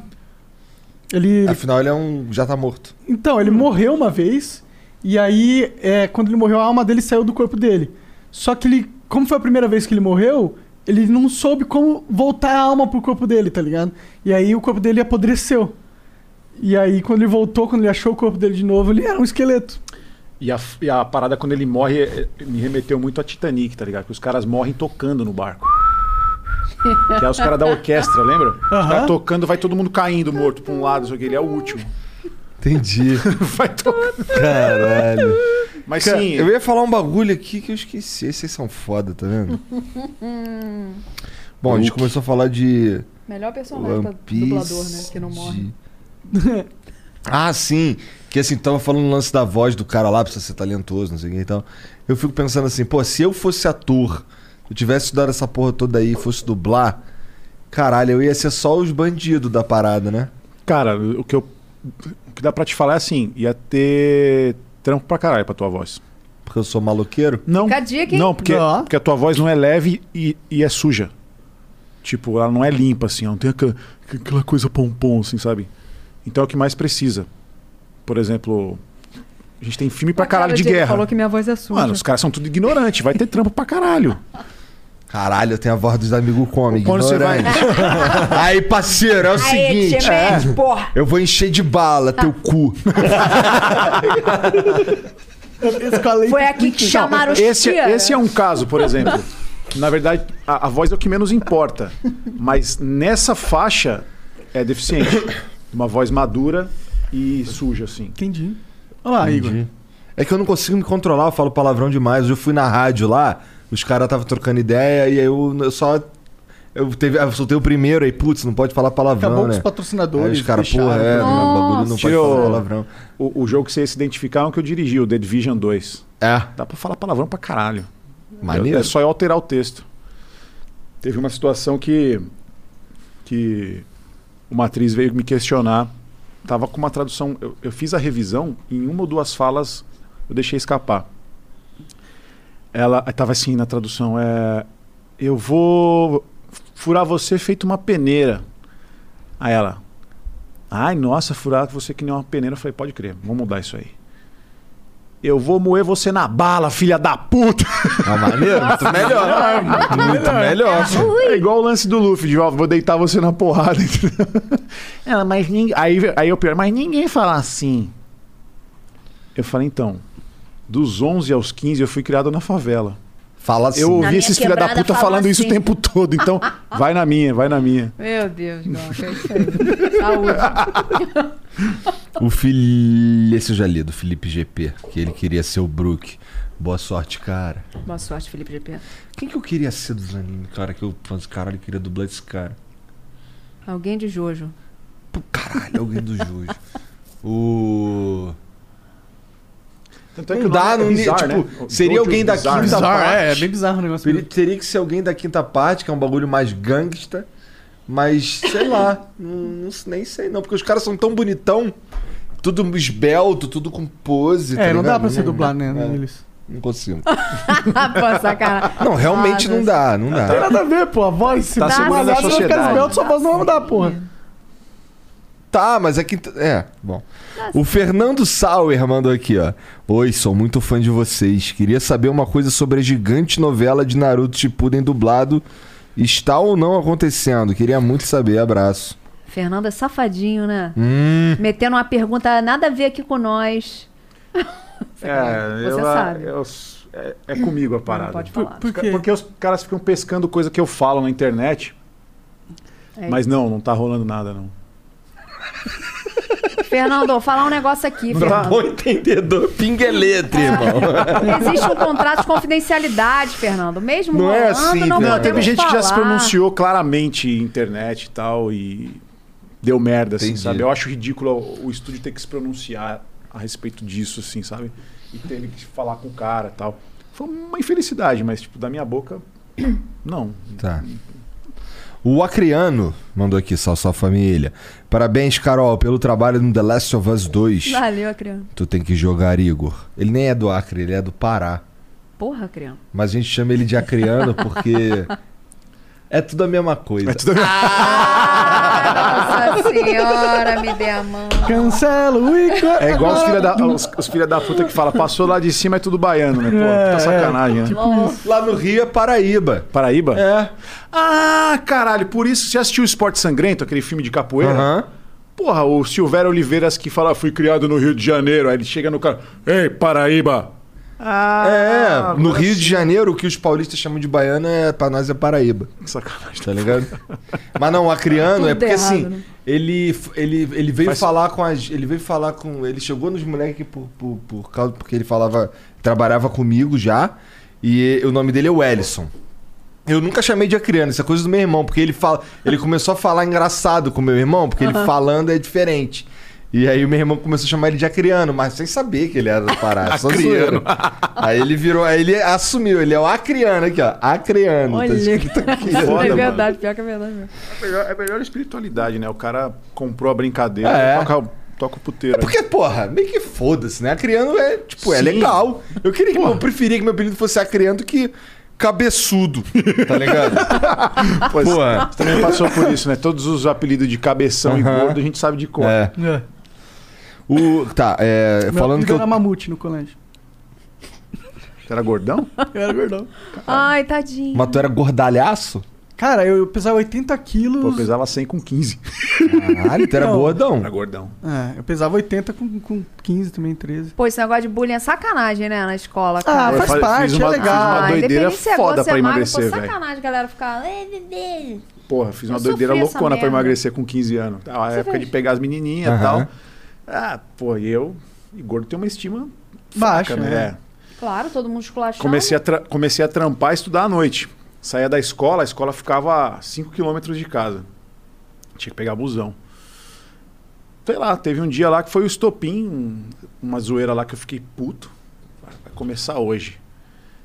Ele, Afinal, ele é um. já tá morto. Então, ele morreu uma vez, e aí, é, quando ele morreu, a alma dele saiu do corpo dele. Só que ele, como foi a primeira vez que ele morreu, ele não soube como voltar a alma pro corpo dele, tá ligado? E aí o corpo dele apodreceu. E aí, quando ele voltou, quando ele achou o corpo dele de novo, ele era um esqueleto. E a, e a parada quando ele morre é- é- me remeteu muito a Titanic, tá ligado? Que os caras morrem tocando no barco. Que é os caras da orquestra, lembra? Os caras tocando, vai todo mundo caindo morto pra um lado, só que ele é o último. Entendi. <laughs> vai tocando. Caralho. Mas Cara, sim. Eu ia falar um bagulho aqui que eu esqueci. Esses são foda, tá vendo? Bom, a gente Luke. começou a falar de. Melhor personagem One pra dublador, né? Que não morre. Ah, sim. Que assim, tava falando o lance da voz do cara lá, precisa ser talentoso, não sei o que e tal. Eu fico pensando assim, pô, se eu fosse ator, eu tivesse estudado essa porra toda aí e fosse dublar, caralho, eu ia ser só os bandidos da parada, né? Cara, o que, eu, o que dá pra te falar é assim: ia ter trampo pra caralho pra tua voz. Porque eu sou maloqueiro? Não. Fica a dica, hein? Não, porque, porque a tua voz não é leve e, e é suja. Tipo, ela não é limpa, assim, ela não tem aquela, aquela coisa pompom, assim, sabe? Então é o que mais precisa. Por exemplo, a gente tem filme pra caralho de guerra. falou que minha voz é suja. Mano, os caras são tudo ignorantes, vai ter trampo pra caralho. <laughs> Caralho, eu tenho a voz dos amigos come. Quando você vai- <laughs> Aí, parceiro, é o Aí, seguinte. porra. Eu vou encher de bala teu cu. <laughs> Foi aqui que chamaram os esse, esse é um caso, por exemplo. Na verdade, a, a voz é o que menos importa. Mas nessa faixa é deficiente. Uma voz madura e suja, assim. Entendi. Olha lá, Igor. Entendi. É que eu não consigo me controlar, eu falo palavrão demais. Eu fui na rádio lá, os caras estavam trocando ideia e aí eu, eu só. Eu, teve, eu soltei o primeiro aí, putz, não pode falar palavrão. Acabou com né? os patrocinadores, Aí os caras, porra, é, Nossa. o bagulho não pode Tio, falar palavrão. O, o jogo que você ia se identificar é o que eu dirigi, o The Division 2. É. Dá pra falar palavrão pra caralho. Maneiro. É só eu alterar o texto. Teve uma situação que. que uma atriz veio me questionar. Tava com uma tradução. Eu, eu fiz a revisão, em uma ou duas falas eu deixei escapar. Ela tava assim na tradução: é. Eu vou furar você feito uma peneira. Aí ela. Ai, nossa, furar você que nem uma peneira. Eu falei, pode crer, vamos mudar isso aí. Eu vou moer você na bala, filha da puta. Ah, maneiro, muito melhor. Muito melhor. É igual o lance do Luffy, de ó, vou deitar você na porrada. <laughs> Ela, mas ninguém. Aí, aí eu pior, mas ninguém fala assim. Eu falei, então, dos 11 aos 15 eu fui criado na favela. Fala assim. Eu ouvi esses filha da puta fala falando isso o assim. tempo todo. Então, <laughs> vai na minha, vai na minha. Meu Deus, não, é isso aí. Saúde. O Felipe. Esse eu já li, do Felipe GP, que ele queria ser o Brook. Boa sorte, cara. Boa sorte, Felipe GP. Quem que eu queria ser dos animes, cara? Que eu falei, caralho, eu queria dublar esse cara. Alguém de Jojo. Caralho, alguém do Jujo. <laughs> o. Tanto é que não o dá, nome é não, bizarro, tipo, né? Seria Jojo alguém da bizarro. quinta Bizarro, parte. é, é bem bizarro o negócio. Teria, teria que ser alguém da quinta parte, que é um bagulho mais gangsta. Mas, sei lá, não, não- nem sei não, porque os caras são tão bonitão, tudo esbelto, tudo com pose. É, tá não dá pra ser Não- dublar, né, é, eles. Não consigo. <laughs> Pô, sacanagem. Não, realmente Ah, não dá, não Não tem dá. nada a ver, pô. A voz, se Tá dá segurando a vai ficar esbelto, sua voz não vai mudar, porra. Tá, mas é que. É, bom. O Fernando Sauer mandou aqui, ó. Oi, sou muito fã de vocês. Queria saber uma coisa sobre a gigante novela de Naruto Shippuden dublado. Está ou não acontecendo? Queria muito saber. Abraço. Fernando é safadinho, né? Hum. Metendo uma pergunta nada a ver aqui com nós. <laughs> É, Você eu- sabe. eu- é, é comigo a parada. pode falar. Por quê? Porque os caras ficam pescando coisa que eu falo na internet. É mas não, não tá rolando nada, não. Fernando, vou falar um negócio aqui, Fernando. Bom entendedor, pingueletre, irmão. Existe um contrato de confidencialidade, Fernando. Mesmo Não é assim, não podemos Teve gente que já se falar. pronunciou claramente em internet e tal e deu merda, assim, Entendi. sabe? Eu acho ridículo o o estúdio ter que se pronunciar a respeito disso, assim, sabe? E teve que falar com o cara e tal. Foi uma infelicidade, mas, tipo, da minha boca, não. Tá. O Acriano mandou aqui, só sua família. Parabéns, Carol, pelo trabalho no The Last of Us 2. Valeu, criança. Tu tem que jogar, Igor. Ele nem é do Acre, ele é do Pará. Porra, criança. Mas a gente chama ele de Acriano porque <laughs> é tudo a mesma coisa. É tudo... Nossa, Nossa senhora, me dê a mão. Cancela o Ica. É igual os filha da, os, os filha da puta que fala, passou lá de cima é tudo baiano, né? Pô, É, puta sacanagem, né? Lá no Rio é Paraíba. Paraíba? É. Ah, caralho, por isso você assistiu Esporte Sangrento, aquele filme de capoeira? Aham. Porra, o Silvério Oliveiras que fala, fui criado no Rio de Janeiro, aí ele chega no cara, ei, Paraíba. Ah, é, no agora Rio de. Janeiro, o que os paulistas chamam de baiano, é, pra nós é Paraíba. Sacanagem. Tá ligado? Mas não, o Acriano é Tudo porque errado, assim, né? ele, ele, ele veio Faz- falar com as. Ele veio falar com. Ele chegou nos moleques por, por, por causa. Porque ele falava. Trabalhava comigo já. E o nome dele é Wellison. Eu nunca chamei de Acriano, isso é coisa do meu irmão, porque ele fala. Ele começou a falar engraçado com o meu irmão, porque ele falando é diferente. E aí o meu irmão começou a chamar ele de Acriano, mas sem saber que ele era da parada. só Acriano. aí ele virou. Aí ele assumiu, ele é o Acriano aqui, ó. Acriano. Olha, tá escrito aqui. <laughs> Foda, é mano. verdade, pior que é verdade mesmo. É melhor, é melhor espiritualidade, né? O cara comprou a brincadeira, É. toca, toca o puteiro. É porque, porra, meio que foda-se, né? Acriano é, tipo, é Sim. legal. Eu queria que eu preferia que meu apelido fosse Acriano do que cabeçudo, tá ligado? <laughs> Pô, Porra. Você também passou por isso, né? Todos os apelidos de cabeção e Aham. gordo a gente sabe de cor. É. É. O, tá, é, Meu falando que eu... era mamute no colégio. Você era gordão? <laughs> Eu era gordão. Ai, tadinho. Mas tu era gordalhaço? Cara, eu, pesava 80 quilos. Pô, eu pesava 100 com 15. Caralho, tu era Não. gordão. Era gordão. É, eu pesava 80 com, com 15 também, 13. Pô, esse negócio de bullying é sacanagem, né? Na escola, Ah, cara. faz fa- parte, fiz uma- é fiz legal. uma Ah, doideira independente se é gordo, foda se é pra magro, emagrecer, pô, velho. sacanagem a galera ficar... "Ei, bebê". Porra, fiz uma Eu doideira sofri essa loucona pra merda. emagrecer com 15 anos. A Você época fez? de pegar as menininhas e Aham. tal. Ah, pô, eu... E gordo tem uma estima Baixa, fraca, né? né? Claro, todo mundo esculachando. Comecei a, comecei a trampar e estudar à noite. Saía da escola, a escola ficava a 5 km de casa. Tinha que pegar busão. Sei lá, teve um dia lá que foi o estopim, um- uma zoeira lá que eu fiquei puto. Vai vai começar hoje.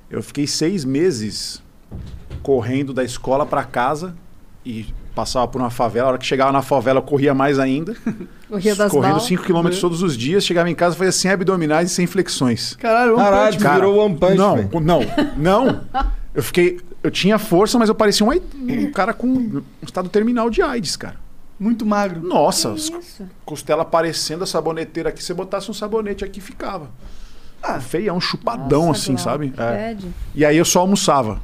Eu fiquei seis meses correndo da escola pra casa e passava por uma favela. A hora que chegava na favela, eu corria mais ainda. <laughs> Corria das correndo balas. 5 km todos os dias. Chegava em casa, fazia 100 abdominais e 100 flexões. Caralho, um Caralho, punch, cara. virou One Punch, Não, velho. não, não. <laughs> Eu fiquei. Eu tinha força, mas eu parecia um, um cara com um estado terminal de AIDS, cara. Muito magro. Nossa, costela aparecendo a saboneteira aqui. Se você botasse um sabonete aqui, ficava. Ah, Feião, chupadão Nossa, assim, Glauco, sabe? É. E aí eu só almoçava.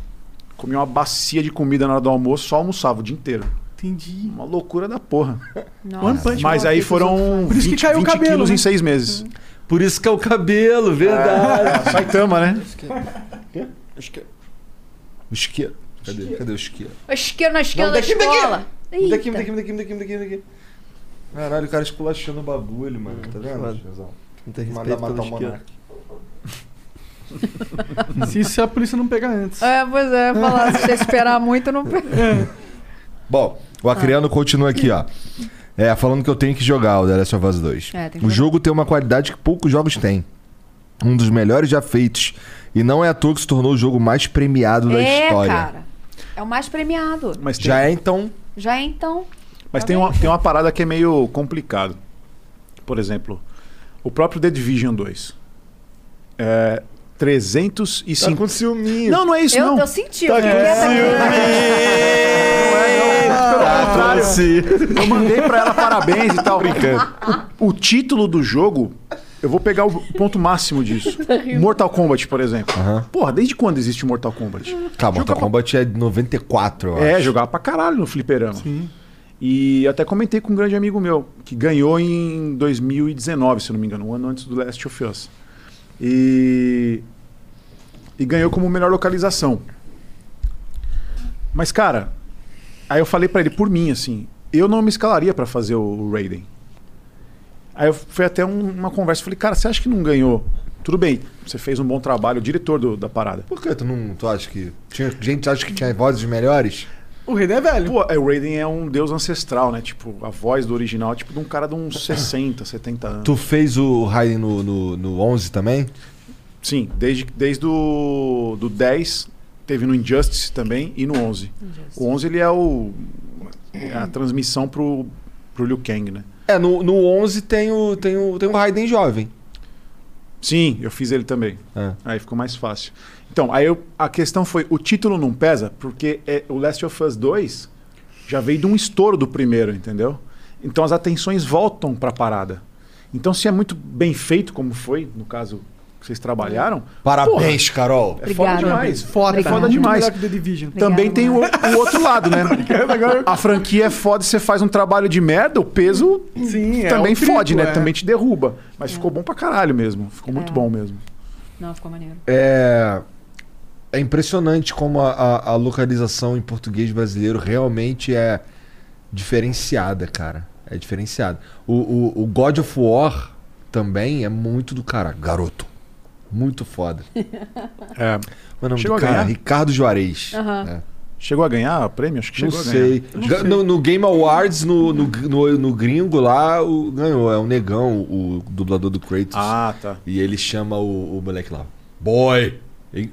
Comia uma bacia de comida na hora do almoço, só almoçava o dia inteiro. Entendi. Uma loucura da porra. Nossa. Mas aí que foram Por isso que 20, caiu o 20 cabelo, quilos né? em seis meses. Por isso que é o cabelo, verdade. <laughs> Saitama, né? O isqueiro. Cadê? Cadê o isqueiro? A esquerda na esquerda Não, da daqui, daqui. escola. Daqui, daqui, daqui, daqui, daqui, me daqui. Caralho, o cara esculachando o bagulho, mano. Tá vendo? Não tem Mandar respeito matar pelo o isqueiro. monarca. Se isso a polícia não pegar antes. É, pois é, falar, se você esperar muito, não... Bom, o Acriano continua aqui, ó. É, falando que eu tenho que jogar o The Last of Us 2. É, tem que o jogo tem uma qualidade que poucos jogos têm. Um dos melhores já feitos. E não é à toa que se tornou o jogo mais premiado da É, história. cara. É o mais premiado. Mas tem, Já é então. Já é então. Mas Tá tem bem? uma, tem uma parada que é meio complicado. Por exemplo, o próprio The Division 2. É, 305. Tá com ciúminho. Não, não é isso, eu, não. eu senti. Tá quieta aqui. <laughs> Pelo contrário, sim. eu mandei pra ela parabéns e tal. Brincando. O, o título do jogo, eu vou pegar o ponto máximo disso. Mortal Kombat, por exemplo. Aham. Porra, desde quando existe Mortal Kombat? Tá, Mortal Kombat é de 94, eu É, acho. jogava pra caralho no fliperama. Sim. E eu até comentei com um grande amigo meu, que ganhou em 2019, se eu não me engano, um ano antes do Last of Us. E, e ganhou como melhor localização. Mas, cara, aí eu falei pra ele, por mim, assim, eu não me escalaria pra fazer o Raiden. Aí eu fui até um- uma conversa, falei, cara, você acha que não ganhou? Tudo bem, você fez um bom trabalho, o diretor do- da parada. Por que tu não. Tu acha que. Tinha gente acha que tinha vozes melhores? O rei é velho. Pô, é, o Raiden é um deus ancestral, né? Tipo, a voz do original é tipo de um cara de uns <coughs> 60, 70 anos. Tu fez o Raiden no, no, no 11 também? Sim, desde, desde o do 10, teve no Injustice também e no 11. O 11 ele é o é a transmissão pro, pro Liu Kang, né? É, no, no 11 tem o, tem, o, tem o Raiden jovem. Sim, eu fiz ele também. É. Aí ficou mais fácil. Então, aí eu- a questão foi, o título não pesa, porque é, o Last of Us 2 já veio de um estouro do primeiro, entendeu? Então as atenções voltam pra parada. Então se é muito bem feito, como foi, no caso que vocês trabalharam. Parabéns, Carol. É foda Obrigada. demais. Foda, é foda demais. Também tem o, o outro lado, né? <laughs> A franquia é foda, você faz um trabalho de merda, o peso Sim, é também o triplo, fode, né? é. Também te derruba. Mas ficou bom pra caralho mesmo. Ficou muito bom mesmo. Não, ficou maneiro. É, é impressionante como a, a- a localização em português brasileiro realmente é diferenciada, cara. É diferenciada. O, o, o God of War também é muito do cara. Garoto. Muito foda. <laughs> É. Meu nome Chegou do a cara, ganhar? Ricardo Juarez. Aham. É. Chegou a ganhar o prêmio? Acho que Não chegou a sei. ganhar. Ga- No, no Game Awards, no, no, no, no gringo lá, o, ganhou. É o Negão, o dublador do Kratos. Ah, tá. E ele chama o, o moleque lá. Boy!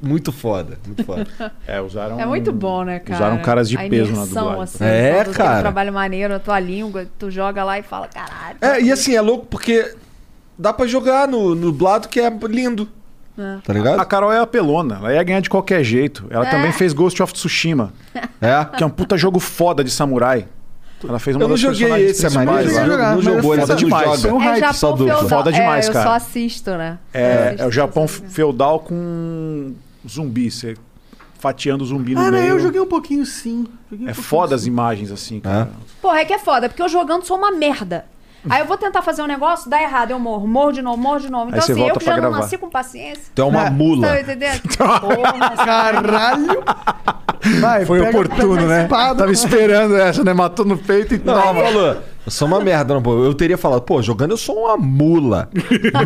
Muito foda, muito foda. <laughs> É, usaram. É muito bom, né, cara? Usaram caras de A peso na dublagem. Assim, É, cara. Um trabalho maneiro, a tua língua, tu joga lá e fala, caralho. É, e assim, é louco porque dá pra jogar no, no dublado que é lindo. É. Tá ligado? A Carol é apelona, ela ia ganhar de qualquer jeito. Ela É. também fez Ghost of Tsushima, É? que é um puta jogo foda de samurai. Ela fez uma Eu não das joguei esse, a Maria principais não não jogou, ele foda só demais. joga. Foi um É hype. Japão só do- feudal. Foda demais, é, eu cara. só assisto, né? Eu É, é o Japão assisto. feudal com zumbi, você fatiando zumbi no Ah, não, meio. eu joguei um pouquinho sim. Um É pouquinho, foda as sim. imagens assim, cara. Porra, é que é foda, porque eu jogando sou uma merda. Aí eu vou tentar fazer um negócio, dá errado, eu morro, morro de novo, morro de novo. Então, assim, eu que já não gravar. nasci com paciência. Tu é uma mula. Tá entendendo? <laughs> Porra, Caralho! Vai, Foi pega- oportuno, pega né? espada. Tava esperando essa, né? Matou no peito e Não, toma. falou, eu sou uma merda, não, pô. Eu teria falado, pô, jogando eu sou uma mula.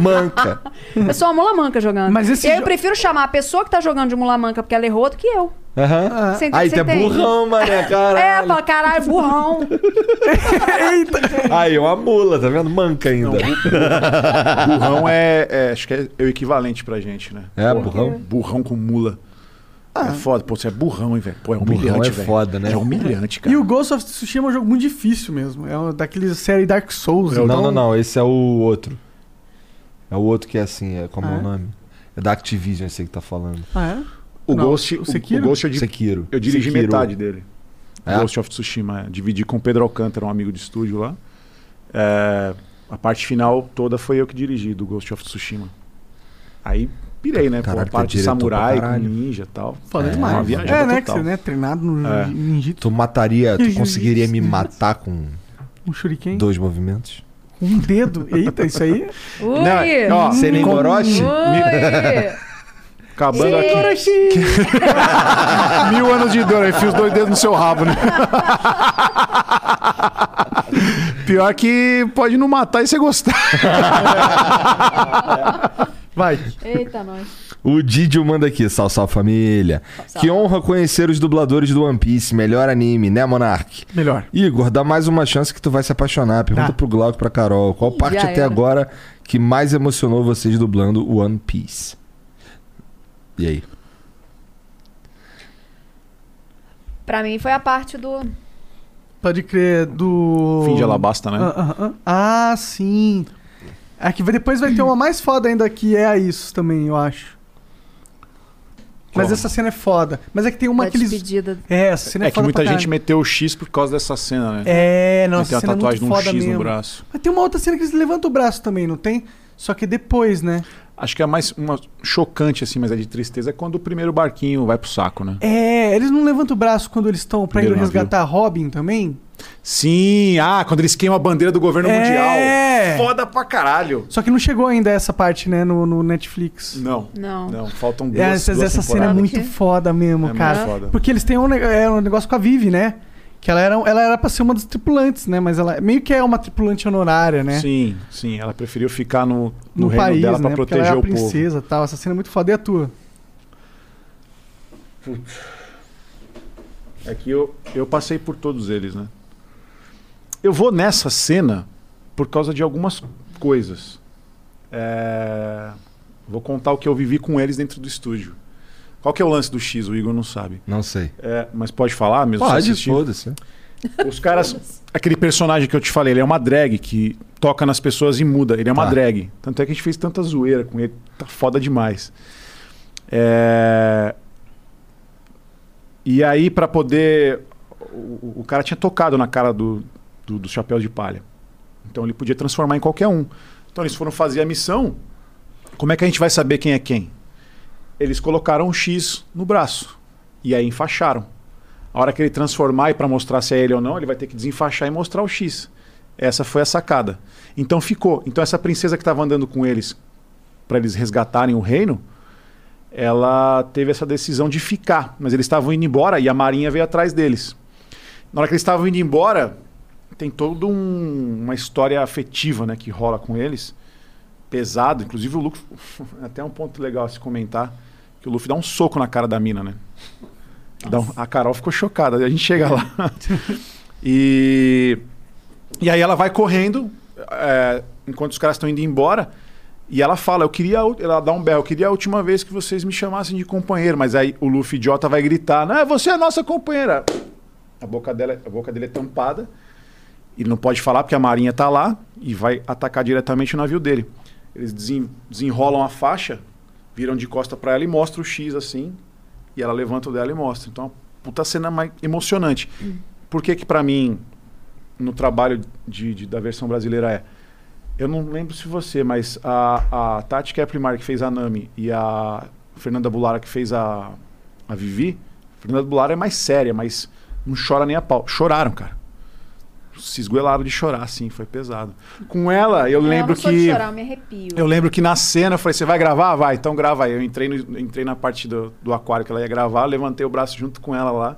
Manca. <laughs> Eu sou uma mula manca jogando. Mas esse e aí eu jo- prefiro chamar a pessoa que tá jogando de mula manca porque ela errou do que eu. Aham. Você- Aí você tu é entende? burrão, mané, É, caralho. fala, caralho, burrão. <laughs> Aí, é uma mula, tá vendo? Manca ainda. <laughs> Burrão é, é- Acho que é, o equivalente pra gente, né? É, burrão? Burrão com mula. É foda. Pô, você é burrão, hein, velho? Pô, é Burrão humilhante, é velho. foda, né? É humilhante, cara. E o Ghost of Tsushima é um jogo muito difícil mesmo. É um daqueles série Dark Souls. Não, então- não, não. Esse é o outro. É o outro que é assim, é como Ah, é é? o nome? É da Activision, esse aí que tá falando. Ah, é? O Não, Ghost, o o, Sekiro? o Ghost eu, di- Sekiro. eu dirigi Sekiro. metade dele. É? Ghost of Tsushima. é. Dividi com o Pedro Alcântara, um amigo de estúdio lá. É, a parte final toda foi eu que dirigi do Ghost of Tsushima. Aí pirei, né? Caralho, Pô, a parte é diretor samurai, com ninja e tal. Foda É, demais. uma viajada É, né? Que total. você né, treinado no É. ninjitsu, Tu mataria, tu conseguiria me matar com um shuriken, dois movimentos? um dedo. Eita, isso aí... Ui! Não, ó, Sem nem com- Orochi? Ui! <laughs> Acabando aqui. <laughs> Mil anos de dor, aí enfia os dois dedos no seu rabo, né? <laughs> Pior que pode não matar e você gostar. Vai. Eita, nós. O Didio manda aqui, sal, sal família. Que honra conhecer os dubladores do One Piece, melhor anime, né, Monark? Melhor. Igor, dá mais uma chance que tu vai se apaixonar. Pergunta Tá. pro Glauco e pra Carol. Qual Ih, parte já até era. agora que mais emocionou vocês dublando o One Piece? E aí? Pra mim foi a parte do. Pode crer do... Fim de Alabasta, né? Ah, ah, ah. Ah, sim. Aqui vai- depois vai ter uma mais foda ainda que é a isso também, eu acho. Mas essa cena é foda. Mas é que tem uma da que eles... despedida. É, essa cena é, É que muita pra gente meteu o X por causa dessa cena, né? É, Não, nossa, tem cena é tatuagem de muito um X mesmo. no braço. Mas tem uma outra cena que eles levantam o braço também, não tem? Só que depois, né? Acho que é mais uma chocante, assim, mas é de tristeza, é quando o primeiro barquinho vai pro saco, né? É, eles não levantam o braço quando eles estão pra ir resgatar a Robin também? Sim, ah, quando eles queimam a bandeira do governo É. mundial. Foda pra caralho. Só que não chegou ainda essa parte, né, no, no Netflix. Não, Não. não, faltam duas, É, essa, duas essa cena é muito Que? foda mesmo, É cara. muito foda. Porque eles têm um, é, um negócio com a Vivi, né? Que ela era, ela era pra ser uma das tripulantes, né? Mas ela meio que é uma tripulante honorária, né? Sim, sim, ela preferiu ficar no, no no, reino país, dela né? pra ela proteger é a o povo. princesa e tal. Essa cena é muito foda. E a tua? É que eu, eu passei por todos eles, né? Eu vou nessa cena por causa de algumas coisas. É, Vou contar o que eu vivi com eles dentro do estúdio. Qual que é o lance do X? O Igor não sabe. Não sei. É, mas pode falar mesmo? Pode, foda-se. Os caras. Aquele personagem que eu te falei, ele é uma drag que toca nas pessoas e muda. Ele é uma Tá. drag. Tanto é que a gente fez tanta zoeira com ele. Tá foda demais. É... E aí, pra poder. O, o cara tinha tocado na cara do, do, do chapéu de palha. Então ele podia transformar em qualquer um. Então eles foram fazer a missão. Como é que a gente vai saber quem é quem? Eles colocaram um X no braço e aí enfaixaram. A hora que ele transformar e para mostrar se é ele ou não, ele vai ter que desenfaixar e mostrar o X. Essa foi a sacada. Então ficou. Então essa princesa que estava andando com eles para eles resgatarem o reino, ela teve essa decisão de ficar, mas eles estavam indo embora e a marinha veio atrás deles. Na hora que eles estavam indo embora, tem toda um- uma história afetiva, né, que rola com eles, pesado. Inclusive o Luffy, <laughs> até um ponto legal a se comentar, que o Luffy dá um soco na cara da mina, né? Um- a Carol ficou chocada. A gente chega lá. <laughs> e e aí ela vai correndo, é, enquanto os caras estão indo embora, e ela fala, eu queria, ela dá um berro, eu queria a última vez que vocês me chamassem de companheiro, mas aí o Luffy idiota vai gritar, não, você é a nossa companheira. A boca, dela, a boca dele é tampada, ele não pode falar porque a marinha tá lá e vai atacar diretamente o navio dele. Eles desen- desenrolam a faixa, viram de costa para ela e mostram o X assim, e ela levanta o dela e mostra. Então, é uma puta cena mais emocionante. Por que que pra mim, no trabalho de, de- da versão brasileira é... Eu não lembro se você, mas a, a Tati Keplimar, que fez a Nami, e a Fernanda Bulara, que fez a, a Vivi, Fernanda Bulara é mais séria, mas não chora nem a pau. Choraram, cara. Se esgoelaram de chorar, assim, foi pesado. Com ela, eu lembro não sou que... de chorar, eu me arrepio. Eu lembro que na cena eu falei, você vai gravar? Vai, então grava aí. Eu entrei, no- entrei na parte do, do aquário que ela ia gravar, levantei o braço junto com ela lá.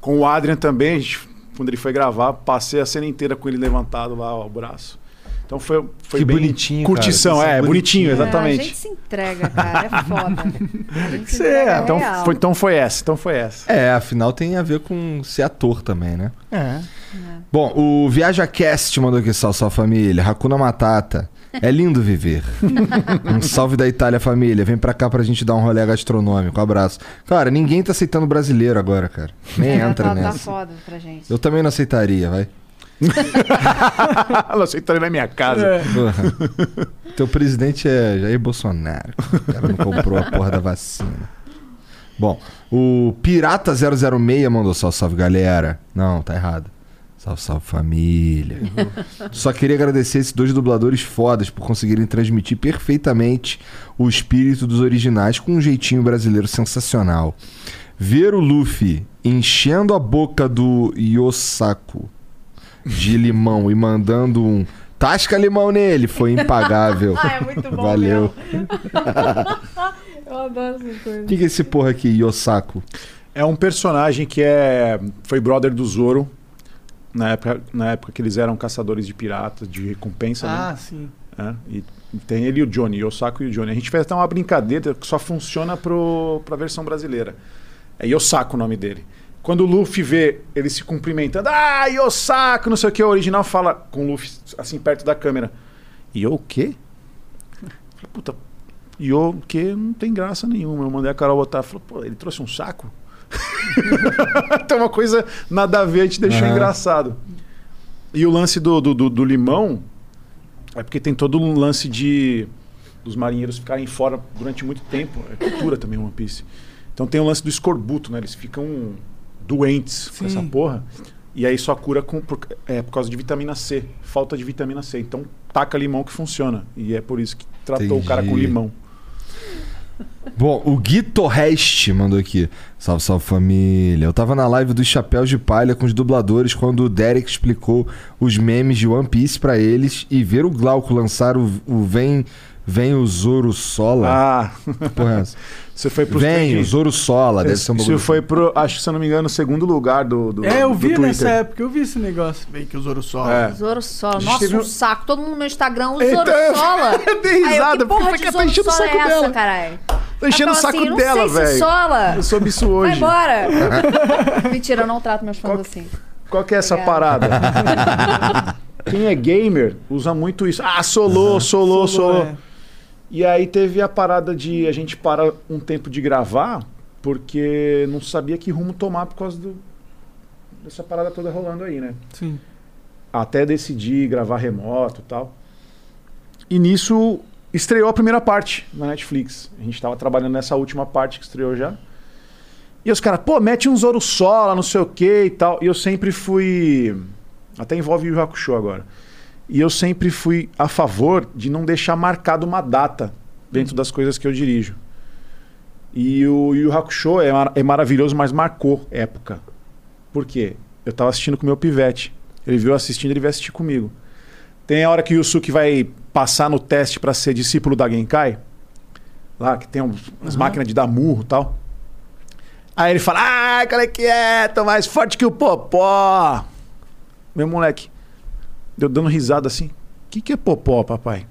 Com o Adrian também, a gente, quando ele foi gravar, passei a cena inteira com ele levantado lá, ó, o braço. Então foi, foi Que bem bonitinho, Curtição, cara. é, é bonitinho, bonitinho. É, a exatamente. gente se entrega, cara. É foda. A gente <laughs> se É, entrega então, real. foi, então foi essa, então foi essa. É, afinal tem a ver com ser ator também, né? É. Bom, o ViajaCast mandou aqui, salve, salve família. Hakuna Matata. É lindo viver. <laughs> um salve da Itália, família. Vem pra cá pra gente dar um rolê gastronômico. Abraço. Cara, ninguém tá aceitando brasileiro agora, cara. Nem É, <laughs> entra tá, tá nessa. foda pra gente. Eu também não aceitaria, vai. <laughs> Ela aceitou na minha casa. Porra. Teu presidente é Jair Bolsonaro. O cara não comprou a porra da vacina. Bom, o Pirata006 mandou salve, salve galera. Não, tá errado. Salve, salve família. Só queria agradecer esses dois dubladores fodas por conseguirem transmitir perfeitamente o espírito dos originais com um jeitinho brasileiro sensacional. Ver o Luffy enchendo a boca do Yosaku de <laughs> limão e mandando um tasca limão nele foi impagável. <laughs> Ah, é muito bom Valeu. <laughs> Eu adoro essas coisas. O que, que é esse porra aqui, Yosaku? É um personagem que é foi brother do Zoro. Na época, na época que eles eram caçadores de piratas, de recompensa, né? Ah, sim. É, e tem ele e o Johnny, o Osako e o Johnny. A gente fez até uma brincadeira que só funciona pro, pra versão brasileira. É Yosako o nome dele. Quando o Luffy vê ele se cumprimentando, ah, Yosako, não sei o que, o original fala com o Luffy assim perto da câmera. Yo o quê? Puta, Yo o quê? Não tem graça nenhuma. Eu mandei a Carol botar, falou, pô, ele trouxe um saco? <laughs> Tem uma coisa nada a ver, a gente deixou Aham. engraçado. E o lance do, do, do- do limão é porque tem todo um lance de dos marinheiros ficarem fora durante muito tempo. É cultura também One Piece. Então tem o lance do escorbuto, né? Eles ficam doentes com essa Sim. porra. E aí só cura com, por, é, por causa de vitamina C. Falta de vitamina C. Então taca limão que funciona. E é por isso que tratou o cara com Entendi. limão. Bom, o Gui Torreste mandou aqui. Salve, salve família. Eu tava na live dos Chapéus de Palha com os dubladores quando o Derek explicou os memes de One Piece pra eles e ver o Glauco lançar o, o Vem Vem o Zoro Sola. Ah, Porra, é <laughs> você foi pro Vem o Zoro Sola. Deve ser um Isso bagulho. foi pro, acho que se eu não me engano, o segundo lugar do, do É, eu do vi Twitter. nessa época, eu vi esse negócio. Bem que o Zoro Sola. É. Zoro Sola. Nossa, um saco. Todo mundo no meu Instagram, o Então, Zoro Sola. <laughs> eu dei risada, que porque porra de que tá enchendo o Sola saco é essa, dela. caralho? Tô enchendo o saco assim, dela, velho. sola. Eu soube isso Vai hoje. embora. <laughs> Mentira, eu não trato meus fãs assim. Qual que é essa Obrigada. parada? Quem é gamer usa muito isso. Ah, solou, solou, solou. é. E aí teve a parada de a gente parar um tempo de gravar porque não sabia que rumo tomar por causa do, dessa parada toda rolando aí, né? Sim. Até decidir gravar remoto e tal. E nisso estreou a primeira parte na Netflix. A gente tava trabalhando nessa última parte que estreou já. E os caras, pô, mete um Zoro Sola, não sei o que e tal. E eu sempre fui. Até envolve o Hakusho agora. E eu sempre fui a favor de não deixar marcado uma data dentro das coisas que eu dirijo. E o Yu Hakusho é, mar- é maravilhoso, mas marcou época. Por quê? Eu tava assistindo com o meu pivete. Ele viu assistindo, ele veio assistir comigo. Tem a hora que o Yusuke vai passar no teste para ser discípulo da Genkai. Lá, que tem um- umas máquinas de dar murro e tal. Aí ele fala, ai, qual é que é? Tô mais forte que o Popó. Meu moleque, deu dando risada assim. O que, que é Popó, papai?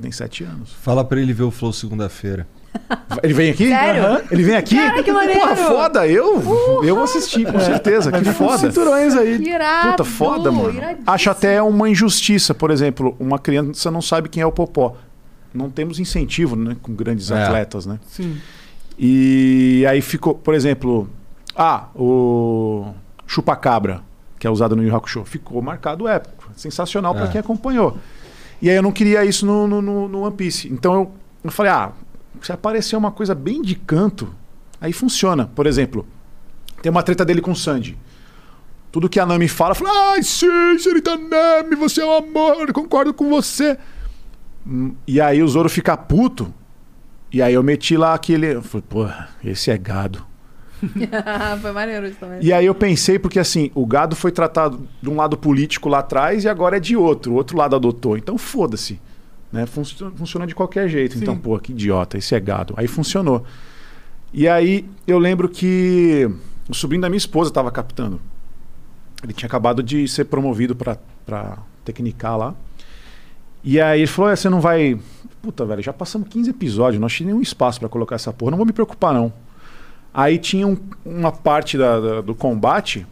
Tem sete anos. Fala pra ele ver o Flow segunda-feira. <laughs> Ele vem aqui? Sério? Aham. Ele vem aqui? Cara, que maneiro! Porra, foda. Eu, eu vou assistir, com certeza. Que foda. cinturões aí. Irado, Puta, foda, mano. iradíssimo. Acho até uma injustiça, por exemplo, uma criança não sabe quem é o Popó. Não temos incentivo, né, com grandes É. atletas, né? Sim. E aí ficou, por exemplo, ah, o chupacabra, que é usado no Yu Hakusho, ficou marcado épico. Sensacional pra É. quem acompanhou. E aí eu não queria isso no, no, no- One Piece. Então eu, eu falei, ah, se aparecer uma coisa bem de canto, aí funciona. Por exemplo, tem uma treta dele com o Sandy. Tudo que a Nami fala, fala, ai, sim, senhorita Nami, você é um amor, concordo com você. E aí o Zoro fica puto. E aí eu meti lá aquele. Eu falei, pô, esse é gado. <laughs> Foi maneiro isso também. E aí eu pensei, porque assim, o gado foi tratado de um lado político lá atrás e agora é de outro. O outro lado adotou. Então foda-se. Né? Funcio- Funciona de qualquer jeito. Então, pô, que idiota, esse é gado. Aí funcionou. E aí eu lembro que o sobrinho da minha esposa estava captando. Ele tinha acabado de ser promovido pra, pra tecnicar lá. E aí ele falou: "É, você não vai. Puta, velho, já passamos 15 episódios, não achei nenhum espaço pra colocar essa porra, não vou me preocupar, não. Aí tinha um- uma parte da- da- do combate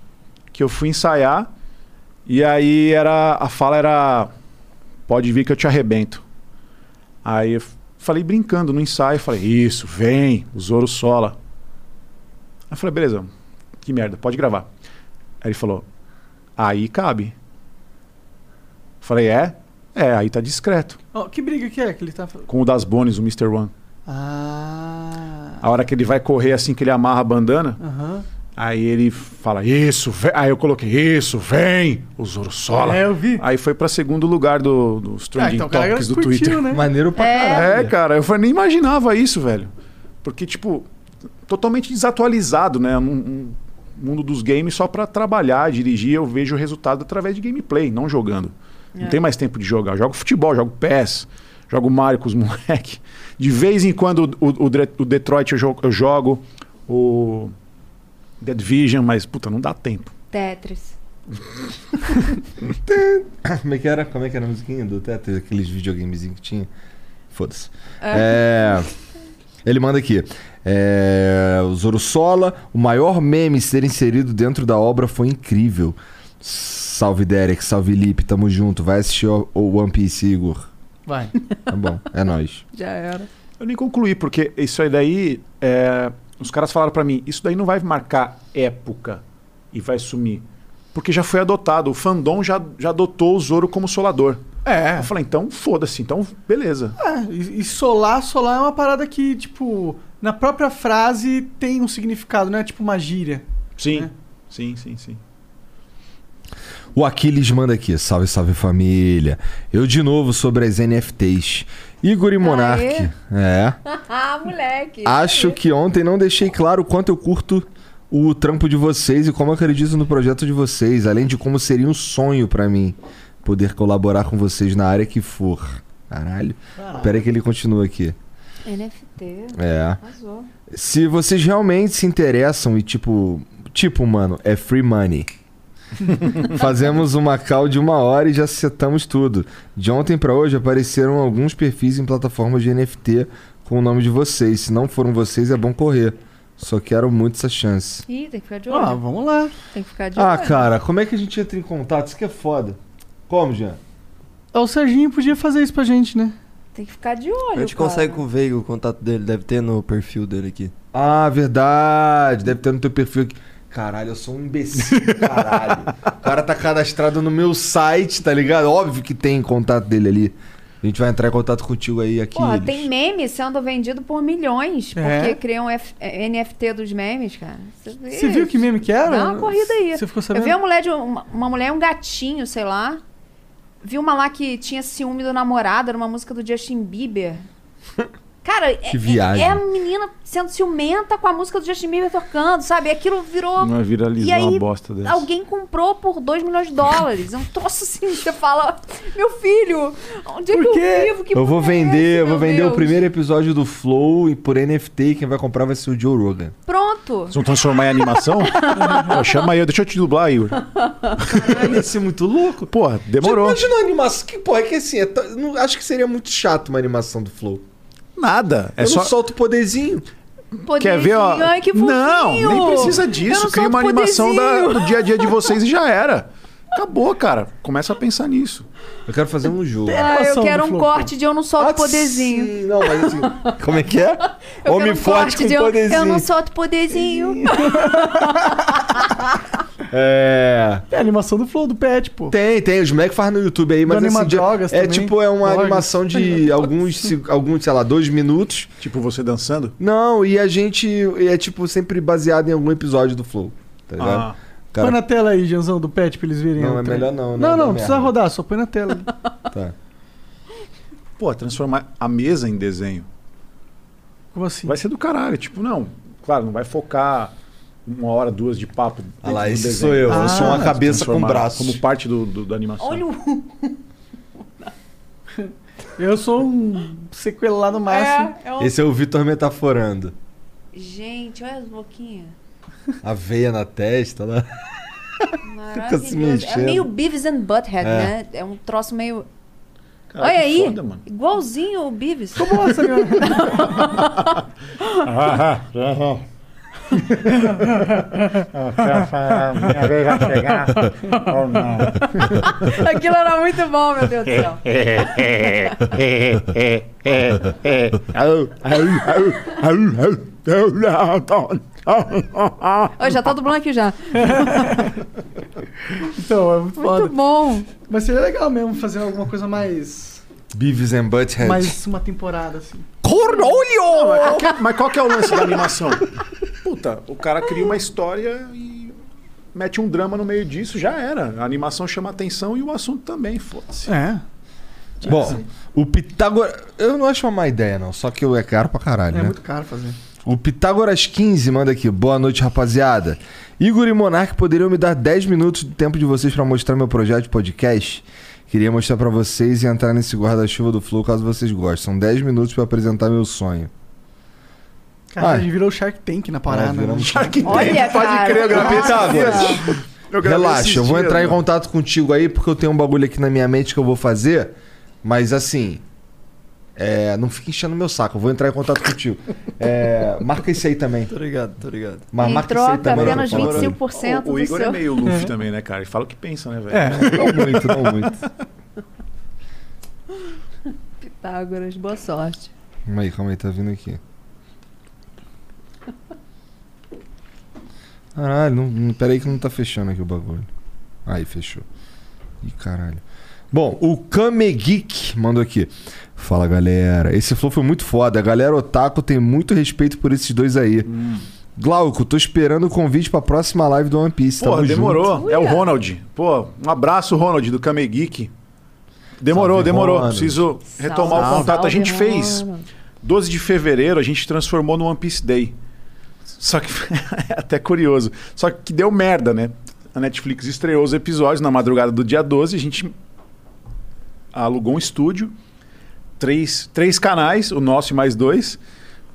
que eu fui ensaiar, e aí era. A fala era. Pode vir que eu te arrebento. Aí eu falei brincando no ensaio, falei, isso, vem, o Zoro sola. Aí eu falei, beleza, que merda, pode gravar. Aí ele falou, aí cabe. Falei, é? É, aí tá discreto. Ó, que briga que é que ele tá falando? Com o das Bones, o Mr. One. Ah. A hora que ele vai correr assim que ele amarra a bandana, Aham. aí ele fala, isso, vem. Aí eu coloquei, isso, vem, o Zoro sola. É, eu vi. Aí foi pra segundo lugar do, dos Trending Ah, então Topics do curtiu, Twitter. né? Maneiro pra É. caralho. É, cara, eu falei, nem imaginava isso, velho. Porque, tipo, totalmente desatualizado, né? Um, um mundo dos games só pra trabalhar, dirigir, eu vejo o resultado através de gameplay, não jogando. Não É. tem mais tempo de jogar. Eu jogo futebol, jogo PES, jogo Mario com os <laughs> moleque. De vez em quando o, o, o Detroit eu jogo, eu jogo, o The Division, mas, puta, não dá tempo. Tetris. <laughs> Como é que era? Como é que era a musiquinha do Tetris? Aqueles videogamezinhos que tinha? Foda-se. É, Ele manda aqui. É... O Zoro Sola, o maior meme ser inserido dentro da obra foi incrível. Salve Derek, salve Lipe, tamo junto. Vai assistir o o One Piece, Igor. Vai. Tá bom, é nóis. Já era. Eu nem concluí, porque isso aí daí. é, os caras falaram pra mim, isso daí não vai marcar época e vai sumir. Porque já foi adotado. O fandom já, já adotou o Zoro como solador. É. Eu falei, então foda-se, então beleza. É, e, e solar, solar é uma parada que, tipo, na própria frase tem um significado, não é tipo uma gíria. Sim, né? sim, sim, sim. O Aquiles manda aqui. Salve, salve família. Eu de novo sobre as NFTs. Igor e Monark. É. <laughs> ah, moleque. Acho que ontem não deixei claro o quanto eu curto o trampo de vocês e como acredito no projeto de vocês, além de como seria um sonho pra mim poder colaborar com vocês na área que for. Caralho. Espera aí que ele continua aqui. NFT. É. Arrasou. Se vocês realmente se interessam e tipo, tipo, mano, é free money. <laughs> Fazemos uma call de uma hora e já setamos tudo. De ontem pra hoje apareceram alguns perfis em plataformas de NFT com o nome de vocês. Se não foram vocês, é bom correr. Só quero muito essa chance. Ih, tem que ficar de olho. Ah, vamos lá. Tem que ficar de Ah, olho. cara, como é que a gente entra em contato? Isso que é foda. Como, Jean? O Serginho podia fazer isso pra gente, né? Tem que ficar de olho. A gente cara. consegue com o Veiga o contato dele, deve ter no perfil dele aqui. Ah, verdade. Deve ter no teu perfil aqui. Caralho, eu sou um imbecil, caralho. o cara tá cadastrado no meu site, tá ligado? Óbvio que tem contato dele ali. A gente vai entrar em contato contigo aí aqui. Porra, eles. tem meme sendo vendido por milhões. É? Porque criam F- eh, NFT dos memes, cara. Você viu que meme que era? Dá uma corrida aí. Você ficou Eu sabendo? vi uma mulher, de uma, uma mulher e um gatinho, sei lá. vi uma lá que tinha ciúme do namorado, era uma música do Justin Bieber. <laughs> Cara, Que é, viagem. é a menina sendo ciumenta com a música do Justin Bieber tocando, sabe? Aquilo virou. Não viralizou E aí, uma bosta dessa. Alguém comprou por 2 milhões de dólares. É um troço assim, você fala, meu filho, onde é que eu vivo? Que eu vou é vender, essa, eu vou vender o Deus? primeiro episódio do Flow e por NFT quem vai comprar vai ser o Joe Rogan. Pronto. Vocês vão transformar em animação? <laughs> Pô, chama aí, deixa eu te dublar, Igor. Caralho, ia ser muito louco. Porra, demorou. Imagina uma animação. Que, porra, é que assim, é t- acho que seria muito chato uma animação do Flow. Nada. É eu só. não solto o poderzinho. Quer ver, ó? Ai, que não, nem precisa disso. Cria uma animação da- poderzinho. do dia a dia de vocês e já era. Acabou, cara. Começa a pensar nisso. Eu quero fazer um jogo. Ah, eu quero um corte de eu não solto poderzinho. Sim, não, mas assim. <laughs> Como é que é? Eu Homem quero um forte corte com de eu, poderzinho. eu não solto poderzinho. <laughs> É. É a animação do Flow, do Pet, pô. Tem, tem. Os moleques fazem no YouTube aí, mas Do assim, de- Animadrogas é também. tipo, é uma Drogas. animação de <laughs> alguns, alguns, sei lá, dois minutos. Tipo você dançando? Não, e a gente é tipo sempre baseado em algum episódio do Flow, tá ligado? Ah. Cara, Põe na tela aí, Janzão, do Pet, pra eles verem. Não, é trem. melhor não, né? Não, Dá não, merda. precisa rodar, só põe na tela. <laughs> tá. Pô, transformar a mesa em desenho. Como assim? Vai ser do caralho. Tipo, não. Claro, não vai focar uma hora, duas de papo. Ah lá, esse desenho. sou eu, eu sou uma cabeça com braços. Como parte do, do- da animação. Olha o. <laughs> Eu sou um sequelado máximo. É, é o... Esse é o Vitor metaforando. Gente, olha as boquinhas. A veia na testa, né? Fica se Maravilhoso. É mexendo. meio Beavis and Butthead, É. né? É um troço meio. Caralho, Olha aí. foda, mano. Igualzinho o Beavis. Como essa, <laughs> <laughs> Minha vez vai chegar ou não? Aquilo era muito bom, meu Deus do céu. <laughs> Ó, já tá dublando aqui já. <laughs> Então, é muito. Muito bom. Mas seria legal mesmo fazer alguma coisa mais. Beavis and Butthead. Mais uma temporada, assim. Não, mas, qual que é, mas qual que é o lance da animação? <laughs> Puta, o cara cria uma história e mete um drama no meio disso, já era. A animação chama atenção e o assunto também, foda-se. É. Bom, o Pitágoras. Eu não acho uma má ideia, não. Só que é caro pra caralho, É né? muito caro fazer. O Pitágoras 15 manda aqui. Boa noite, rapaziada. Igor e Monark poderiam me dar 10 minutos do tempo de vocês pra mostrar meu projeto de podcast? Queria mostrar pra vocês e entrar nesse guarda-chuva do Flow caso vocês gostem. São 10 minutos pra apresentar meu sonho. Cara, Ah. a gente virou o Shark Tank na parada. É, né? Shark Tank, Olha, pode cara. crer, eu gravei dias. Eu Relaxa, eu vou entrar em contato contigo aí porque eu tenho um bagulho aqui na minha mente que eu vou fazer. Mas assim. É, não fica enchendo meu saco, eu vou entrar em contato contigo. É, marca isso aí também. Tô ligado, tô ligado. Mas marca isso aí troca, também. apenas que eu falo. 25% O, o do Igor seu. é meio Luffy também, né, cara? Ele fala o que pensa, né, velho? É, não muito, não muito. <laughs> Pitágoras, boa sorte. Calma aí, calma aí, tá vindo aqui. Caralho, não, não, pera aí que não tá fechando aqui o bagulho. Aí, fechou. Ih, caralho. Bom, o Kamegeek mandou aqui. Fala, galera. Esse flow foi muito foda. A galera otaku tem muito respeito por esses dois aí. Glauco, tô esperando o convite pra próxima live do One Piece. Tamo demorou. junto. É o Ronald. Pô, um abraço, Ronald, do Kame Geek. Demorou, Salve, demorou. Ronald. Preciso retomar Salve, o contato. A gente fez. Ronald. 12 de fevereiro, a gente transformou no One Piece Day. Só que <laughs> é até curioso. Só que deu merda, né? A Netflix estreou os episódios na madrugada do dia 12, a gente alugou um estúdio, três, três canais, o nosso e mais dois.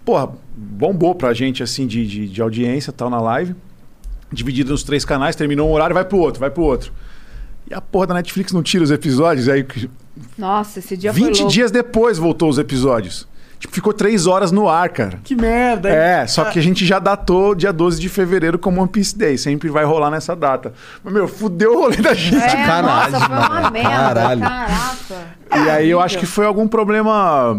Porra, bombou pra gente assim de, de, de audiência tal na live. Dividido nos três canais, terminou um horário, vai pro outro, vai pro outro. E a porra da Netflix não tira os episódios, aí Nossa, esse dia foi 20 louco. dias depois voltou os episódios. Tipo, ficou três horas no ar, cara. Que merda, hein? É, só que a gente já datou dia 12 de fevereiro como One Piece Day. Sempre vai rolar nessa data. Mas, meu, fudeu o rolê da gente. É, nossa, foi uma merda. Caralho. Caraca. E aí eu acho que foi algum problema.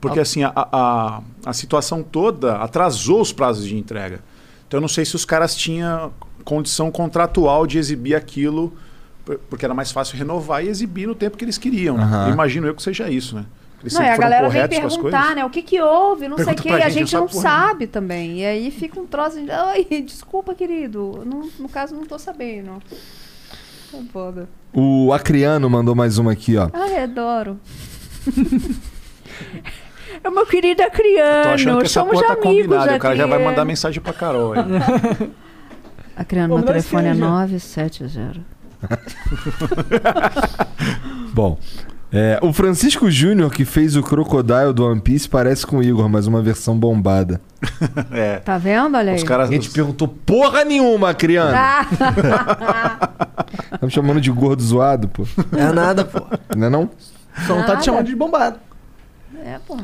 Porque assim, a, a, a situação toda atrasou os prazos de entrega. Então eu não sei se os caras tinham condição contratual de exibir aquilo, por- porque era mais fácil renovar e exibir no tempo que eles queriam. Eu imagino eu que seja isso, né? Eles Não, e sempre a galera vem perguntar, né? O que que houve, não sei o Pergunta que, e a gente, não sabe também. E aí fica um troço de. Ai, <laughs> desculpa, querido. Não- no caso, não tô sabendo. Tá foda. O Acriano mandou mais uma aqui, ó. Ai, adoro. <laughs> É meu querido Tô achando Acriano. que essa Somos porra tá combinada. O cara já vai Acriano. mandar mensagem pra Carol aí. <laughs> Acriano, Vamos meu telefone é esquerda. 970. Bom. É, o Francisco Júnior, que fez o Crocodile do One Piece, parece com o Igor, mas uma versão bombada. <laughs> É. Tá vendo? Olha aí. Os caras. A gente perguntou porra nenhuma, Acriano. Ah, Tá me chamando de gordo zoado, pô. É nada, pô. Não é não? Só não tá te chamando de bombado. é, pô.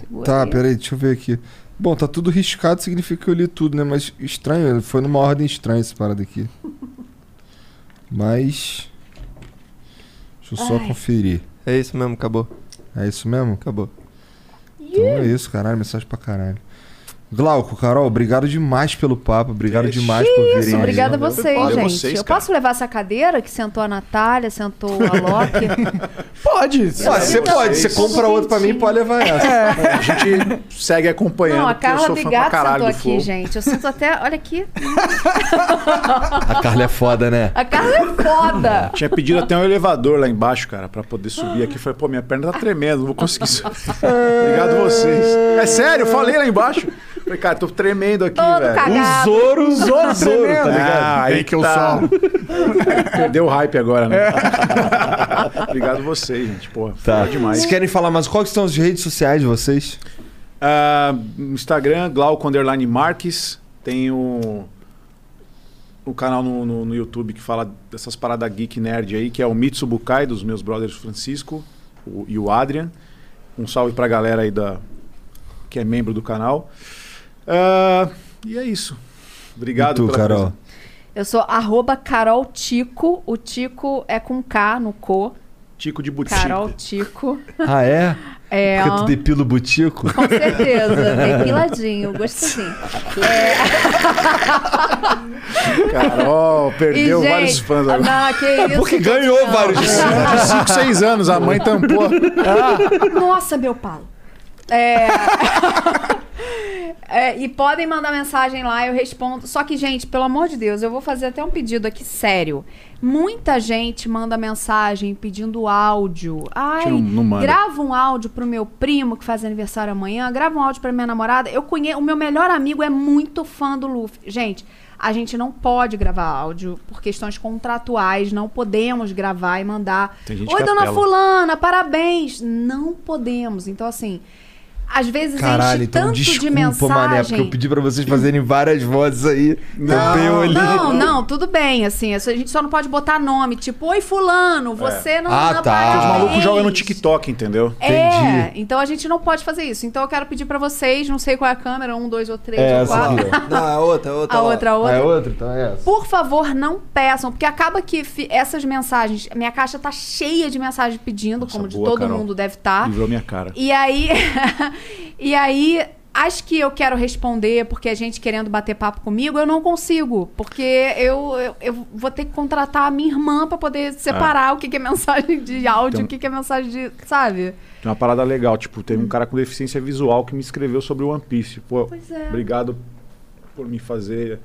Segura Tá, aí. peraí, deixa eu ver aqui. Bom, tá tudo riscado, significa que eu li tudo, né? Mas estranho, foi numa ordem estranha essa parada aqui. Mas. Deixa eu só Ai. conferir. É isso mesmo, acabou. É isso mesmo? Acabou. Então é isso, caralho, mensagem pra caralho. Glauco, Carol, obrigado demais pelo papo, obrigado Ixi. demais por virem. Isso, obrigada a vocês, gente. vocês, eu cara. posso levar essa cadeira que sentou a Natália, sentou a Loki? <laughs> Pode. Ah, você pode, você compra outro pra mim e pode levar essa. A gente segue acompanhando. Não, a Carla Bigato caralho sentou aqui, Flow. gente. Eu sinto até. Olha aqui. <laughs> A Carla é foda, né? A Carla é foda. Tinha pedido até um elevador lá embaixo, cara, pra poder subir aqui. Falei, pô, minha perna tá tremendo, não vou conseguir subir. <laughs> Obrigado vocês. É sério, eu falei lá embaixo. Falei, cara, tô tremendo aqui, Todo velho. cagado. Um Zoro, Zoro, Zoro, tá ligado? Ah, aí que eu tá. Perdeu o hype agora, né? <laughs> Obrigado vocês, gente. Pô, Tá. demais. Vocês querem falar mais? Quais são as redes sociais de vocês? No Instagram, Glauco Underline Marques. Tem o, o canal no, no, no YouTube que fala dessas paradas geek nerd aí, que é o Mitsubukai, dos meus brothers Francisco o- e o Adrian. Um salve pra galera aí da, que é membro do canal. Ah, e é isso. Obrigado e tu, pela Carol? presença. Eu sou arroba Carol Tico. O Tico é com K no co. Tico de Butico. Carol Tico. Ah, é? É. Porque tu depila o butico? Com certeza, depiladinho, gostosinho. É... Carol, perdeu E, gente, vários fãs agora. Não, que isso. Porque ganhou não. vários de De 5, 6 anos, a mãe tampou. Nossa, meu pau. É... <laughs> É, e podem mandar mensagem lá, eu respondo. Só que, gente, pelo amor de Deus, eu vou fazer até um pedido aqui sério. Muita gente manda mensagem pedindo áudio. Ai, Não- não manda. grava um áudio pro meu primo que faz aniversário amanhã, grava um áudio pra minha namorada. Eu conheço, o meu melhor amigo é muito fã do Luffy. Gente, a gente não pode gravar áudio por questões contratuais, não podemos gravar e mandar. Oi, dona apela. fulana, parabéns. Não podemos. Então, assim, às vezes Caralho, enche então tanto de desculpa, mensagem. mané, porque eu pedi pra vocês fazerem várias vozes aí. Ali. Não, não, tudo bem, assim, a gente só não pode botar nome, tipo, oi fulano, você não, Ah, não tá. Os malucos jogam no TikTok, entendeu? É, então a gente não pode fazer isso. Então eu quero pedir pra vocês, não sei qual é a câmera, um, dois ou três É ou essa quatro. <laughs> Não, a outra, a outra. A lá. outra, a Ah, outra. é outra? Então é essa. Por favor, não peçam, porque acaba que essas mensagens, minha caixa tá cheia de mensagens pedindo, como de boa, todo Carol. mundo deve estar. Livrou minha cara. E aí, <laughs> e aí, as que eu quero responder, porque a gente querendo bater papo comigo, eu não consigo. Porque eu, eu, eu vou ter que contratar a minha irmã pra poder separar o que, que é mensagem de áudio, Então- o que, que é mensagem de. Sabe? Tem uma parada legal, tipo, teve um cara com deficiência visual que me escreveu sobre o One Piece. Pô, Pois é. obrigado por me fazer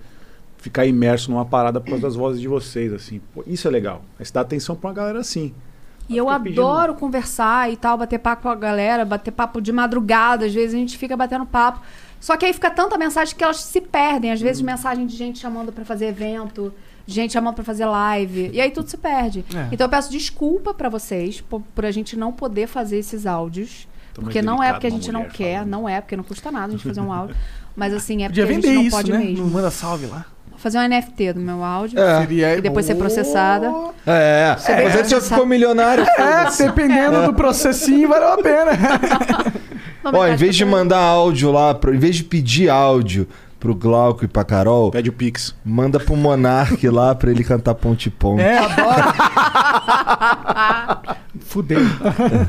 ficar imerso numa parada por causa das vozes de vocês, assim. Pô, isso é legal. Aí você dá atenção pra uma galera assim. E eu pedindo- adoro conversar e tal, bater papo com a galera, bater papo de madrugada, às vezes a gente fica batendo papo. Só que aí fica tanta mensagem que elas se perdem. Às Hum. vezes mensagem de gente chamando pra fazer evento, gente chamando pra fazer live. E aí tudo se perde. É. Então eu peço desculpa pra vocês por, por a gente não poder fazer esses áudios. Tô porque não é porque a gente não quer, falando. não é porque não custa nada a gente fazer um áudio. Mas assim, é porque Podia a gente não isso, pode né? mesmo. Não manda salve lá. Fazer um NFT do meu áudio É. Seria e depois ser processada. É, Você aí você ficou milionário. É, dependendo do processinho, valeu a pena. <laughs> Ó, em vez de mandar áudio lá, pro- em vez de pedir áudio pro Glauco e pra Carol, Pede o Pix. manda pro Monark lá pra ele cantar ponte ponte. É, adoro. <laughs> Fudeu.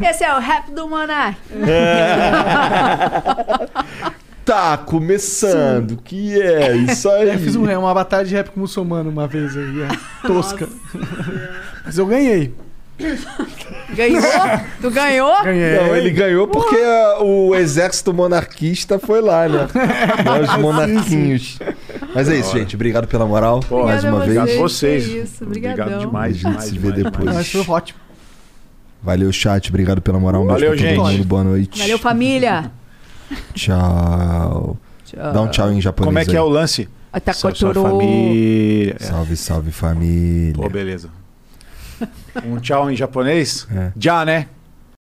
Esse é o rap do Monark. <laughs> Tá começando, que é isso <laughs> aí. Eu fiz um- uma batalha de rap com muçulmano uma vez aí, é, tosca. Mas eu ganhei. Ganhou? tu ganhou? Ganhei. Não, ele ganhou porque o exército monarquista foi lá, né? <laughs> Nós monarquinhos. Mas é isso, gente. Obrigado pela moral. Pô, mais uma Obrigado vez. a vocês. Isso, Obrigado demais, A gente demais, se vê depois. Mas foi ótimo. Valeu, chat. Obrigado pela moral. Um beijo Valeu, todo gente. mundo. Boa noite. Valeu, família. Tchau. Tchau. Dá um tchau em japonês. Como é que é aí. o lance? Até Salve, salve, família. É. Salve, salve família. Pô, beleza. Um tchau em japonês? É. Já, né?